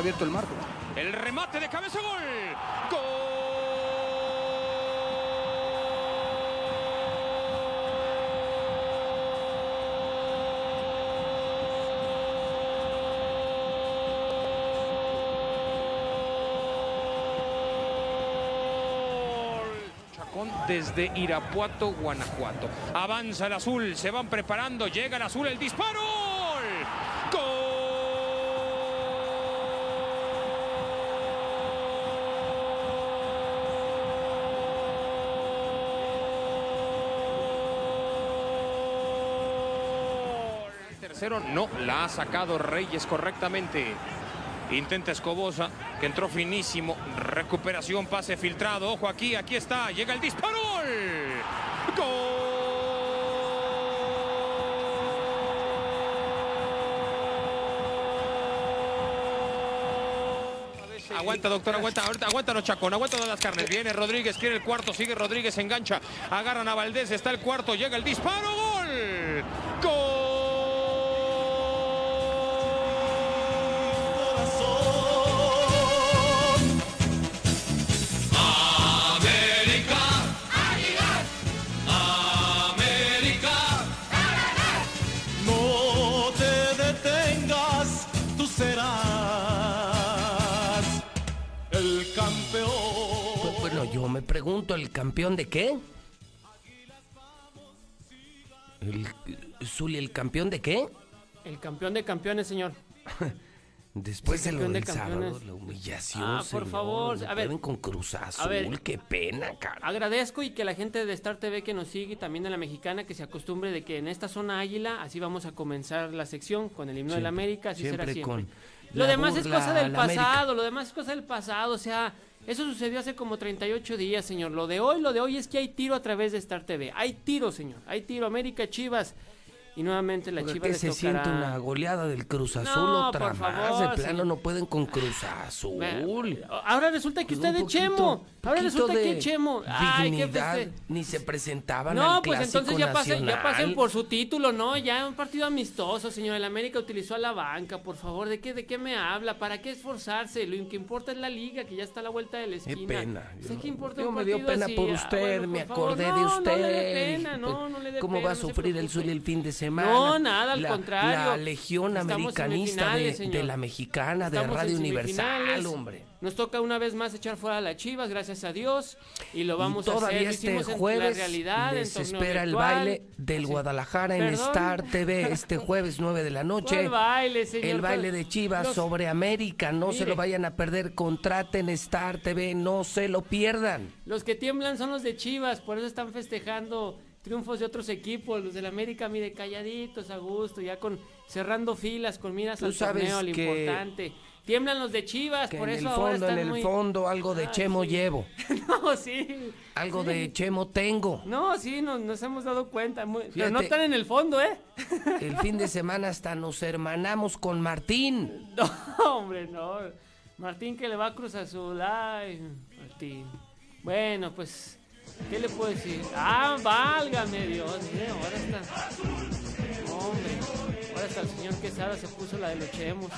Abierto el marco. El remate de cabeza gol. Chacón desde Irapuato, Guanajuato. Avanza el azul, se van preparando, llega el azul, el disparo. No, la ha sacado Reyes correctamente. Intenta Escobosa, que entró finísimo. Recuperación, pase filtrado. Ojo aquí, aquí está. Llega el disparo. ¡Gol! ¡Gol! Aguanta, doctor, aguanta, aguanta los chacón, aguanta todas las carnes. Viene Rodríguez, quiere el cuarto, sigue Rodríguez, engancha, agarran a Valdés, está el cuarto, llega el disparo, gol. ¡Gol! Pregunto, ¿el campeón de qué? El, Zuli, ¿el campeón de qué? El campeón de campeones, señor. Después de lo campeón de del sábado, la humillación, Ah, por señor, favor, a ver. con Cruz Azul, A ver. qué pena, cara. Agradezco y que la gente de Star TV que nos sigue y también de la mexicana que se acostumbre de que en esta zona águila así vamos a comenzar la sección con el himno de la Siempre, América, así siempre será siempre. con Lo demás es burla cosa a del la América. pasado, lo demás es cosa del pasado, o sea, eso sucedió hace como 38 días, señor. Lo de hoy, lo de hoy es que hay tiro a través de Star TV. Hay tiro, señor. Hay tiro América Chivas y nuevamente la ¿Por Chivas qué se tocará- siente una goleada del Cruz Azul No, otra más? favor, de plano señor. no pueden con Cruz Azul. Ahora resulta que Pues usted es Chemo. Ahora resulta de que Chemo. Ay, qué dignidad, feste- ni se presentaban No, al pues entonces ya pasen, ya pasen por su título, ¿no? Ya un partido amistoso, señor. El América utilizó a la banca, por favor. ¿De qué, de qué me habla? ¿Para qué esforzarse? Lo que importa es la liga, que ya está a la vuelta de la Qué esquina. pena. Sé Yo- que importa yo me dio pena así. por Ah, usted, bueno, me por favor. acordé de No, usted. No le dé pena, no, no le dé ¿Cómo pena, va a no sufrir el. Zuli el fin de semana? No, nada, al La- contrario. La legión Estamos americanista de, de la mexicana, de Estamos Radio en Universal, hombre. Nos toca una vez más echar fuera a las Chivas, gracias a Dios, y lo vamos y a hacer. todavía Lo este en la jueves realidad, les espera el baile del Guadalajara en. Star TV este jueves 9 de la noche. ¿Cuál baile, señor? El baile ¿Cuál- de Chivas Los- sobre América, no se lo vayan a perder, contraten Star TV, no se lo pierdan. Los que tiemblan son los de Chivas, por eso están festejando triunfos de otros equipos. Los del América, mire, calladitos, a gusto, ya con cerrando filas, con miras al torneo, al que- importante. Tiemblan los de Chivas, Que por en eso el ahora fondo, en el muy... fondo, algo de Ah, Chemo sí. llevo, No, sí. algo Sí. de Chemo tengo. No, sí, nos, nos hemos dado cuenta. muy- Pero no están en el fondo, ¿eh? El fin de semana hasta nos hermanamos con Martín. No, hombre, no. Martín que le va a Cruz Azul. Ay, Martín. Bueno, pues, ¿qué le puedo decir? Ah, válgame Dios. mire, ahora está. Hombre, ahora hasta el señor Quesada se puso la de los chemos.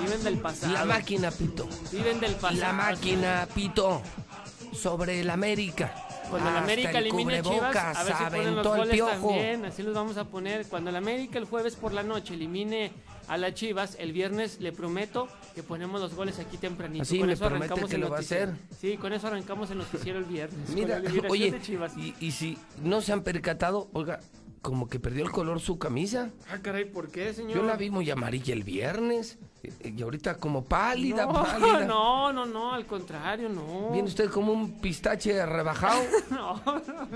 Viven del pasado. La máquina, Pito. Viven del pasado. La máquina, Pito. Sobre el América. Cuando el Hasta América el elimine a Chivas, a ver si ponen los el goles también, así los vamos a poner. Cuando el América el jueves por la noche elimine a las Chivas, el viernes le prometo que ponemos los goles aquí tempranito. Así con me eso arrancamos que el lo va a hacer. Sí, con eso arrancamos el noticiero el viernes. Mira, oye, de Chivas. y, y si no se han percatado, oiga, como que perdió el color su camisa. Ah, caray, ¿por qué, señor? Yo la vi muy amarilla el viernes. Y, y ahorita como pálida, no, pálida. no, no, no, al contrario, no. Viene usted como un pistache rebajado. no,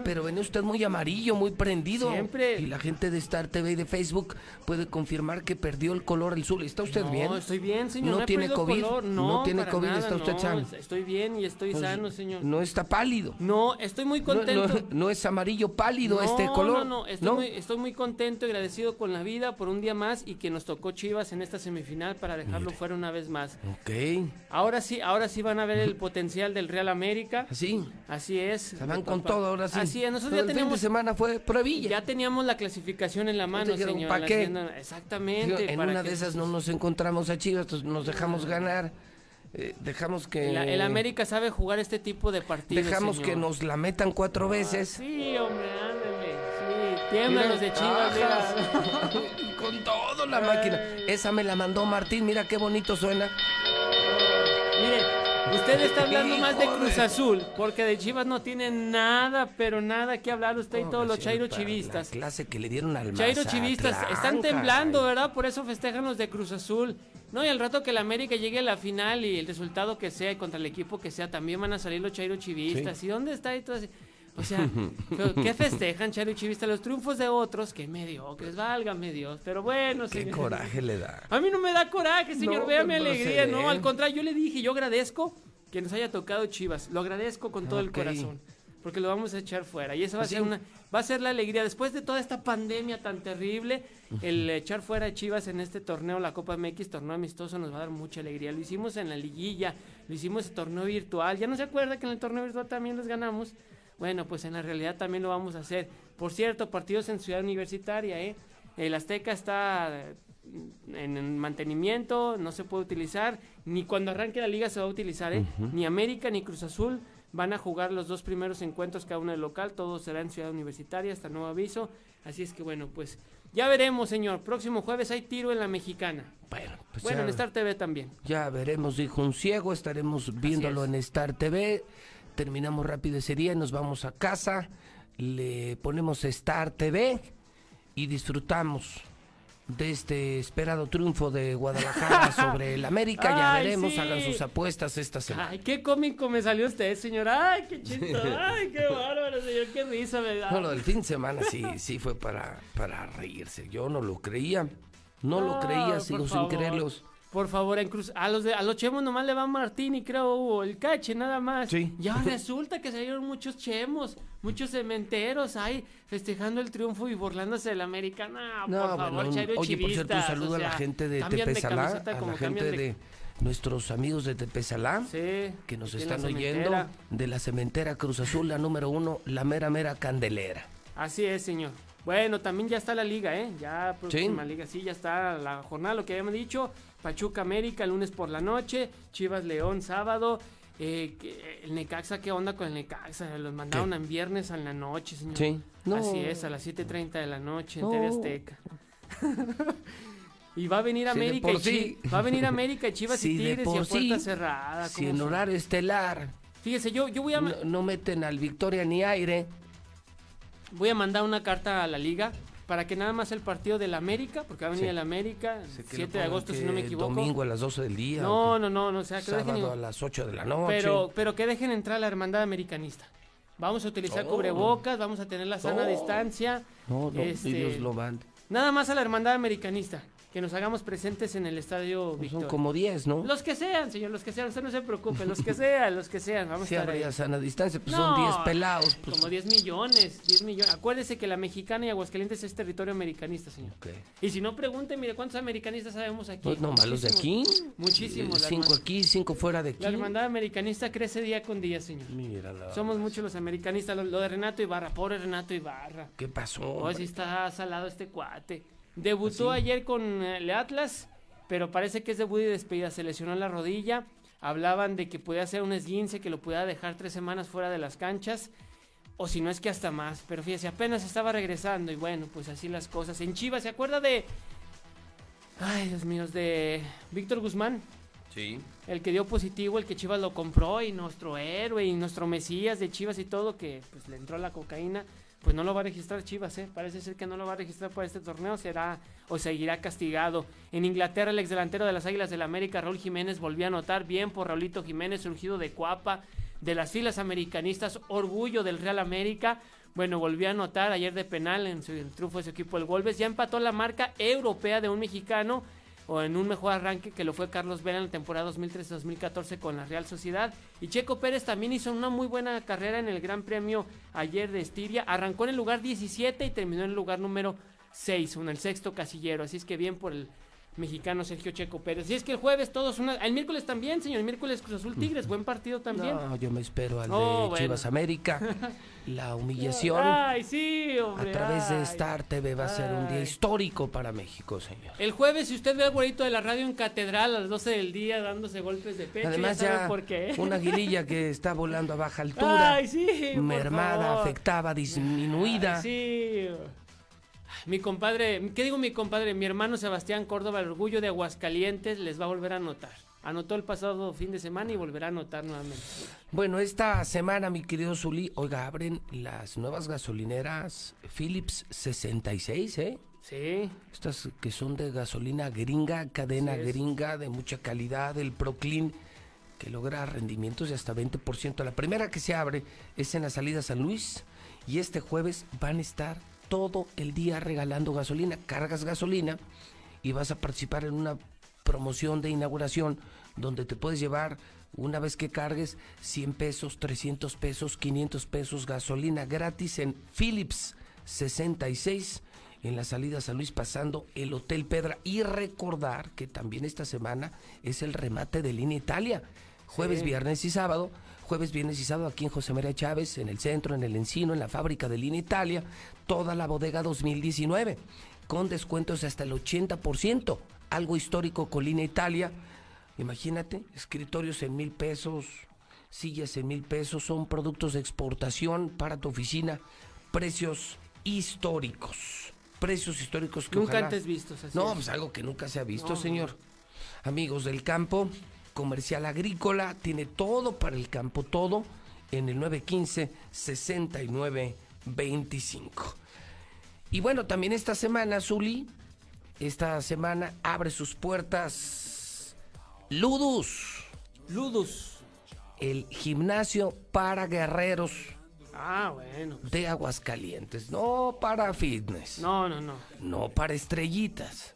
Pero viene usted muy amarillo, muy prendido. Siempre. Y la gente de Star TV y de Facebook puede confirmar que perdió el color azul. ¿Está usted no, bien? estoy bien, señor. ¿No tiene COVID? color. ¿No No, tiene COVID? nada, ¿Está usted no, sano? Estoy bien y estoy Pues, sano, señor. No está pálido. No, estoy muy No, contento. no- no es amarillo pálido No, este color. No, no, estoy, Muy, estoy muy contento y agradecido con la vida por un día más y que nos tocó Chivas en esta semifinal para dejarlo fuera una vez más. Ok. Ahora sí, ahora sí van a ver el potencial del Real América. Así. Así es. Se van con todo ahora sí. Así es, nosotros Todo ya el fin teníamos de semana fue pruebilla. ya teníamos la clasificación en la mano, dijeron, señor. ¿pa' la qué? hacienda- Exactamente. en para una que- de esas no nos encontramos a Chivas, entonces nos dejamos ganar. eh, dejamos que. El, el América sabe jugar este tipo de partidos. Dejamos que nos la metan cuatro veces. Sí, hombre, ándale. Tiemblan los de Chivas, mira. Con todo la máquina. Esa me la mandó Martín, mira qué bonito suena. Mire, usted está hablando más de Cruz Azul, porque de Chivas no tiene nada, pero nada que hablar usted y todos los Chairo Chivistas. La clase que le dieron al Chairo Chivistas están temblando, ¿verdad? Por eso festejan los de Cruz Azul. No, y al rato que la América llegue a la final y el resultado que sea y contra el equipo que sea, también van a salir los Chairo Chivistas. ¿Y dónde está? Y todo así? O sea, ¿qué festejan Chairo Chivistas? Los triunfos de otros, que mediocres, válgame Dios. Pero bueno, Qué señor. coraje le da. A mí no me da coraje, señor. No, Vea mi alegría. No, proceder. al contrario, yo le dije, yo agradezco que nos haya tocado Chivas. Lo agradezco con todo el Ok. corazón. Porque lo vamos a echar fuera. Y eso va a Así. ser una, va a ser la alegría. Después de toda esta pandemia tan terrible, el echar fuera a Chivas en este torneo, la Copa MX, torneo amistoso, nos va a dar mucha alegría. Lo hicimos en la liguilla, lo hicimos en torneo virtual. Ya no se acuerda que en el torneo virtual también les ganamos. Bueno, pues en la realidad también lo vamos a hacer. Por cierto, partidos en Ciudad Universitaria, ¿eh? El Azteca está eh, en en mantenimiento, no se puede utilizar, ni cuando arranque la liga se va a utilizar, ¿eh? Ni América ni Cruz Azul van a jugar los dos primeros encuentros cada uno del local, todo será en Ciudad Universitaria, hasta nuevo aviso. Así es que bueno, pues ya veremos, señor. Próximo jueves hay tiro en la mexicana. Bueno, pues bueno, ya- en Star TV también. Ya veremos, dijo un ciego, estaremos viéndolo es. en Star TV. Terminamos rápido ese día y nos vamos a casa. Le ponemos Star TV y disfrutamos de este esperado triunfo de Guadalajara sobre el América. Ya Ay, veremos, sí. hagan sus apuestas esta semana. Ay, qué cómico me salió usted, señor. Ay, qué chisto. Ay, qué bárbaro, señor. Qué risa me da. No, lo del fin de semana sí, sí fue para, para reírse. Yo no lo creía. No lo creía, sigo sin creerlos. Por favor, en Cruz, a los de, a los chemos nomás le va Martín y creo Hugo, el cache nada más. Sí. Y ahora resulta que salieron muchos chemos, muchos cementeros ahí festejando el triunfo y burlándose del América. No, No, por favor, bueno, Chairo oye, por cierto, un saludo o a la gente de Tepesalá, a la gente de nuestros amigos de Tepesalá, Sí, que nos están oyendo, de la cementera Cruz Azul, la número uno, la mera mera candelera. Así es, señor. Bueno, también ya está la liga, ¿eh? Ya próxima liga, sí, ya está la jornada, lo que habíamos dicho. Pachuca América, lunes por la noche. Chivas León, sábado. Eh, que- el Necaxa, ¿qué onda con el Necaxa? Los mandaron en viernes a la noche, señor. Sí. No. Así es, a las 7.30 de la noche en No. TV Azteca. y va a venir América Chi- sí. va a venir América y Chivas y Tigres y a puerta sí. cerrada. Si ¿cómo en horario estelar Fíjese, yo, yo voy a... no, no meten al Victoria ni aire, Voy a mandar una carta a la liga para que nada más el partido del América, porque va a venir Sí. el América, se que 7 lo de agosto, si no me equivoco. Domingo a las 12 del día. No, no, no, no, o sea, que que dejen, sábado a las 8 de la noche. pero, pero que dejen entrar a la hermandad americanista. Vamos a utilizar Oh. cubrebocas, vamos a tener la sana No. distancia. no, no, este, Dios lo mande. Nada más a la hermandad americanista, que nos hagamos presentes en el estadio Son Victoria. como 10, ¿no? Los que sean, señor, los que sean, usted no se preocupe, los que sean, los que sean, vamos Si a estar ahí. sana distancia, pues No, son 10 pelados. Pues, Como 10 millones, 10 millones. Acuérdese que la mexicana y Aguascalientes es territorio americanista, señor. ok. Y si no, pregunte, mire, ¿cuántos americanistas sabemos aquí? Pues no, malos de aquí. Muchísimos. La Cinco aquí, cinco fuera de aquí. La hermandad americanista crece día con día, señor. Mira nada Somos muchos los americanistas. Lo, lo de Renato Ibarra, pobre Renato Ibarra. ¿Qué pasó? Oh, sí está salado este cuate. Debutó ¿Ah, ayer con eh, el Atlas, pero parece que es debut y despedida. Se lesionó la rodilla. Hablaban de que podía hacer un esguince, que lo pudiera dejar tres semanas fuera de las canchas. O si no es que hasta más. Pero fíjese, apenas estaba regresando. Y bueno, pues así las cosas. En Chivas, ¿se acuerda de... Ay, Dios mío, de Víctor Guzmán? Sí. El que dio positivo, el que Chivas lo compró y nuestro héroe y nuestro Mesías de Chivas y todo, que pues le entró la cocaína. Pues no lo va a registrar Chivas, ¿eh? Parece ser que no lo va a registrar para este torneo, será o seguirá castigado. En Inglaterra, el exdelantero de las Águilas del la América, Raúl Jiménez, volvió a anotar bien por Raulito Jiménez, surgido de Cuapa, de las filas americanistas, orgullo del Real América. Bueno, volvió a anotar ayer de penal en su, triunfo de su equipo, el Wolves. Ya empató la marca europea de un mexicano o en un mejor arranque que lo fue Carlos Vela en la temporada 2013-2014 con la Real Sociedad. Y Checo Pérez también hizo una muy buena carrera en el Gran Premio ayer de Estiria. Arrancó en el lugar 17 y terminó en el lugar número 6, en el sexto casillero. Así es que bien por el mexicano Sergio Checo Pérez. Y es que el jueves todos una... El miércoles también, señor. El miércoles Cruz Azul Tigres. Buen partido también. No, yo me espero al Oh, de bueno. Chivas América. La humillación Ay, sí, hombre. a través de. Star TV va a ser un día histórico para México, señor. El jueves, si usted ve al güerito de la radio en Catedral a las 12 del día dándose golpes de pecho, Además ya por qué. una aguililla que está volando a baja altura, Ay, sí, mermada, afectada, disminuida. Ay, sí. Mi compadre, ¿qué digo mi compadre? Mi hermano Sebastián Córdoba, el orgullo de Aguascalientes, les va a volver a anotar. Anotó el pasado fin de semana y volverá a anotar nuevamente. Bueno, esta semana, mi querido Zuli, oiga, abren las nuevas gasolineras Philips 66, ¿eh? Sí. Estas que son de gasolina gringa, cadena gringa, de mucha calidad, el Proclean, que logra rendimientos de hasta 20%. La primera que se abre es en la salida San Luis y este jueves van a estar todo el día regalando gasolina. Cargas gasolina y vas a participar en una promoción de inauguración donde te puedes llevar una vez que cargues 100 pesos, 300 pesos, 500 pesos gasolina gratis en Philips 66 en la salida a San Luis pasando el Hotel Pedra y recordar que también esta semana es el remate de Línea Italia, jueves, Sí. viernes y sábado, jueves, viernes y sábado aquí en José María Chávez, en el centro, en el Encino, en la fábrica de Línea Italia, toda la bodega 2019 con descuentos hasta el 80%, algo histórico con Línea Italia. Imagínate, escritorios en mil pesos, sillas en mil pesos, son productos de exportación para tu oficina, precios históricos. Precios históricos que Nunca ojalá- antes vistos, así No, es. pues algo que nunca se ha visto, No, señor. Amigos del campo, comercial agrícola, tiene todo para el campo, todo en el 915-6925. Y bueno, también esta semana, Zuli, esta semana abre sus puertas Ludus. Ludus. El gimnasio para guerreros Ah, bueno. de Aguascalientes, no para fitness. No, no, no. No para estrellitas.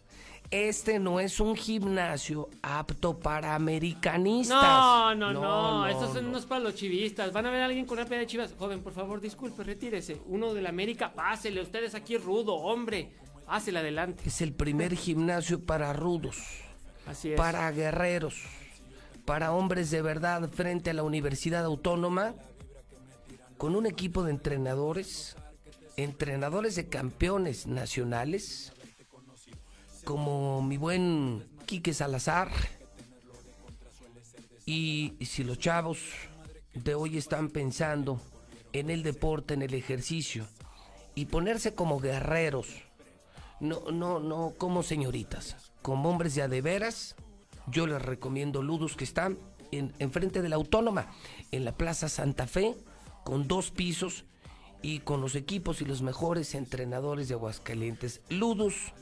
Este no es un gimnasio apto para americanistas. No, no, no, no, Estos son no. unos para los chivistas. Van a ver a alguien con una peda de chivas. Joven, por favor, disculpe, retírese. Uno de la América, pásele. Ustedes aquí rudo, hombre. Pásele adelante. Es el primer gimnasio para rudos, Así es. para guerreros, para hombres de verdad frente a la Universidad Autónoma, con un equipo de entrenadores, entrenadores de campeones nacionales, como mi buen Quique Salazar. Y si los chavos de hoy están pensando en el deporte, en el ejercicio, y ponerse como guerreros, no, no, no como señoritas, como hombres de a de veras, yo les recomiendo Ludus que están en, enfrente de la Autónoma, en la Plaza Santa Fe, con dos pisos y con los equipos y los mejores entrenadores de Aguascalientes. Ludus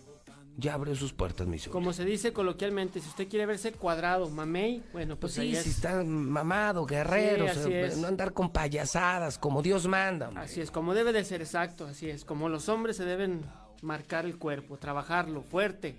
ya abrió sus puertas, mi Como se dice coloquialmente, si usted quiere verse cuadrado, mamey, bueno, pues, Pues ahí sí, es. si está mamado, guerrero, Sí, o así sea, es. no andar con payasadas, como Dios manda. hombre. Así es, como debe de ser, exacto, así es. Como los hombres se deben marcar el cuerpo, trabajarlo fuerte.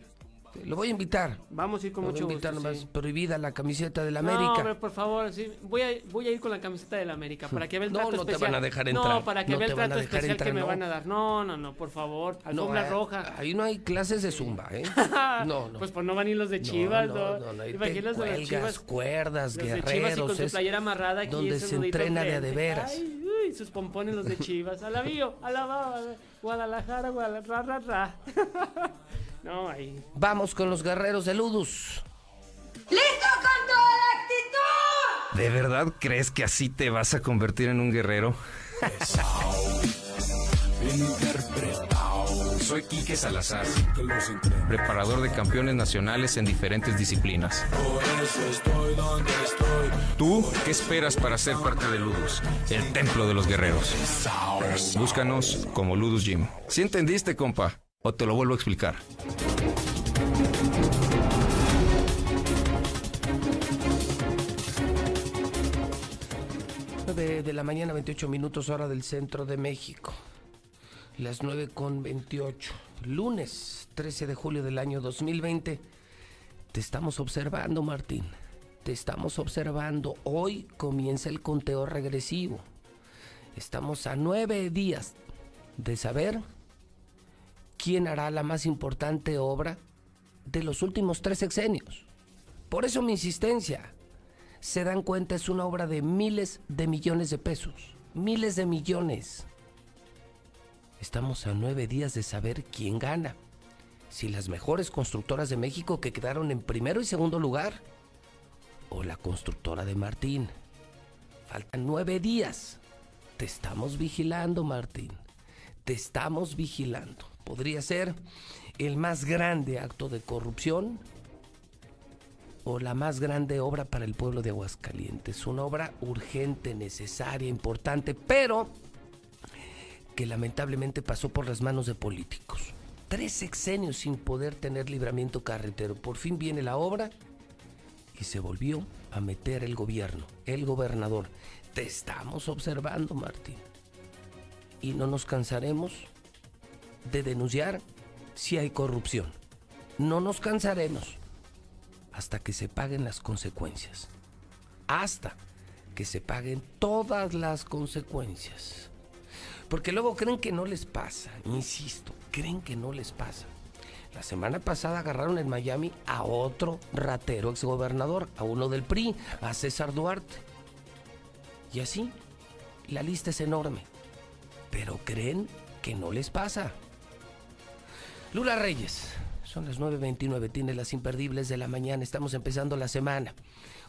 Lo voy a invitar. Vamos a ir con Lo voy a mucho invitar gusto. nomás, sí. prohibida la camiseta de la No, América. hombre, por favor, sí. Voy a, voy a ir con la camiseta de la América para que vea el No, trato no te especial. van a dejar No, entrar, para que no vea te el trato especial entrar, que me no. van a dar. No, no, no, por favor. Alfombra eh, roja. Ahí no hay clases de zumba, ¿eh? No, no. Pues pues no van a ir los de Chivas, no, ¿no? no, no, te Imagínate de Chivas. cuerdas, los de Chivas y guerreros, su playera amarrada aquí donde se entrena de a enfrente. de veras. Ay, uy, sus pompones los de Chivas. Alabío, alabado, Guadalajara, Guadalajara, ra, ra, ra. No, ahí. Vamos con los guerreros de Ludus. ¡Listo con toda la actitud! ¿De verdad crees que así te vas a convertir en un guerrero? Soy Quique Salazar, preparador de campeones nacionales en diferentes disciplinas. ¿Tú qué esperas para ser parte de Ludus, el templo de los guerreros? Búscanos como Ludus Gym. ¿Sí entendiste, compa? ¿O te lo vuelvo a explicar? De la mañana, 28 minutos hora del centro de México. Las 9 con 28. Lunes 13 de julio del año 2020. Te estamos observando, Martín. Te estamos observando. Hoy comienza el conteo regresivo. Estamos a nueve días de saber quién hará la más importante obra de los últimos tres sexenios. Por eso mi insistencia se dan cuenta es una obra de miles de millones de pesos. Miles de millones. Estamos a nueve días de saber quién gana. Si las mejores constructoras de México que quedaron en primero y segundo lugar o la constructora de Martín. Faltan nueve días. Te estamos vigilando, Martín. Te estamos vigilando. Podría ser el más grande acto de corrupción o la más grande obra para el pueblo de Aguascalientes. Una obra urgente, necesaria, importante, pero que lamentablemente pasó por las manos de políticos. Tres sexenios sin poder tener libramiento carretero. Por fin viene la obra y se volvió a meter el gobierno, el gobernador. Te estamos observando, Martín. Y no nos cansaremos de denunciar si hay corrupción. No nos cansaremos hasta que se paguen las consecuencias. Hasta que se paguen todas las consecuencias. Porque luego creen que no les pasa, insisto, creen que no les pasa. La semana pasada agarraron en Miami a otro ratero exgobernador, a uno del PRI, a César Duarte. Y así, la lista es enorme. Pero creen que no les pasa. Lula Reyes, son las 9.29, tiene las imperdibles de la mañana, estamos empezando la semana.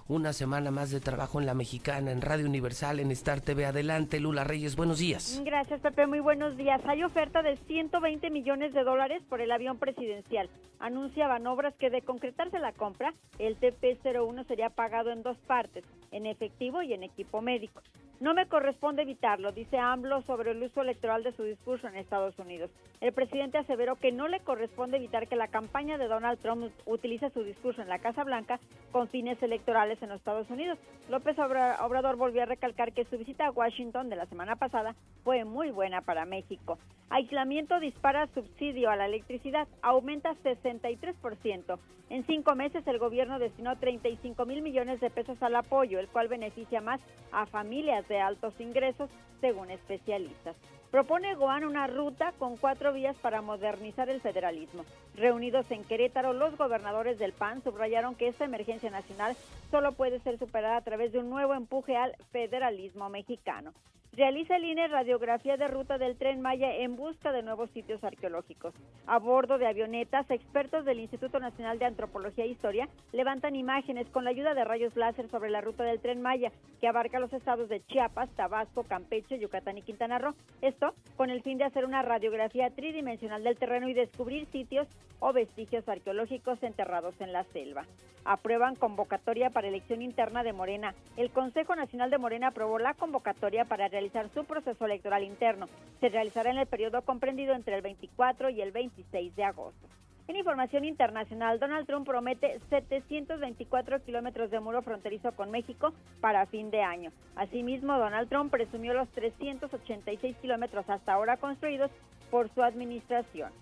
Una semana más de trabajo en la mexicana, en Radio Universal, en Star TV. Adelante, Lula Reyes, buenos días. Gracias, Pepe, muy buenos días. Hay oferta de 120 millones de dólares por el avión presidencial. Anunciaban obras que de concretarse la compra, el TP-01 sería pagado en dos partes, en efectivo y en equipo médico. No me corresponde evitarlo, dice AMLO sobre el uso electoral de su discurso en Estados Unidos. El presidente aseveró que no le corresponde evitar que la campaña de Donald Trump utilice su discurso en la Casa Blanca con fines electorales en los Estados Unidos. López Obrador volvió a recalcar que su visita a Washington de la semana pasada fue muy buena para México. Aislamiento dispara subsidio a la electricidad, aumenta 63%. En cinco meses el gobierno destinó 35 mil millones de pesos al apoyo, el cual beneficia más a familias de altos ingresos, según especialistas. Propone Goan una ruta con cuatro vías para modernizar el federalismo. Reunidos en Querétaro, los gobernadores del PAN subrayaron que esta emergencia nacional solo puede ser superada a través de un nuevo empuje al federalismo mexicano. Realiza el INE radiografía de ruta del tren Maya en busca de nuevos sitios arqueológicos. A bordo de avionetas, expertos del Instituto Nacional de Antropología e Historia levantan imágenes con la ayuda de rayos láser sobre la ruta del tren Maya, que abarca los estados de Chiapas, Tabasco, Campeche, Yucatán y Quintana Roo. Esto con el fin de hacer una radiografía tridimensional del terreno y descubrir sitios o vestigios arqueológicos enterrados en la selva. Aprueban convocatoria para elección interna de Morena. El Consejo Nacional de Morena aprobó la convocatoria para realizar su proceso electoral interno. Se realizará en el periodo comprendido entre el 24 y el 26 de agosto. En información internacional, Donald Trump promete 724 kilómetros de muro fronterizo con México para fin de año. Asimismo, Donald Trump presumió los 386 kilómetros hasta ahora construidos por su administración.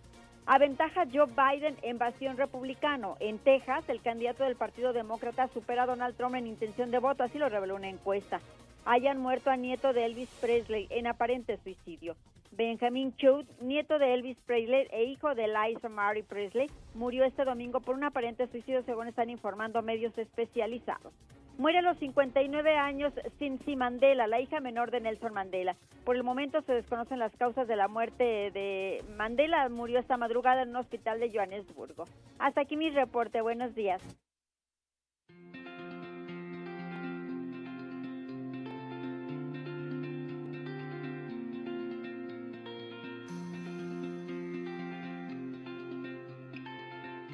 Aventaja Joe Biden en bastión republicano. En Texas, el candidato del Partido Demócrata supera a Donald Trump en intención de voto, así lo reveló una encuesta hayan muerto a nieto de Elvis Presley en aparente suicidio. Benjamin Choate, nieto de Elvis Presley e hijo de Liza Mary Presley, murió este domingo por un aparente suicidio según están informando medios especializados. Muere a los 59 años Cincy Mandela, la hija menor de Nelson Mandela. Por el momento se desconocen las causas de la muerte de Mandela. Murió esta madrugada en un hospital de Johannesburgo. Hasta aquí mi reporte. Buenos días.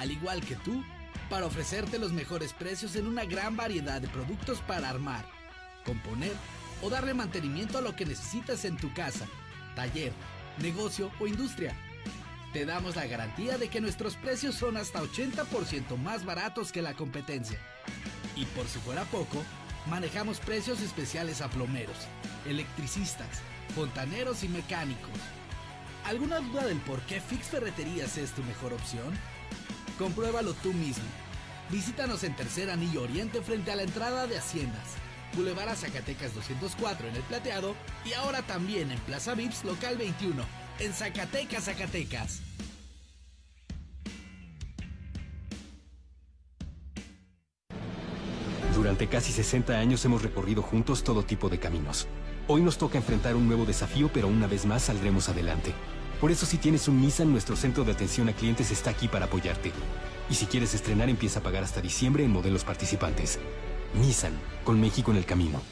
al igual que tú, para ofrecerte los mejores precios en una gran variedad de productos para armar, componer o darle mantenimiento a lo que necesitas en tu casa, taller, negocio o industria. Te damos la garantía de que nuestros precios son hasta 80% más baratos que la competencia. Y por si fuera poco, manejamos precios especiales a plomeros, electricistas, fontaneros y mecánicos. ¿Alguna duda del por qué Fix Ferreterías es tu mejor opción? Compruébalo tú mismo. Visítanos en Tercer Anillo Oriente frente a la entrada de Haciendas. Boulevard a Zacatecas 204 en El Plateado y ahora también en Plaza Vips Local 21, en Zacatecas, Zacatecas. Durante casi 60 años hemos recorrido juntos todo tipo de caminos. Hoy nos toca enfrentar un nuevo desafío, pero una vez más saldremos adelante. Por eso si tienes un Nissan, nuestro centro de atención a clientes está aquí para apoyarte. Y si quieres estrenar, empieza a pagar hasta diciembre en modelos participantes. Nissan, con México en el camino.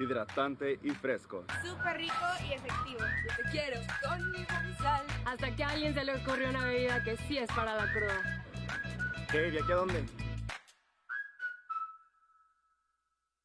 hidratante y fresco. Súper rico y efectivo. Yo te quiero con mi sal. Hasta que a alguien se le ocurrió una bebida que sí es para la cruda. ¿Qué? ¿Y aquí a dónde?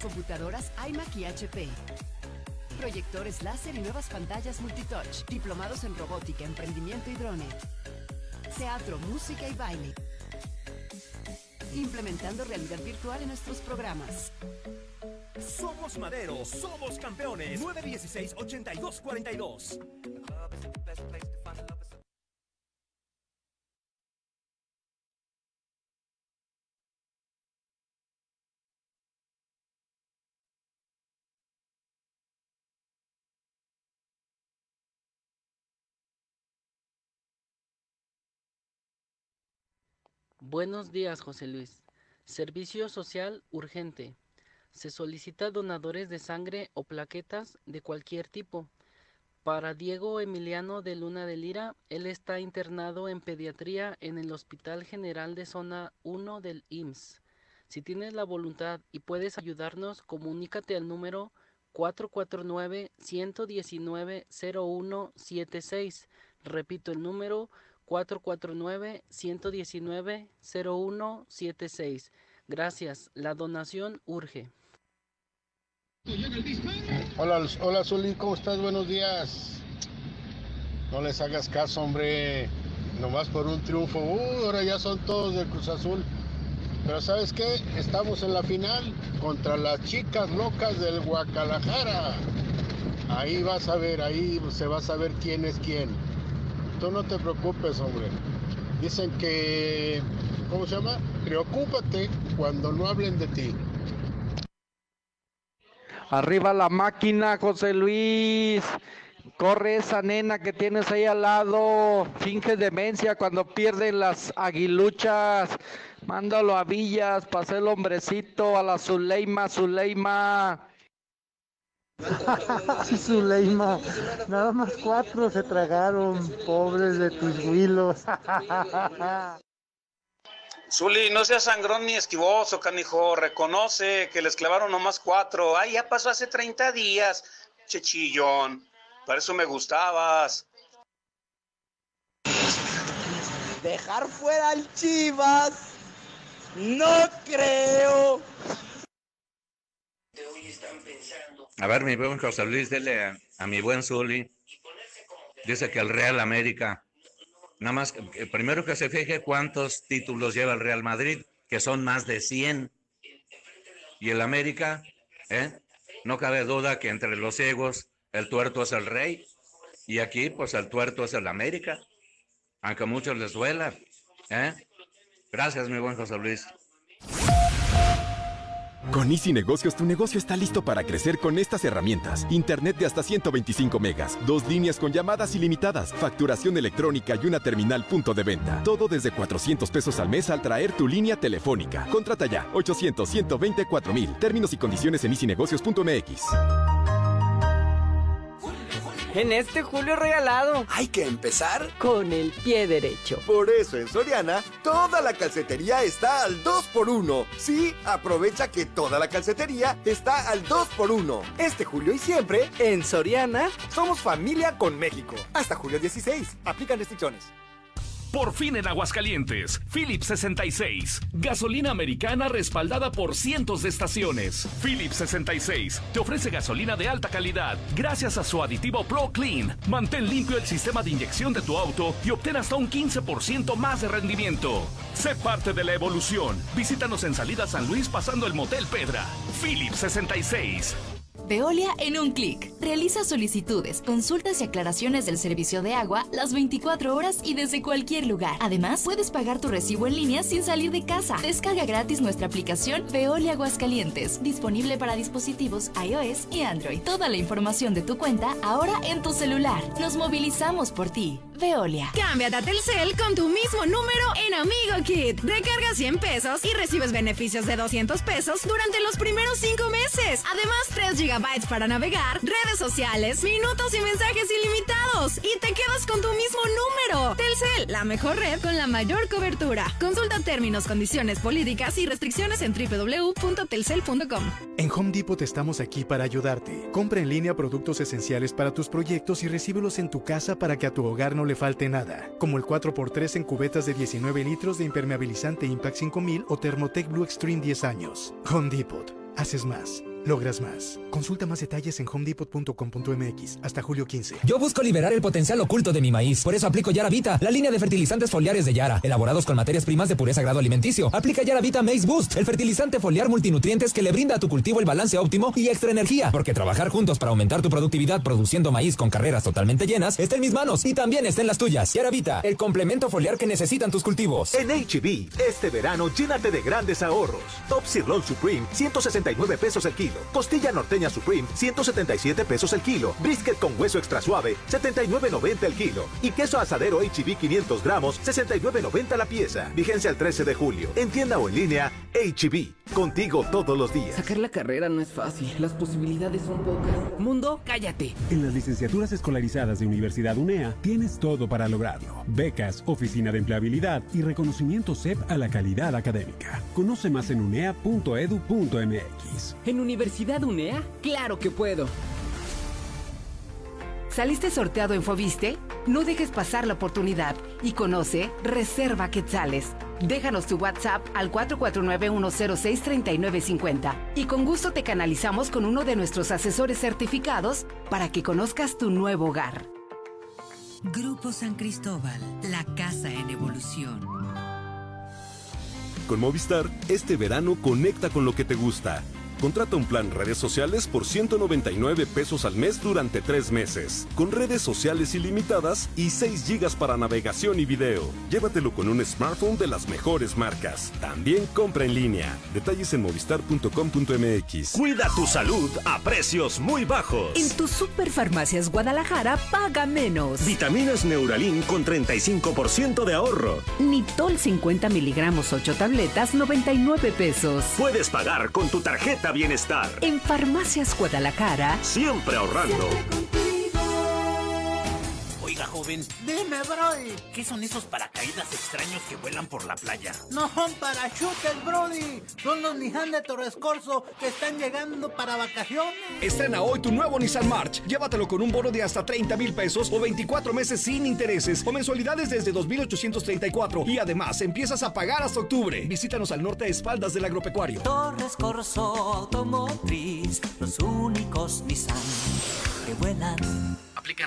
Computadoras iMac y HP proyectores láser y nuevas pantallas multitouch, diplomados en robótica, emprendimiento y drone, teatro, música y baile, implementando realidad virtual en nuestros programas. Somos Madero, somos campeones. 916-8242. Buenos días, José Luis. Servicio social urgente. Se solicita donadores de sangre o plaquetas de cualquier tipo. Para Diego Emiliano de Luna de Lira, él está internado en pediatría en el Hospital General de Zona 1 del IMSS. Si tienes la voluntad y puedes ayudarnos, comunícate al número 449-119-0176. Repito el número 449-119-0176. Gracias. La donación urge. Hola, hola Zuli, ¿cómo estás? Buenos días. No les hagas caso, hombre. Nomás por un triunfo. Uh, ahora ya son todos del Cruz Azul. Pero ¿sabes qué? Estamos en la final contra las chicas locas del Guacalajara. Ahí vas a ver, ahí se va a saber quién es quién. Tú no te preocupes, hombre. Dicen que, ¿cómo se llama? Preocúpate cuando no hablen de ti. Arriba la máquina, José Luis. Corre esa nena que tienes ahí al lado. Finge demencia cuando pierden las aguiluchas. Mándalo a Villas, pase el hombrecito, a la Zuleima, Zuleima. Zuleima, nada más cuatro se tragaron, pobres de tus huilos. Zuli, no seas sangrón ni esquivoso, canijo. Reconoce que les clavaron nomás cuatro. Ay, ya pasó hace 30 días. Chechillón. Para eso me gustabas. Dejar fuera al Chivas. No creo. De hoy están pensando A ver, mi buen José Luis, dile a, a mi buen Zuli. Dice que el Real América, nada más, que- primero que se fije cuántos títulos lleva el Real Madrid, que son más de 100. Y el América, ¿eh? no cabe duda que entre los ciegos el tuerto es el rey. Y aquí, pues el tuerto es el América. Aunque a muchos les duela. ¿eh? Gracias, mi buen José Luis. Con Easy Negocios, tu negocio está listo para crecer con estas herramientas. Internet de hasta 125 megas, dos líneas con llamadas ilimitadas, facturación electrónica y una terminal punto de venta. Todo desde 400 pesos al mes al traer tu línea telefónica. Contrata ya, 800-124 mil. Términos y condiciones en easynegocios.mx. En este julio regalado. Hay que empezar con el pie derecho. Por eso en Soriana, toda la calcetería está al 2x1. Sí, aprovecha que toda la calcetería está al 2x1. Este julio y siempre, en Soriana, somos familia con México. Hasta julio 16. Aplican restricciones. Por fin en Aguascalientes, Philips 66. Gasolina americana respaldada por cientos de estaciones. Philips 66 te ofrece gasolina de alta calidad gracias a su aditivo Pro Clean. Mantén limpio el sistema de inyección de tu auto y obtén hasta un 15% más de rendimiento. Sé parte de la evolución. Visítanos en Salida San Luis pasando el Motel Pedra. Philips 66. Veolia en un clic. Realiza solicitudes, consultas y aclaraciones del servicio de agua las 24 horas y desde cualquier lugar. Además, puedes pagar tu recibo en línea sin salir de casa. Descarga gratis nuestra aplicación Veolia Aguascalientes, disponible para dispositivos iOS y Android. Toda la información de tu cuenta ahora en tu celular. Nos movilizamos por ti. Veolia. Cámbiate a Telcel con tu mismo número en Amigo Kit. Recarga 100 pesos y recibes beneficios de 200 pesos durante los primeros 5 meses. Además, 3 gigabytes para navegar, redes sociales, minutos y mensajes ilimitados. Y te quedas con tu mismo número. Telcel, la mejor red con la mayor cobertura. Consulta términos, condiciones, políticas y restricciones en www.telcel.com. En Home Depot estamos aquí para ayudarte. Compra en línea productos esenciales para tus proyectos y recíbelos en tu casa para que a tu hogar no le falte nada. Como el 4x3 en cubetas de 19 litros de impermeabilizante Impact 5000 o Thermotec Blue Extreme 10 años. Home Depot. Haces más. Logras más. Consulta más detalles en homedepot.com.mx hasta julio 15. Yo busco liberar el potencial oculto de mi maíz. Por eso aplico Yaravita, la línea de fertilizantes foliares de Yara, elaborados con materias primas de pureza grado alimenticio. Aplica Yaravita Maize Boost, el fertilizante foliar multinutrientes que le brinda a tu cultivo el balance óptimo y extra energía. Porque trabajar juntos para aumentar tu productividad produciendo maíz con carreras totalmente llenas está en mis manos y también está en las tuyas. Yaravita, el complemento foliar que necesitan tus cultivos. En HB, este verano llénate de grandes ahorros. Top Sirloin Supreme, 169 pesos el kilo. Costilla norteña Supreme, 177 pesos el kilo. Brisket con hueso extra suave, 79.90 el kilo. Y queso asadero HB 500 gramos, 69.90 la pieza. Vigencia el 13 de julio. En tienda o en línea, HB. Contigo todos los días. Sacar la carrera no es fácil. Las posibilidades son pocas. Mundo, cállate. En las licenciaturas escolarizadas de Universidad UNEA tienes todo para lograrlo. Becas, oficina de empleabilidad y reconocimiento CEP a la calidad académica. Conoce más en unea.edu.mx. ¿En Universidad UNEA? ¡Claro que puedo! ¿Saliste sorteado en Fobiste? No dejes pasar la oportunidad y conoce Reserva Quetzales. Déjanos tu WhatsApp al 449-106-3950 y con gusto te canalizamos con uno de nuestros asesores certificados para que conozcas tu nuevo hogar. Grupo San Cristóbal, la casa en evolución. Con Movistar, este verano conecta con lo que te gusta. Contrata un plan redes sociales por 199 pesos al mes durante tres meses, con redes sociales ilimitadas y 6 gigas para navegación y video. Llévatelo con un smartphone de las mejores marcas. También compra en línea. Detalles en movistar.com.mx. Cuida tu salud a precios muy bajos. En tus superfarmacias Guadalajara paga menos. Vitaminas Neuralin con 35% de ahorro. Nitol 50 miligramos 8 tabletas 99 pesos. Puedes pagar con tu tarjeta Bienestar. En Farmacias Guadalajara. Siempre ahorrando. Oiga, joven. Dime, Brody. ¿Qué son esos paracaídas extraños que vuelan por la playa? No son parachutes, Brody. Son los Nissan de Torres Corso que están llegando para vacaciones. Estrena hoy tu nuevo Nissan March. Llévatelo con un bono de hasta 30 mil pesos o 24 meses sin intereses o mensualidades desde 2,834. Y además empiezas a pagar hasta octubre. Visítanos al norte a espaldas del agropecuario. Torres Corso Automotriz, los únicos Nissan que vuelan.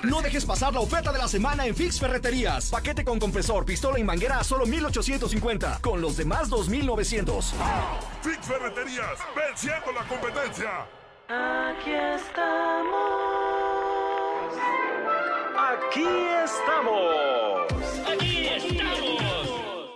No dejes pasar la oferta de la semana en Fix Ferreterías. Paquete con compresor, pistola y manguera a solo 1850. Con los demás 2900. Fix Ferreterías, venciendo la competencia. Aquí estamos. Aquí estamos. Aquí estamos.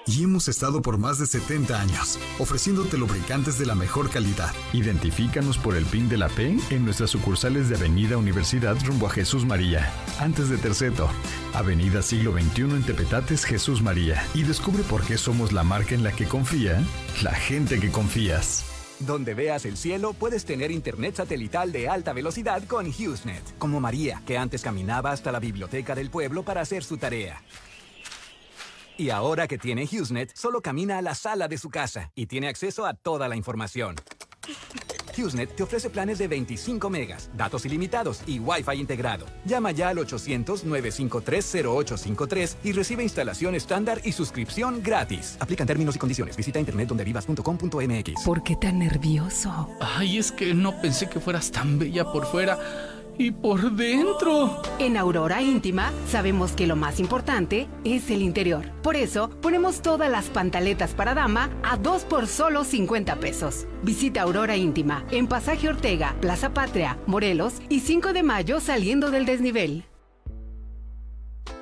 Y hemos estado por más de 70 años, ofreciéndote lubricantes de la mejor calidad. Identifícanos por el PIN de la P en nuestras sucursales de Avenida Universidad rumbo a Jesús María, antes de Terceto, Avenida Siglo XXI en Tepetates, Jesús María. Y descubre por qué somos la marca en la que confía la gente que confías. Donde veas el cielo, puedes tener internet satelital de alta velocidad con HughesNet, como María, que antes caminaba hasta la biblioteca del pueblo para hacer su tarea. Y ahora que tiene HughesNet, solo camina a la sala de su casa y tiene acceso a toda la información. HughesNet te ofrece planes de 25 megas, datos ilimitados y Wi-Fi integrado. Llama ya al 800-953-0853 y recibe instalación estándar y suscripción gratis. Aplican términos y condiciones. Visita internetdondevivas.com.mx. ¿Por qué tan nervioso? Ay, es que no pensé que fueras tan bella por fuera y por dentro. En Aurora Íntima sabemos que lo más importante es el interior. Por eso ponemos todas las pantaletas para dama a dos por solo 50 pesos. Visita Aurora Íntima en Pasaje Ortega, Plaza Patria, Morelos y 5 de mayo saliendo del desnivel.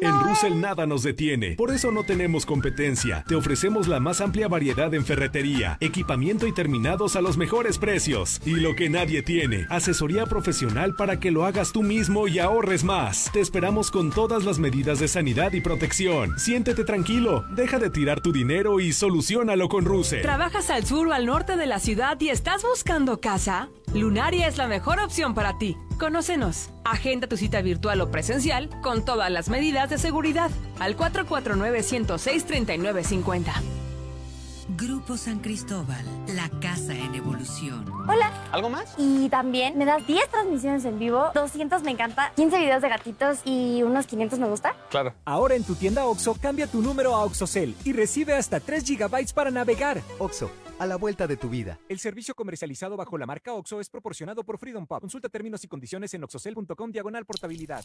En Russell nada nos detiene, por eso no tenemos competencia. Te ofrecemos la más amplia variedad en ferretería, equipamiento y terminados a los mejores precios. Y lo que nadie tiene, asesoría profesional para que lo hagas tú mismo y ahorres más. Te esperamos con todas las medidas de sanidad y protección. Siéntete tranquilo, deja de tirar tu dinero y solucionalo con Russell. ¿Trabajas al sur o al norte de la ciudad y estás buscando casa? Lunaria es la mejor opción para ti. Conócenos. Agenda tu cita virtual o presencial con todas las medidas de seguridad al 449-106-3950. Grupo San Cristóbal, la casa en evolución. Hola. ¿Algo más? Y también me das 10 transmisiones en vivo, 200 me encanta, 15 videos de gatitos y unos 500 me gusta. Claro. Ahora en tu tienda OXO, cambia tu número a OXOCEL y recibe hasta 3 GB para navegar. OXO, a la vuelta de tu vida. El servicio comercializado bajo la marca OXO es proporcionado por Freedom Pub. Consulta términos y condiciones en oxocel.com diagonal portabilidad.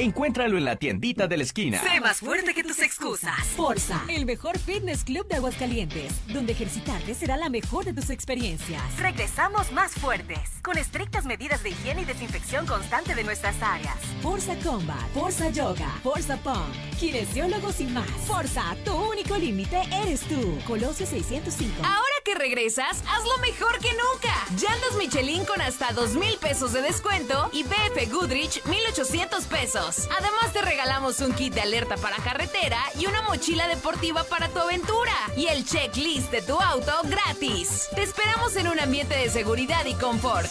Encuéntralo en la tiendita de la esquina. Sé más fuerte que tus excusas. Forza, el mejor fitness club de Aguascalientes, donde ejercitarte será la mejor de tus experiencias. Regresamos más fuertes, con estrictas medidas de higiene y desinfección constante de nuestras áreas. Forza Combat, Forza Yoga, Forza Pump, kinesiólogos y más. Forza, tu único límite eres tú. Colosio 605. Ahora que regresas, hazlo mejor que nunca. Llantas Michelin con hasta 2 mil pesos de descuento y BF Goodrich 1800 pesos. Además te regalamos un kit de alerta para carretera y una mochila deportiva para tu aventura. Y el checklist de tu auto gratis. Te esperamos en un ambiente de seguridad y confort.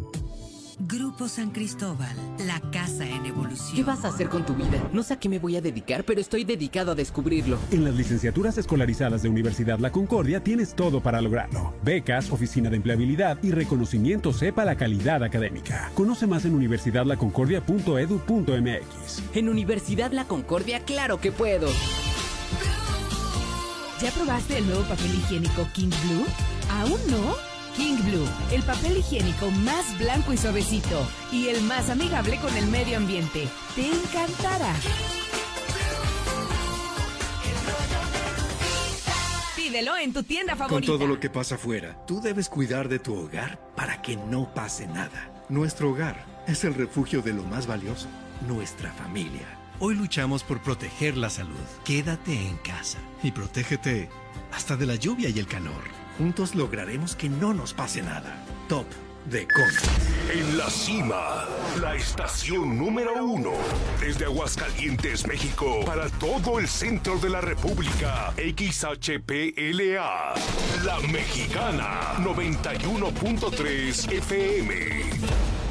Grupo San Cristóbal, la casa en evolución. ¿Qué vas a hacer con tu vida? No sé a qué me voy a dedicar, pero estoy dedicado a descubrirlo. En las licenciaturas escolarizadas de Universidad La Concordia tienes todo para lograrlo. Becas, oficina de empleabilidad y reconocimiento sepa la calidad académica. Conoce más en universidadlaconcordia.edu.mx. En Universidad La Concordia, claro que puedo. ¿Ya probaste el nuevo papel higiénico King Blue? ¿Aún no? King Blue, el papel higiénico más blanco y suavecito y el más amigable con el medio ambiente. Te encantará. Pídelo en tu tienda Con favorita. todo lo que pasa afuera, tú debes cuidar de tu hogar para que no pase nada. Nuestro hogar es el refugio de lo más valioso, nuestra familia. Hoy luchamos por proteger la salud. Quédate en casa y protégete hasta de la lluvia y el calor. Juntos lograremos que no nos pase nada. Top de Contra. En la cima, la estación número uno. Desde Aguascalientes, México, para todo el centro de la República. XHPLA. La Mexicana. 91.3 FM.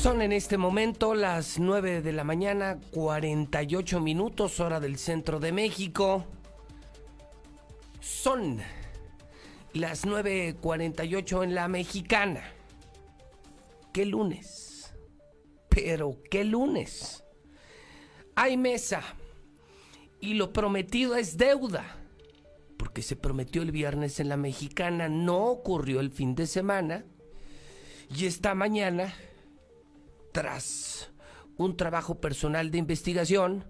Son en este momento las 9 de la mañana, 48 minutos, hora del centro de México. Son las 9.48 en la mexicana. ¿Qué lunes? Pero ¿qué lunes? Hay mesa y lo prometido es deuda. Porque se prometió el viernes en la mexicana, no ocurrió el fin de semana. Y esta mañana tras un trabajo personal de investigación,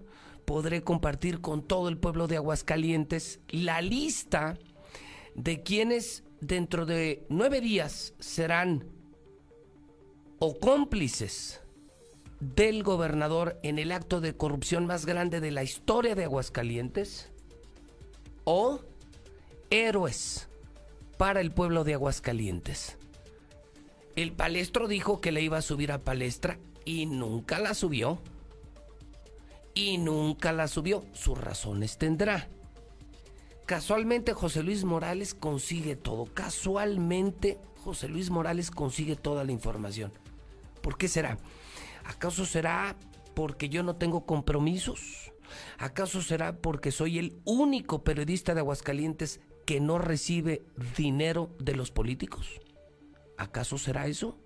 podré compartir con todo el pueblo de Aguascalientes la lista de quienes dentro de nueve días serán o cómplices del gobernador en el acto de corrupción más grande de la historia de Aguascalientes o héroes para el pueblo de Aguascalientes. El palestro dijo que le iba a subir a palestra y nunca la subió. Y nunca la subió. Sus razones tendrá. Casualmente José Luis Morales consigue todo. Casualmente José Luis Morales consigue toda la información. ¿Por qué será? ¿Acaso será porque yo no tengo compromisos? ¿Acaso será porque soy el único periodista de Aguascalientes que no recibe dinero de los políticos? ¿Acaso será eso?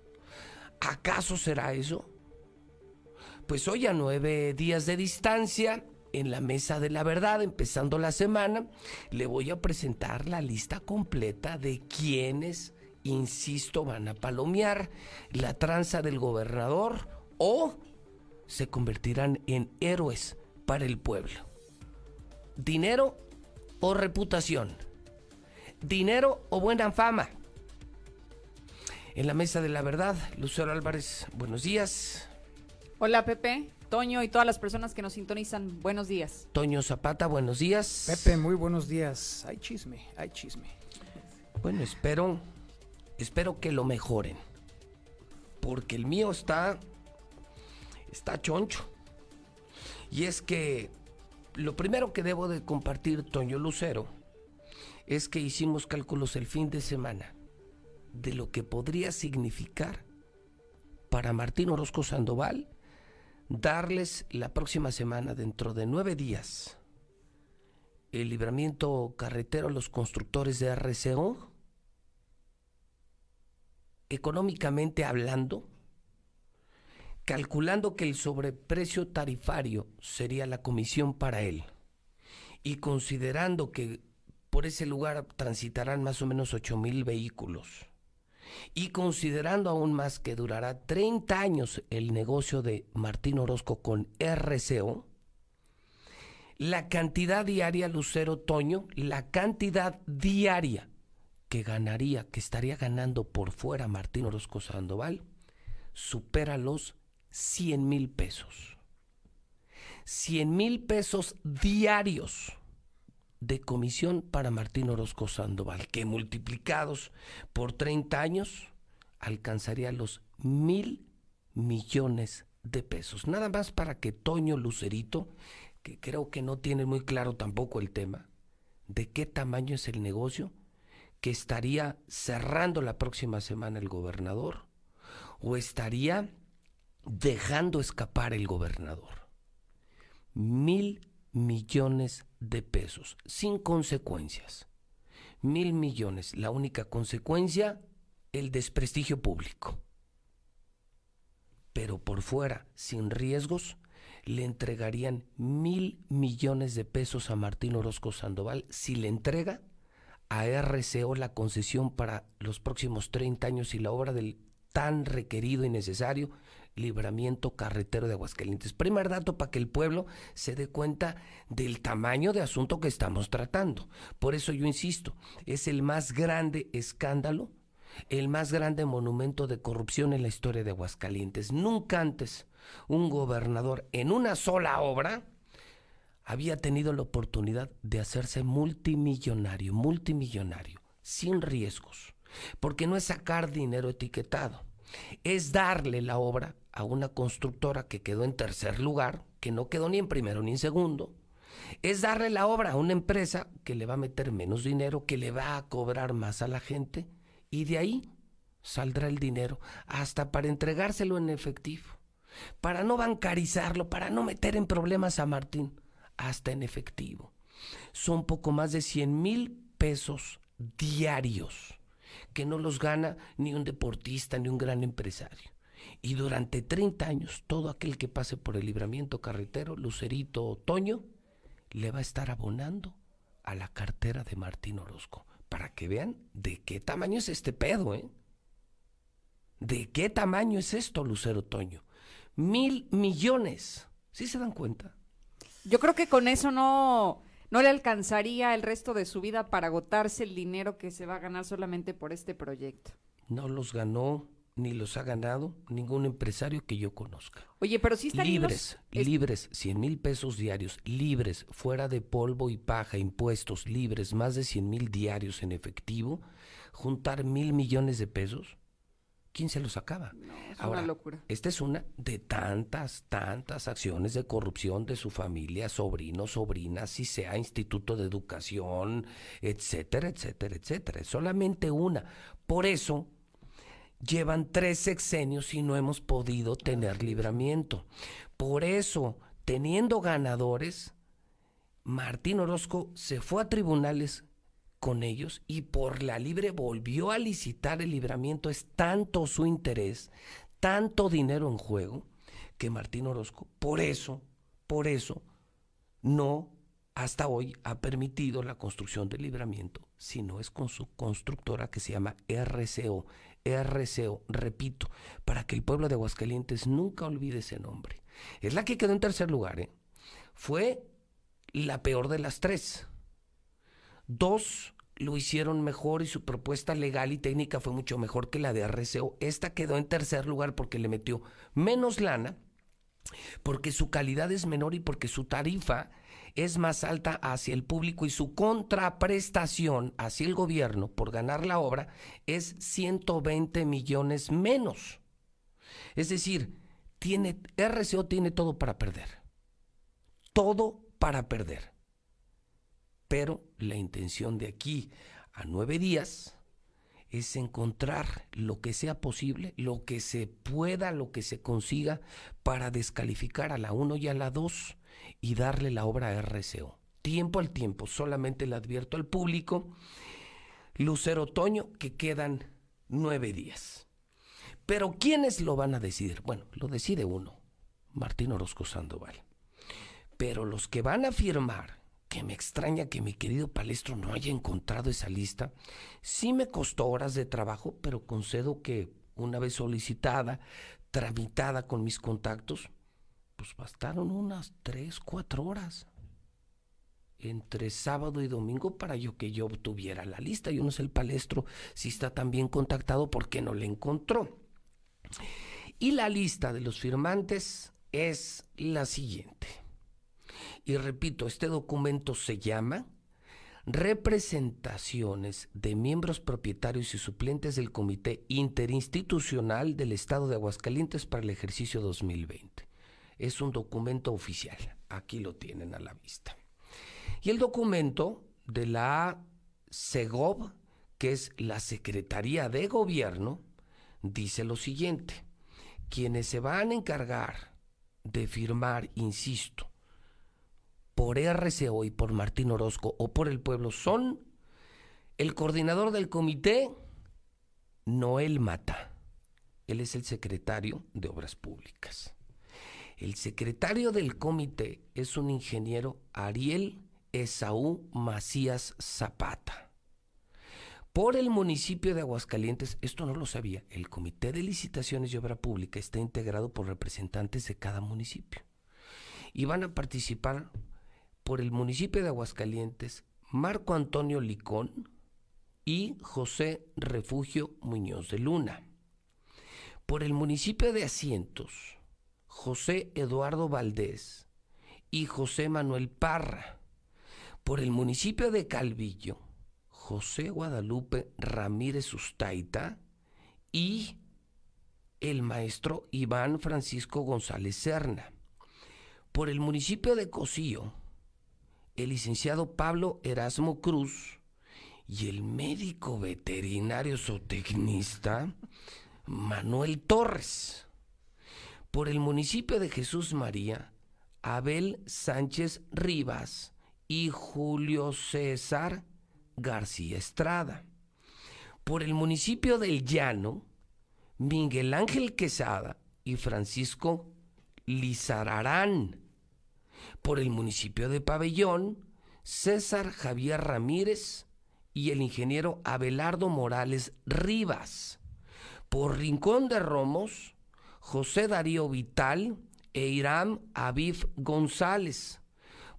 ¿Acaso será eso? Pues hoy a nueve días de distancia, en la mesa de la verdad, empezando la semana, le voy a presentar la lista completa de quienes, insisto, van a palomear la tranza del gobernador o se convertirán en héroes para el pueblo. Dinero o reputación. Dinero o buena fama. En la mesa de la verdad, Lucero Álvarez, buenos días. Hola Pepe, Toño y todas las personas que nos sintonizan, buenos días. Toño Zapata, buenos días. Pepe, muy buenos días. Hay chisme, hay chisme. Bueno, espero, espero que lo mejoren. Porque el mío está, está choncho. Y es que lo primero que debo de compartir, Toño Lucero, es que hicimos cálculos el fin de semana de lo que podría significar para Martín Orozco Sandoval darles la próxima semana, dentro de nueve días, el libramiento carretero a los constructores de RCO, económicamente hablando, calculando que el sobreprecio tarifario sería la comisión para él, y considerando que por ese lugar transitarán más o menos 8 mil vehículos, y considerando aún más que durará 30 años el negocio de Martín Orozco con RCO, la cantidad diaria, Lucero Toño, la cantidad diaria que ganaría, que estaría ganando por fuera Martín Orozco Sandoval, supera los 100 mil pesos. 100 mil pesos diarios de comisión para Martín Orozco Sandoval, que multiplicados por 30 años alcanzaría los mil millones de pesos. Nada más para que Toño Lucerito, que creo que no tiene muy claro tampoco el tema, de qué tamaño es el negocio que estaría cerrando la próxima semana el gobernador o estaría dejando escapar el gobernador. Mil millones de pesos, sin consecuencias. Mil millones. La única consecuencia, el desprestigio público. Pero por fuera, sin riesgos, le entregarían mil millones de pesos a Martín Orozco Sandoval si le entrega a RCO la concesión para los próximos 30 años y la obra del tan requerido y necesario libramiento carretero de Aguascalientes. Primer dato para que el pueblo se dé cuenta del tamaño de asunto que estamos tratando. Por eso yo insisto, es el más grande escándalo, el más grande monumento de corrupción en la historia de Aguascalientes. Nunca antes un gobernador en una sola obra había tenido la oportunidad de hacerse multimillonario, multimillonario, sin riesgos, porque no es sacar dinero etiquetado, es darle la obra a una constructora que quedó en tercer lugar, que no quedó ni en primero ni en segundo, es darle la obra a una empresa que le va a meter menos dinero, que le va a cobrar más a la gente, y de ahí saldrá el dinero, hasta para entregárselo en efectivo, para no bancarizarlo, para no meter en problemas a Martín hasta en efectivo. Son poco más de 100 mil pesos diarios que no los gana ni un deportista ni un gran empresario. Y durante 30 años, todo aquel que pase por el libramiento carretero, Lucerito Otoño, le va a estar abonando a la cartera de Martín Orozco. Para que vean de qué tamaño es este pedo, ¿eh? ¿De qué tamaño es esto, Lucero Otoño? Mil millones. ¿Sí se dan cuenta? Yo creo que con eso no, no le alcanzaría el resto de su vida para agotarse el dinero que se va a ganar solamente por este proyecto. No los ganó ni los ha ganado ningún empresario que yo conozca. Oye, pero si están libres, libres, 100 mil pesos diarios, libres, fuera de polvo y paja, impuestos, libres, más de 100 mil diarios en efectivo, juntar mil millones de pesos. ¿quién se los acaba? es una locura. Esta es una de tantas, tantas acciones de corrupción de su familia, sobrinos, sobrinas, si sea instituto de educación, etcétera, etcétera, etcétera. Es solamente una. Por eso llevan tres sexenios y no hemos podido tener libramiento. Por eso, teniendo ganadores, Martín Orozco se fue a tribunales con ellos y por la libre volvió a licitar el libramiento. Es tanto su interés, tanto dinero en juego, que Martín Orozco, por eso, por eso, no hasta hoy ha permitido la construcción del libramiento, sino es con su constructora que se llama RCO. RCO, repito, para que el pueblo de Aguascalientes nunca olvide ese nombre. Es la que quedó en tercer lugar, ¿eh? Fue la peor de las tres. Dos lo hicieron mejor y su propuesta legal y técnica fue mucho mejor que la de RCO. Esta quedó en tercer lugar porque le metió menos lana, porque su calidad es menor y porque su tarifa es más alta hacia el público y su contraprestación hacia el gobierno por ganar la obra es 120 millones menos. Es decir, tiene, RCO tiene todo para perder. Todo para perder. Pero la intención de aquí a nueve días es encontrar lo que sea posible, lo que se pueda, lo que se consiga para descalificar a la 1 y a la 2 y darle la obra a RCO. Tiempo al tiempo, solamente le advierto al público, Lucero Otoño, que quedan nueve días. Pero ¿quiénes lo van a decidir? Bueno, lo decide uno, Martín Orozco Sandoval. Pero los que van a firmar que me extraña que mi querido Palestro no haya encontrado esa lista. Sí me costó horas de trabajo, pero concedo que una vez solicitada, tramitada con mis contactos, pues bastaron unas tres, cuatro horas. entre sábado y domingo para yo que yo obtuviera la lista. Yo no sé el palestro si está tan bien contactado porque no le encontró. Y la lista de los firmantes es la siguiente. Y repito, este documento se llama Representaciones de miembros propietarios y suplentes del Comité Interinstitucional del Estado de Aguascalientes para el ejercicio 2020. Es un documento oficial. Aquí lo tienen a la vista. Y el documento de la SEGOV, que es la Secretaría de Gobierno, dice lo siguiente. Quienes se van a encargar de firmar, insisto, por RCO y por Martín Orozco o por el pueblo son el coordinador del comité, Noel Mata. Él es el secretario de Obras Públicas. El secretario del comité es un ingeniero Ariel Esaú Macías Zapata. Por el municipio de Aguascalientes, esto no lo sabía, el Comité de Licitaciones y Obra Pública está integrado por representantes de cada municipio. Y van a participar por el municipio de Aguascalientes Marco Antonio Licón y José Refugio Muñoz de Luna. Por el municipio de Asientos, José Eduardo Valdés y José Manuel Parra. Por el municipio de Calvillo, José Guadalupe Ramírez Ustaita y el maestro Iván Francisco González Serna. Por el municipio de Cocío, el licenciado Pablo Erasmo Cruz y el médico veterinario zootecnista Manuel Torres. Por el municipio de Jesús María, Abel Sánchez Rivas y Julio César García Estrada. Por el municipio del Llano, Miguel Ángel Quesada y Francisco Lizararán. Por el municipio de Pabellón, César Javier Ramírez y el ingeniero Abelardo Morales Rivas. Por Rincón de Romos, José Darío Vital e Irán Aviv González.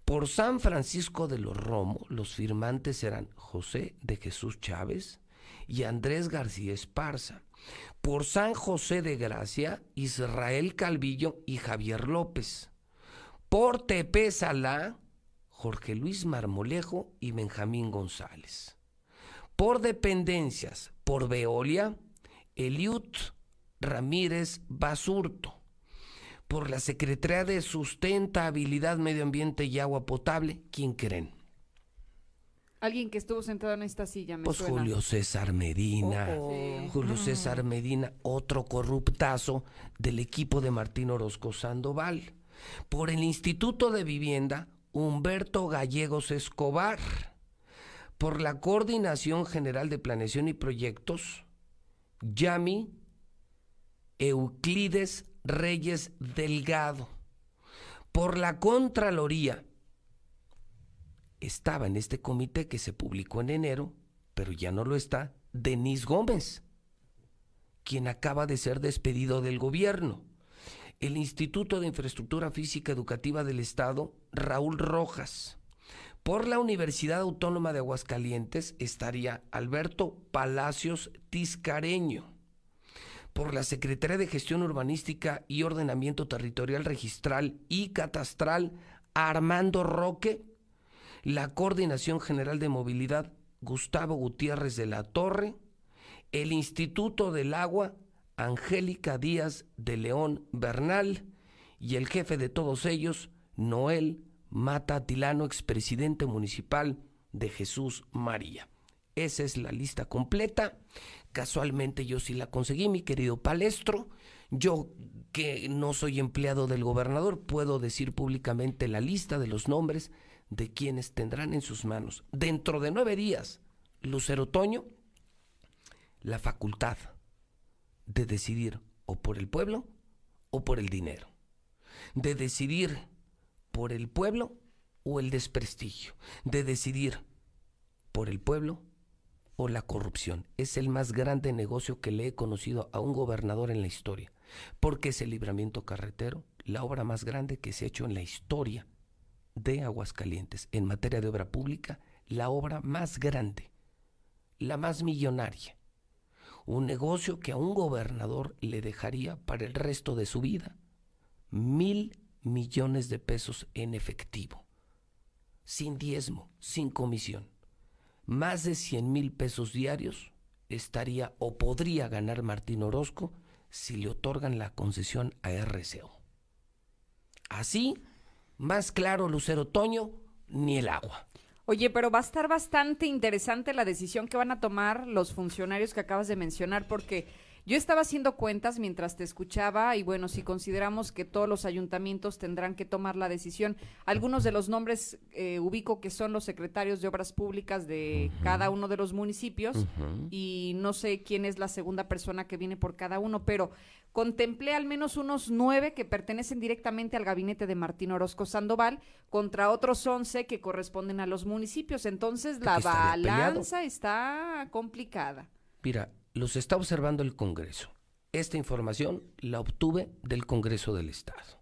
Por San Francisco de los Romos, los firmantes serán José de Jesús Chávez y Andrés García Esparza. Por San José de Gracia, Israel Calvillo y Javier López. Por Tepezalá, Jorge Luis Marmolejo y Benjamín González. Por dependencias, por Veolia, Eliud Ramírez Basurto por la Secretaría de Sustentabilidad, Medio Ambiente y Agua Potable, ¿quién creen? Alguien que estuvo sentado en esta silla, me Pues suena. Julio César Medina. Oh, oh. Julio Ah. César Medina, otro corruptazo del equipo de Martín Orozco Sandoval. Por el Instituto de Vivienda, Humberto Gallegos Escobar. Por la Coordinación General de Planeación y Proyectos, Yami Euclides Reyes Delgado. Por la Contraloría, estaba en este comité que se publicó en enero, pero ya no lo está, Denis Gómez, quien acaba de ser despedido del gobierno. El Instituto de Infraestructura Física Educativa del Estado, Raúl Rojas. Por la Universidad Autónoma de Aguascalientes estaría Alberto Palacios Tiscareño por la Secretaría de Gestión Urbanística y Ordenamiento Territorial Registral y Catastral Armando Roque, la Coordinación General de Movilidad Gustavo Gutiérrez de la Torre, el Instituto del Agua Angélica Díaz de León Bernal y el jefe de todos ellos, Noel Mata Tilano, expresidente municipal de Jesús María. Esa es la lista completa. Casualmente yo sí la conseguí, mi querido Palestro. Yo que no soy empleado del gobernador, puedo decir públicamente la lista de los nombres de quienes tendrán en sus manos, dentro de nueve días, Lucero Toño, la facultad de decidir o por el pueblo o por el dinero. De decidir por el pueblo o el desprestigio. De decidir por el pueblo o la corrupción. Es el más grande negocio que le he conocido a un gobernador en la historia, porque es el libramiento carretero, la obra más grande que se ha hecho en la historia de Aguascalientes en materia de obra pública, la obra más grande, la más millonaria. Un negocio que a un gobernador le dejaría para el resto de su vida mil millones de pesos en efectivo, sin diezmo, sin comisión. Más de 100 mil pesos diarios estaría o podría ganar Martín Orozco si le otorgan la concesión a RCO. Así, más claro, Lucero Toño, ni el agua. Oye, pero va a estar bastante interesante la decisión que van a tomar los funcionarios que acabas de mencionar, porque yo estaba haciendo cuentas mientras te escuchaba y bueno, si consideramos que todos los ayuntamientos tendrán que tomar la decisión, algunos de los nombres eh, ubico que son los secretarios de obras públicas de cada uno de los municipios y no sé quién es la segunda persona que viene por cada uno, pero contemplé al menos unos nueve que pertenecen directamente al gabinete de Martín Orozco Sandoval contra otros once que corresponden a los municipios. Entonces la balanza está complicada. Mira, los está observando el Congreso. Esta información la obtuve del Congreso del Estado,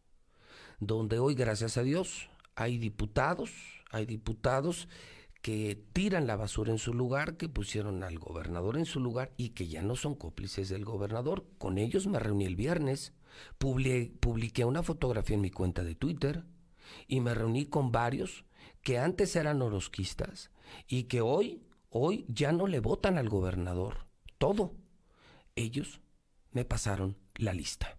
donde hoy, gracias a Dios, hay diputados, hay diputados que tiran la basura en su lugar, que pusieron al gobernador en su lugar y que ya no son cómplices del gobernador. Con ellos me reuní el viernes, publiqué una fotografía en mi cuenta de Twitter y me reuní con varios que antes eran orosquistas y que hoy, hoy ya no le votan al gobernador todo. Ellos me pasaron la lista.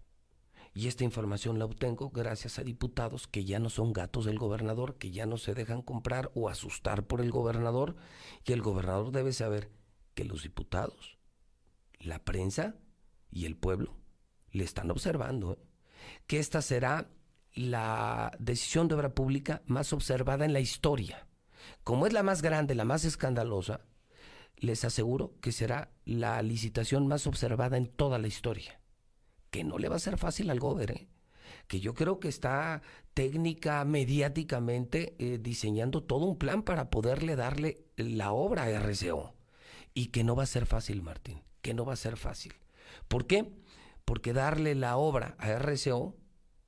Y esta información la obtengo gracias a diputados que ya no son gatos del gobernador, que ya no se dejan comprar o asustar por el gobernador. Y el gobernador debe saber que los diputados, la prensa y el pueblo le están observando. ¿eh? Que esta será la decisión de obra pública más observada en la historia. Como es la más grande, la más escandalosa, les aseguro que será la licitación más observada en toda la historia. Que no le va a ser fácil al gober, ¿eh? que yo creo que está técnica, mediáticamente, eh, diseñando todo un plan para poderle darle la obra a RCO. Y que no va a ser fácil, Martín, que no va a ser fácil. ¿Por qué? Porque darle la obra a RCO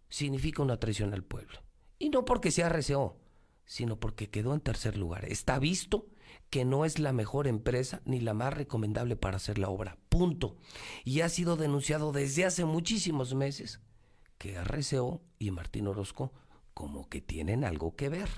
significa una traición al pueblo. Y no porque sea RCO, sino porque quedó en tercer lugar. Está visto que no es la mejor empresa ni la más recomendable para hacer la obra. Punto. Y ha sido denunciado desde hace muchísimos meses que RCO y Martín Orozco como que tienen algo que ver.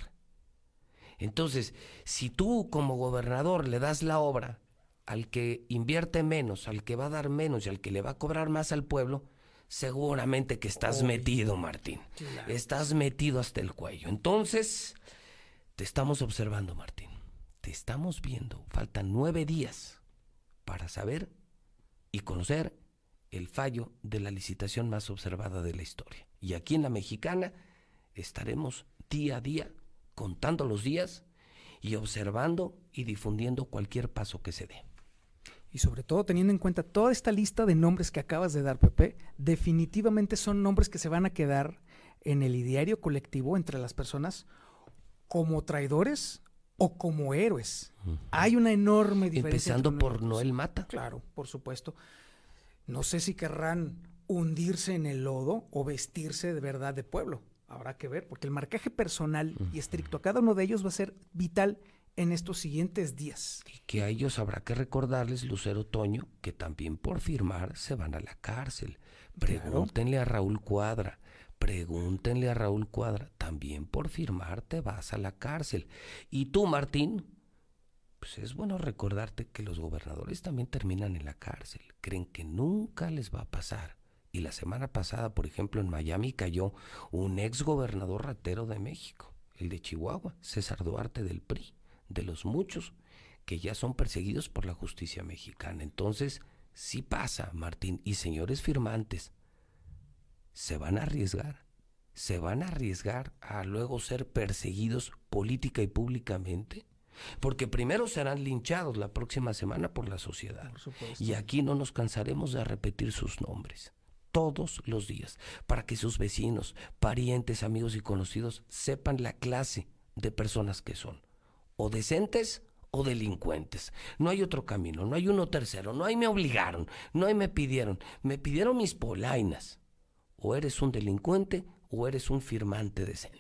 Entonces, si tú como gobernador le das la obra al que invierte menos, al que va a dar menos y al que le va a cobrar más al pueblo, seguramente que estás metido, Martín. Estás metido hasta el cuello. Entonces, te estamos observando, Martín te estamos viendo. Faltan nueve días para saber y conocer el fallo de la licitación más observada de la historia. Y aquí en la mexicana estaremos día a día contando los días y observando y difundiendo cualquier paso que se dé. Y sobre todo teniendo en cuenta toda esta lista de nombres que acabas de dar, Pepe, definitivamente son nombres que se van a quedar en el ideario colectivo entre las personas como traidores o como héroes. Hay una enorme diferencia. Empezando por Noel Mata. Claro, por supuesto. No sé si querrán hundirse en el lodo o vestirse de verdad de pueblo. Habrá que ver, porque el marcaje personal y estricto a cada uno de ellos va a ser vital en estos siguientes días. Y que a ellos habrá que recordarles, Lucero Toño, que también por firmar se van a la cárcel. Pregúntenle a Raúl Cuadra, Pregúntenle a Raúl Cuadra, también por firmar te vas a la cárcel. Y tú, Martín, pues es bueno recordarte que los gobernadores también terminan en la cárcel. Creen que nunca les va a pasar. Y la semana pasada, por ejemplo, en Miami cayó un ex gobernador ratero de México, el de Chihuahua, César Duarte del PRI, de los muchos que ya son perseguidos por la justicia mexicana. Entonces, sí pasa, Martín, y señores firmantes, se van a arriesgar, se van a arriesgar a luego ser perseguidos política y públicamente. Porque primero serán linchados la próxima semana por la sociedad. y aquí no nos cansaremos de repetir sus nombres todos los días para que sus vecinos, parientes, amigos y conocidos sepan la clase de personas que son. O decentes o delincuentes. No hay otro camino, no hay uno tercero, no hay me obligaron, no hay me pidieron, me pidieron mis polainas o eres un delincuente o eres un firmante decente.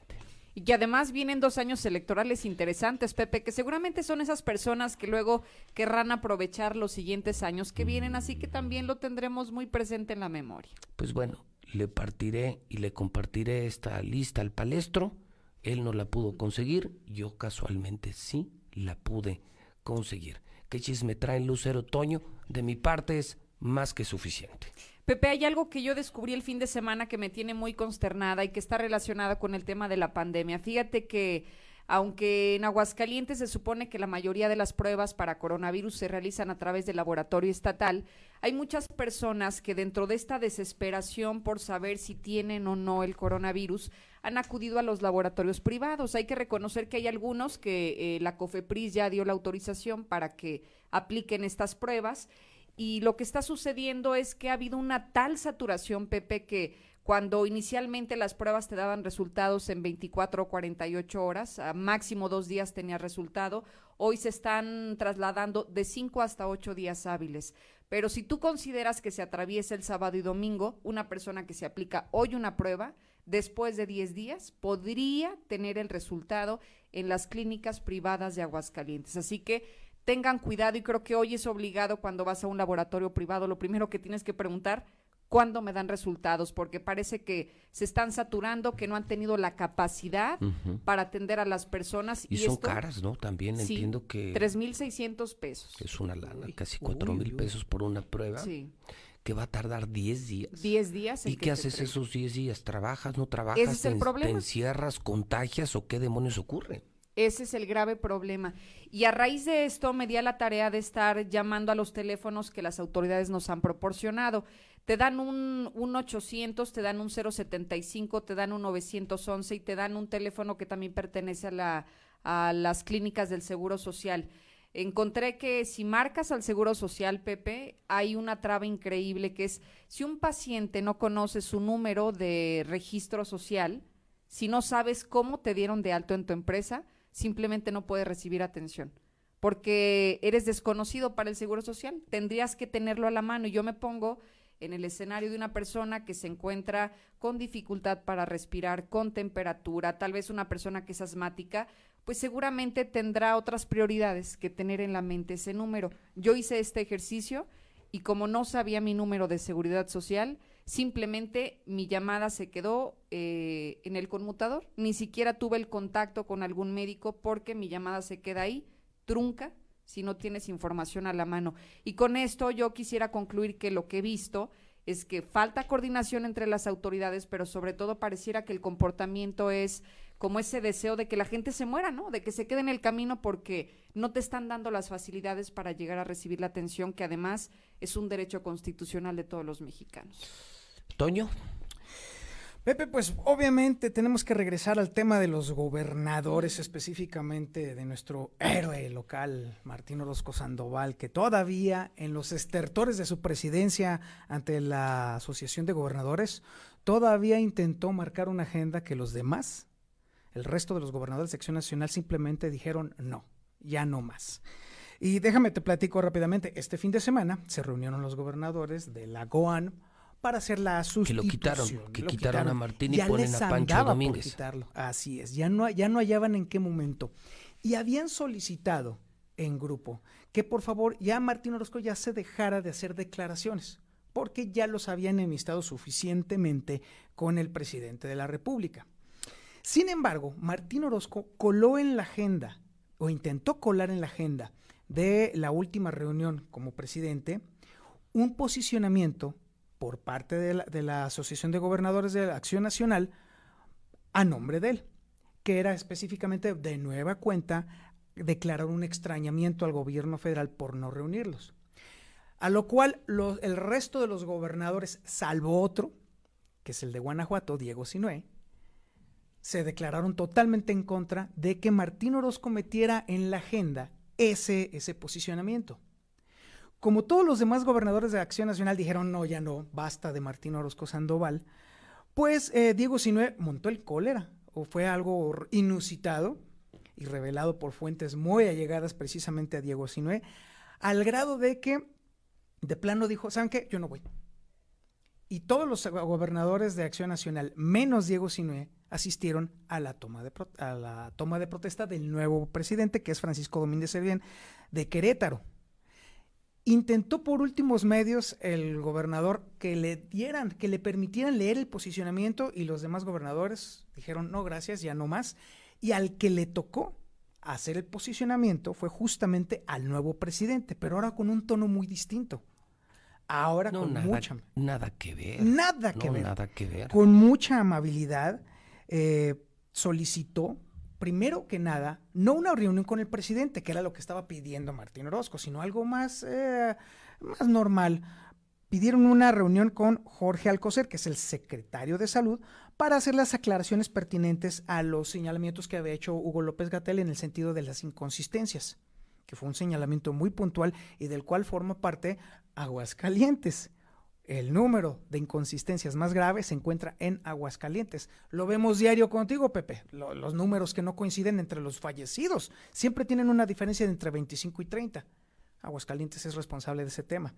Y que además vienen dos años electorales interesantes, Pepe, que seguramente son esas personas que luego querrán aprovechar los siguientes años que vienen, así que también lo tendremos muy presente en la memoria. Pues bueno, le partiré y le compartiré esta lista al palestro. Él no la pudo conseguir, yo casualmente sí la pude conseguir. ¿Qué chisme trae Lucero Toño? De mi parte es más que suficiente. Pepe, hay algo que yo descubrí el fin de semana que me tiene muy consternada y que está relacionada con el tema de la pandemia. Fíjate que aunque en Aguascalientes se supone que la mayoría de las pruebas para coronavirus se realizan a través del laboratorio estatal, hay muchas personas que dentro de esta desesperación por saber si tienen o no el coronavirus han acudido a los laboratorios privados. Hay que reconocer que hay algunos que eh, la COFEPRIS ya dio la autorización para que apliquen estas pruebas y lo que está sucediendo es que ha habido una tal saturación, Pepe, que cuando inicialmente las pruebas te daban resultados en 24 o 48 horas, a máximo dos días tenía resultado, hoy se están trasladando de 5 hasta 8 días hábiles. Pero si tú consideras que se atraviesa el sábado y domingo, una persona que se aplica hoy una prueba, después de 10 días, podría tener el resultado en las clínicas privadas de Aguascalientes. Así que tengan cuidado y creo que hoy es obligado cuando vas a un laboratorio privado, lo primero que tienes que preguntar, cuándo me dan resultados, porque parece que se están saturando, que no han tenido la capacidad para atender a las personas. Y, son caras, ¿no? También entiendo que... 3.600 pesos. Es una lana, casi cuatro mil pesos por una prueba. Sí. Que va a tardar 10 días. 10 días. ¿Y qué haces esos 10 días? ¿Trabajas, no trabajas? Ese es el problema. ¿Te encierras, contagias o qué demonios ocurre? Ese es el grave problema. Y a raíz de esto me di a la tarea de estar llamando a los teléfonos que las autoridades nos han proporcionado. Te dan un, un 800, te dan un 075, te dan un 911 y te dan un teléfono que también pertenece a, la, a las clínicas del Seguro Social. Encontré que si marcas al Seguro Social, Pepe, hay una traba increíble que es si un paciente no conoce su número de registro social, si no sabes cómo te dieron de alto en tu empresa, simplemente no puede recibir atención porque eres desconocido para el Seguro Social. Tendrías que tenerlo a la mano y yo me pongo en el escenario de una persona que se encuentra con dificultad para respirar, con temperatura, tal vez una persona que es asmática, pues seguramente tendrá otras prioridades que tener en la mente ese número. Yo hice este ejercicio y como no sabía mi número de seguridad social, simplemente mi llamada se quedó eh, en el conmutador, ni siquiera tuve el contacto con algún médico porque mi llamada se queda ahí, trunca, si no tienes información a la mano. Y con esto yo quisiera concluir que lo que he visto es que falta coordinación entre las autoridades, pero sobre todo pareciera que el comportamiento es como ese deseo de que la gente se muera, ¿no? De que se quede en el camino porque no te están dando las facilidades para llegar a recibir la atención, que además es un derecho constitucional de todos los mexicanos. Toño. Pepe, pues obviamente tenemos que regresar al tema de los gobernadores, específicamente de nuestro héroe local, Martín Orozco Sandoval, que todavía en los estertores de su presidencia ante la Asociación de Gobernadores, todavía intentó marcar una agenda que los demás, el resto de los gobernadores de sección nacional, simplemente dijeron no, ya no más. Y déjame te platico rápidamente, este fin de semana se reunieron los gobernadores de la GOAN, para hacer la sustitución. Que lo quitaron, que quitaron, a Martín y ponen a Pancho Domínguez. Así es, ya no, ya no hallaban en qué momento. Y habían solicitado en grupo que por favor ya Martín Orozco ya se dejara de hacer declaraciones, porque ya los habían enemistado suficientemente con el presidente de la República. Sin embargo, Martín Orozco coló en la agenda, o intentó colar en la agenda de la última reunión como presidente, un posicionamiento por parte de la, Asociación de Gobernadores de la Acción Nacional a nombre de él, que era específicamente de nueva cuenta declarar un extrañamiento al gobierno federal por no reunirlos. A lo cual el resto de los gobernadores, salvo otro, que es el de Guanajuato, Diego Sinué, se declararon totalmente en contra de que Martín Orozco metiera en la agenda ese, ese posicionamiento. Como todos los demás gobernadores de Acción Nacional dijeron, no, ya no, basta de Martín Orozco Sandoval, pues eh, Diego Sinue montó el cólera, o fue algo inusitado y revelado por fuentes muy allegadas precisamente a Diego Sinue, al grado de que de plano dijo, ¿saben qué? Yo no voy. Y todos los gobernadores de Acción Nacional, menos Diego Sinue, asistieron a la toma de, a la toma de protesta del nuevo presidente, que es Francisco Domínguez Servién, de Querétaro. Intentó por últimos medios el gobernador que le dieran, que le permitieran leer el posicionamiento y los demás gobernadores dijeron no gracias, ya no más. Y al que le tocó hacer el posicionamiento fue justamente al nuevo presidente, pero ahora con un tono muy distinto. Ahora con nada, mucha nada que ver. Nada que ver. Nada que ver. Con mucha amabilidad eh, solicitó primero que nada, no una reunión con el presidente, que era lo que estaba pidiendo Martín Orozco, sino algo más, eh, más normal. Pidieron una reunión con Jorge Alcocer, que es el secretario de Salud, para hacer las aclaraciones pertinentes a los señalamientos que había hecho Hugo López Gatel en el sentido de las inconsistencias, que fue un señalamiento muy puntual y del cual forma parte Aguascalientes. El número de inconsistencias más graves se encuentra en Aguascalientes. Lo vemos diario contigo, Pepe. los números que no coinciden entre los fallecidos siempre tienen una diferencia de entre 25 y 30. Aguascalientes es responsable de ese tema.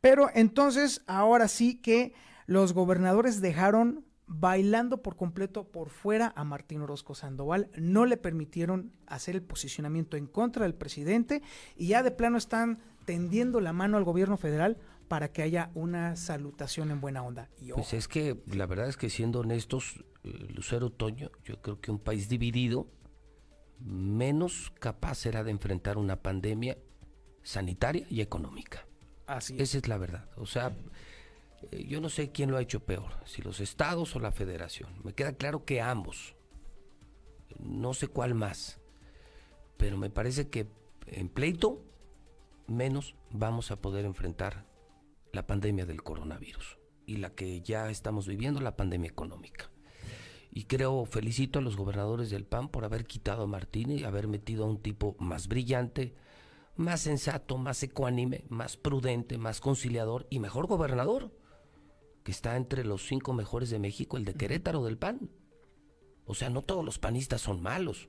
Pero entonces, ahora sí que los gobernadores dejaron bailando por completo por fuera a Martín Orozco Sandoval, no le permitieron hacer el posicionamiento en contra del presidente y ya de plano están tendiendo la mano al gobierno federal para que haya una salutación en buena onda. pues es que la verdad es que siendo honestos, eh, Lucero Toño, yo creo que un país dividido menos capaz será de enfrentar una pandemia sanitaria y económica. Así Esa es la verdad. O sea, eh, yo no sé quién lo ha hecho peor, si los estados o la federación. Me queda claro que ambos. No sé cuál más. Pero me parece que en pleito menos vamos a poder enfrentar la pandemia del coronavirus y la que ya estamos viviendo, la pandemia económica. Y creo, felicito a los gobernadores del PAN por haber quitado a Martín y haber metido a un tipo más brillante, más sensato, más ecuánime, más prudente, más conciliador y mejor gobernador, que está entre los cinco mejores de México, el de Querétaro del PAN. O sea, no todos los panistas son malos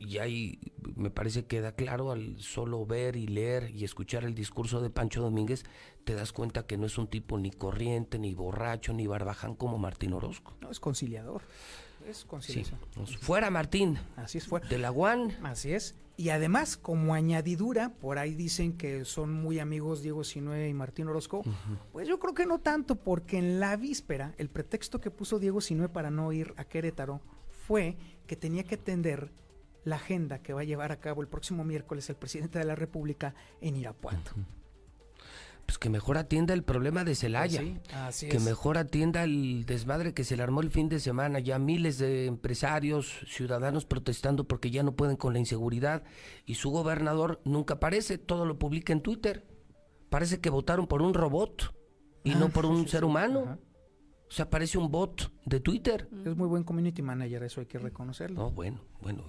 y ahí me parece que queda claro al solo ver y leer y escuchar el discurso de Pancho Domínguez, te das cuenta que no es un tipo ni corriente, ni borracho, ni barbaján como Martín Orozco. No, es conciliador. Es conciliación. Pues, fuera Martín. Así es, fuera. De la UAN. Así es. Y además, como añadidura, por ahí dicen que son muy amigos Diego Sinue y Martín Orozco. Pues yo creo que no tanto, porque en la víspera, el pretexto que puso Diego Sinue para no ir a Querétaro fue que tenía que atender la agenda que va a llevar a cabo el próximo miércoles el presidente de la República en Irapuato. Pues que mejor atienda el problema de Celaya. Pues que mejor atienda el desmadre que se le armó el fin de semana. Ya miles de empresarios, ciudadanos protestando porque ya no pueden con la inseguridad. Y su gobernador nunca aparece, todo lo publica en Twitter. Parece que votaron por un robot y no ah, por un ser humano. O sea, parece un bot de Twitter. Es muy buen community manager, eso hay que reconocerlo. No, bueno, bueno,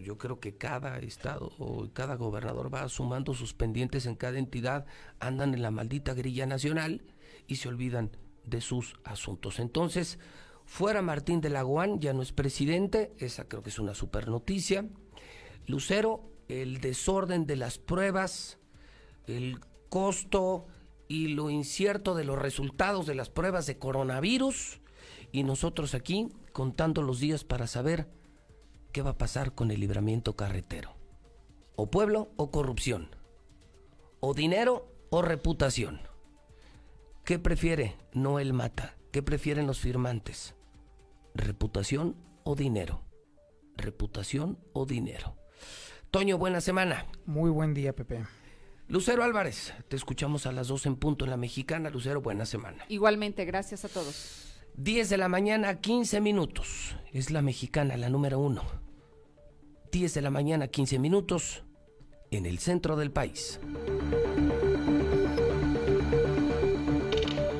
yo creo que cada estado o cada gobernador va sumando sus pendientes en cada entidad, andan en la maldita grilla nacional y se olvidan de sus asuntos. Entonces, fuera Martín de la ya no es presidente, esa creo que es una super noticia. Lucero, el desorden de las pruebas, el costo, y lo incierto de los resultados de las pruebas de coronavirus y nosotros aquí contando los días para saber qué va a pasar con el libramiento carretero. O pueblo o corrupción. O dinero o reputación. ¿Qué prefiere Noel Mata? ¿Qué prefieren los firmantes? ¿Reputación o dinero? Reputación o dinero. Toño, buena semana. Muy buen día, Pepe. Lucero Álvarez, te escuchamos a las 2 en punto en la mexicana. Lucero, buena semana. Igualmente, gracias a todos. 10 de la mañana, 15 minutos. Es la mexicana, la número uno. 10 de la mañana, 15 minutos, en el centro del país.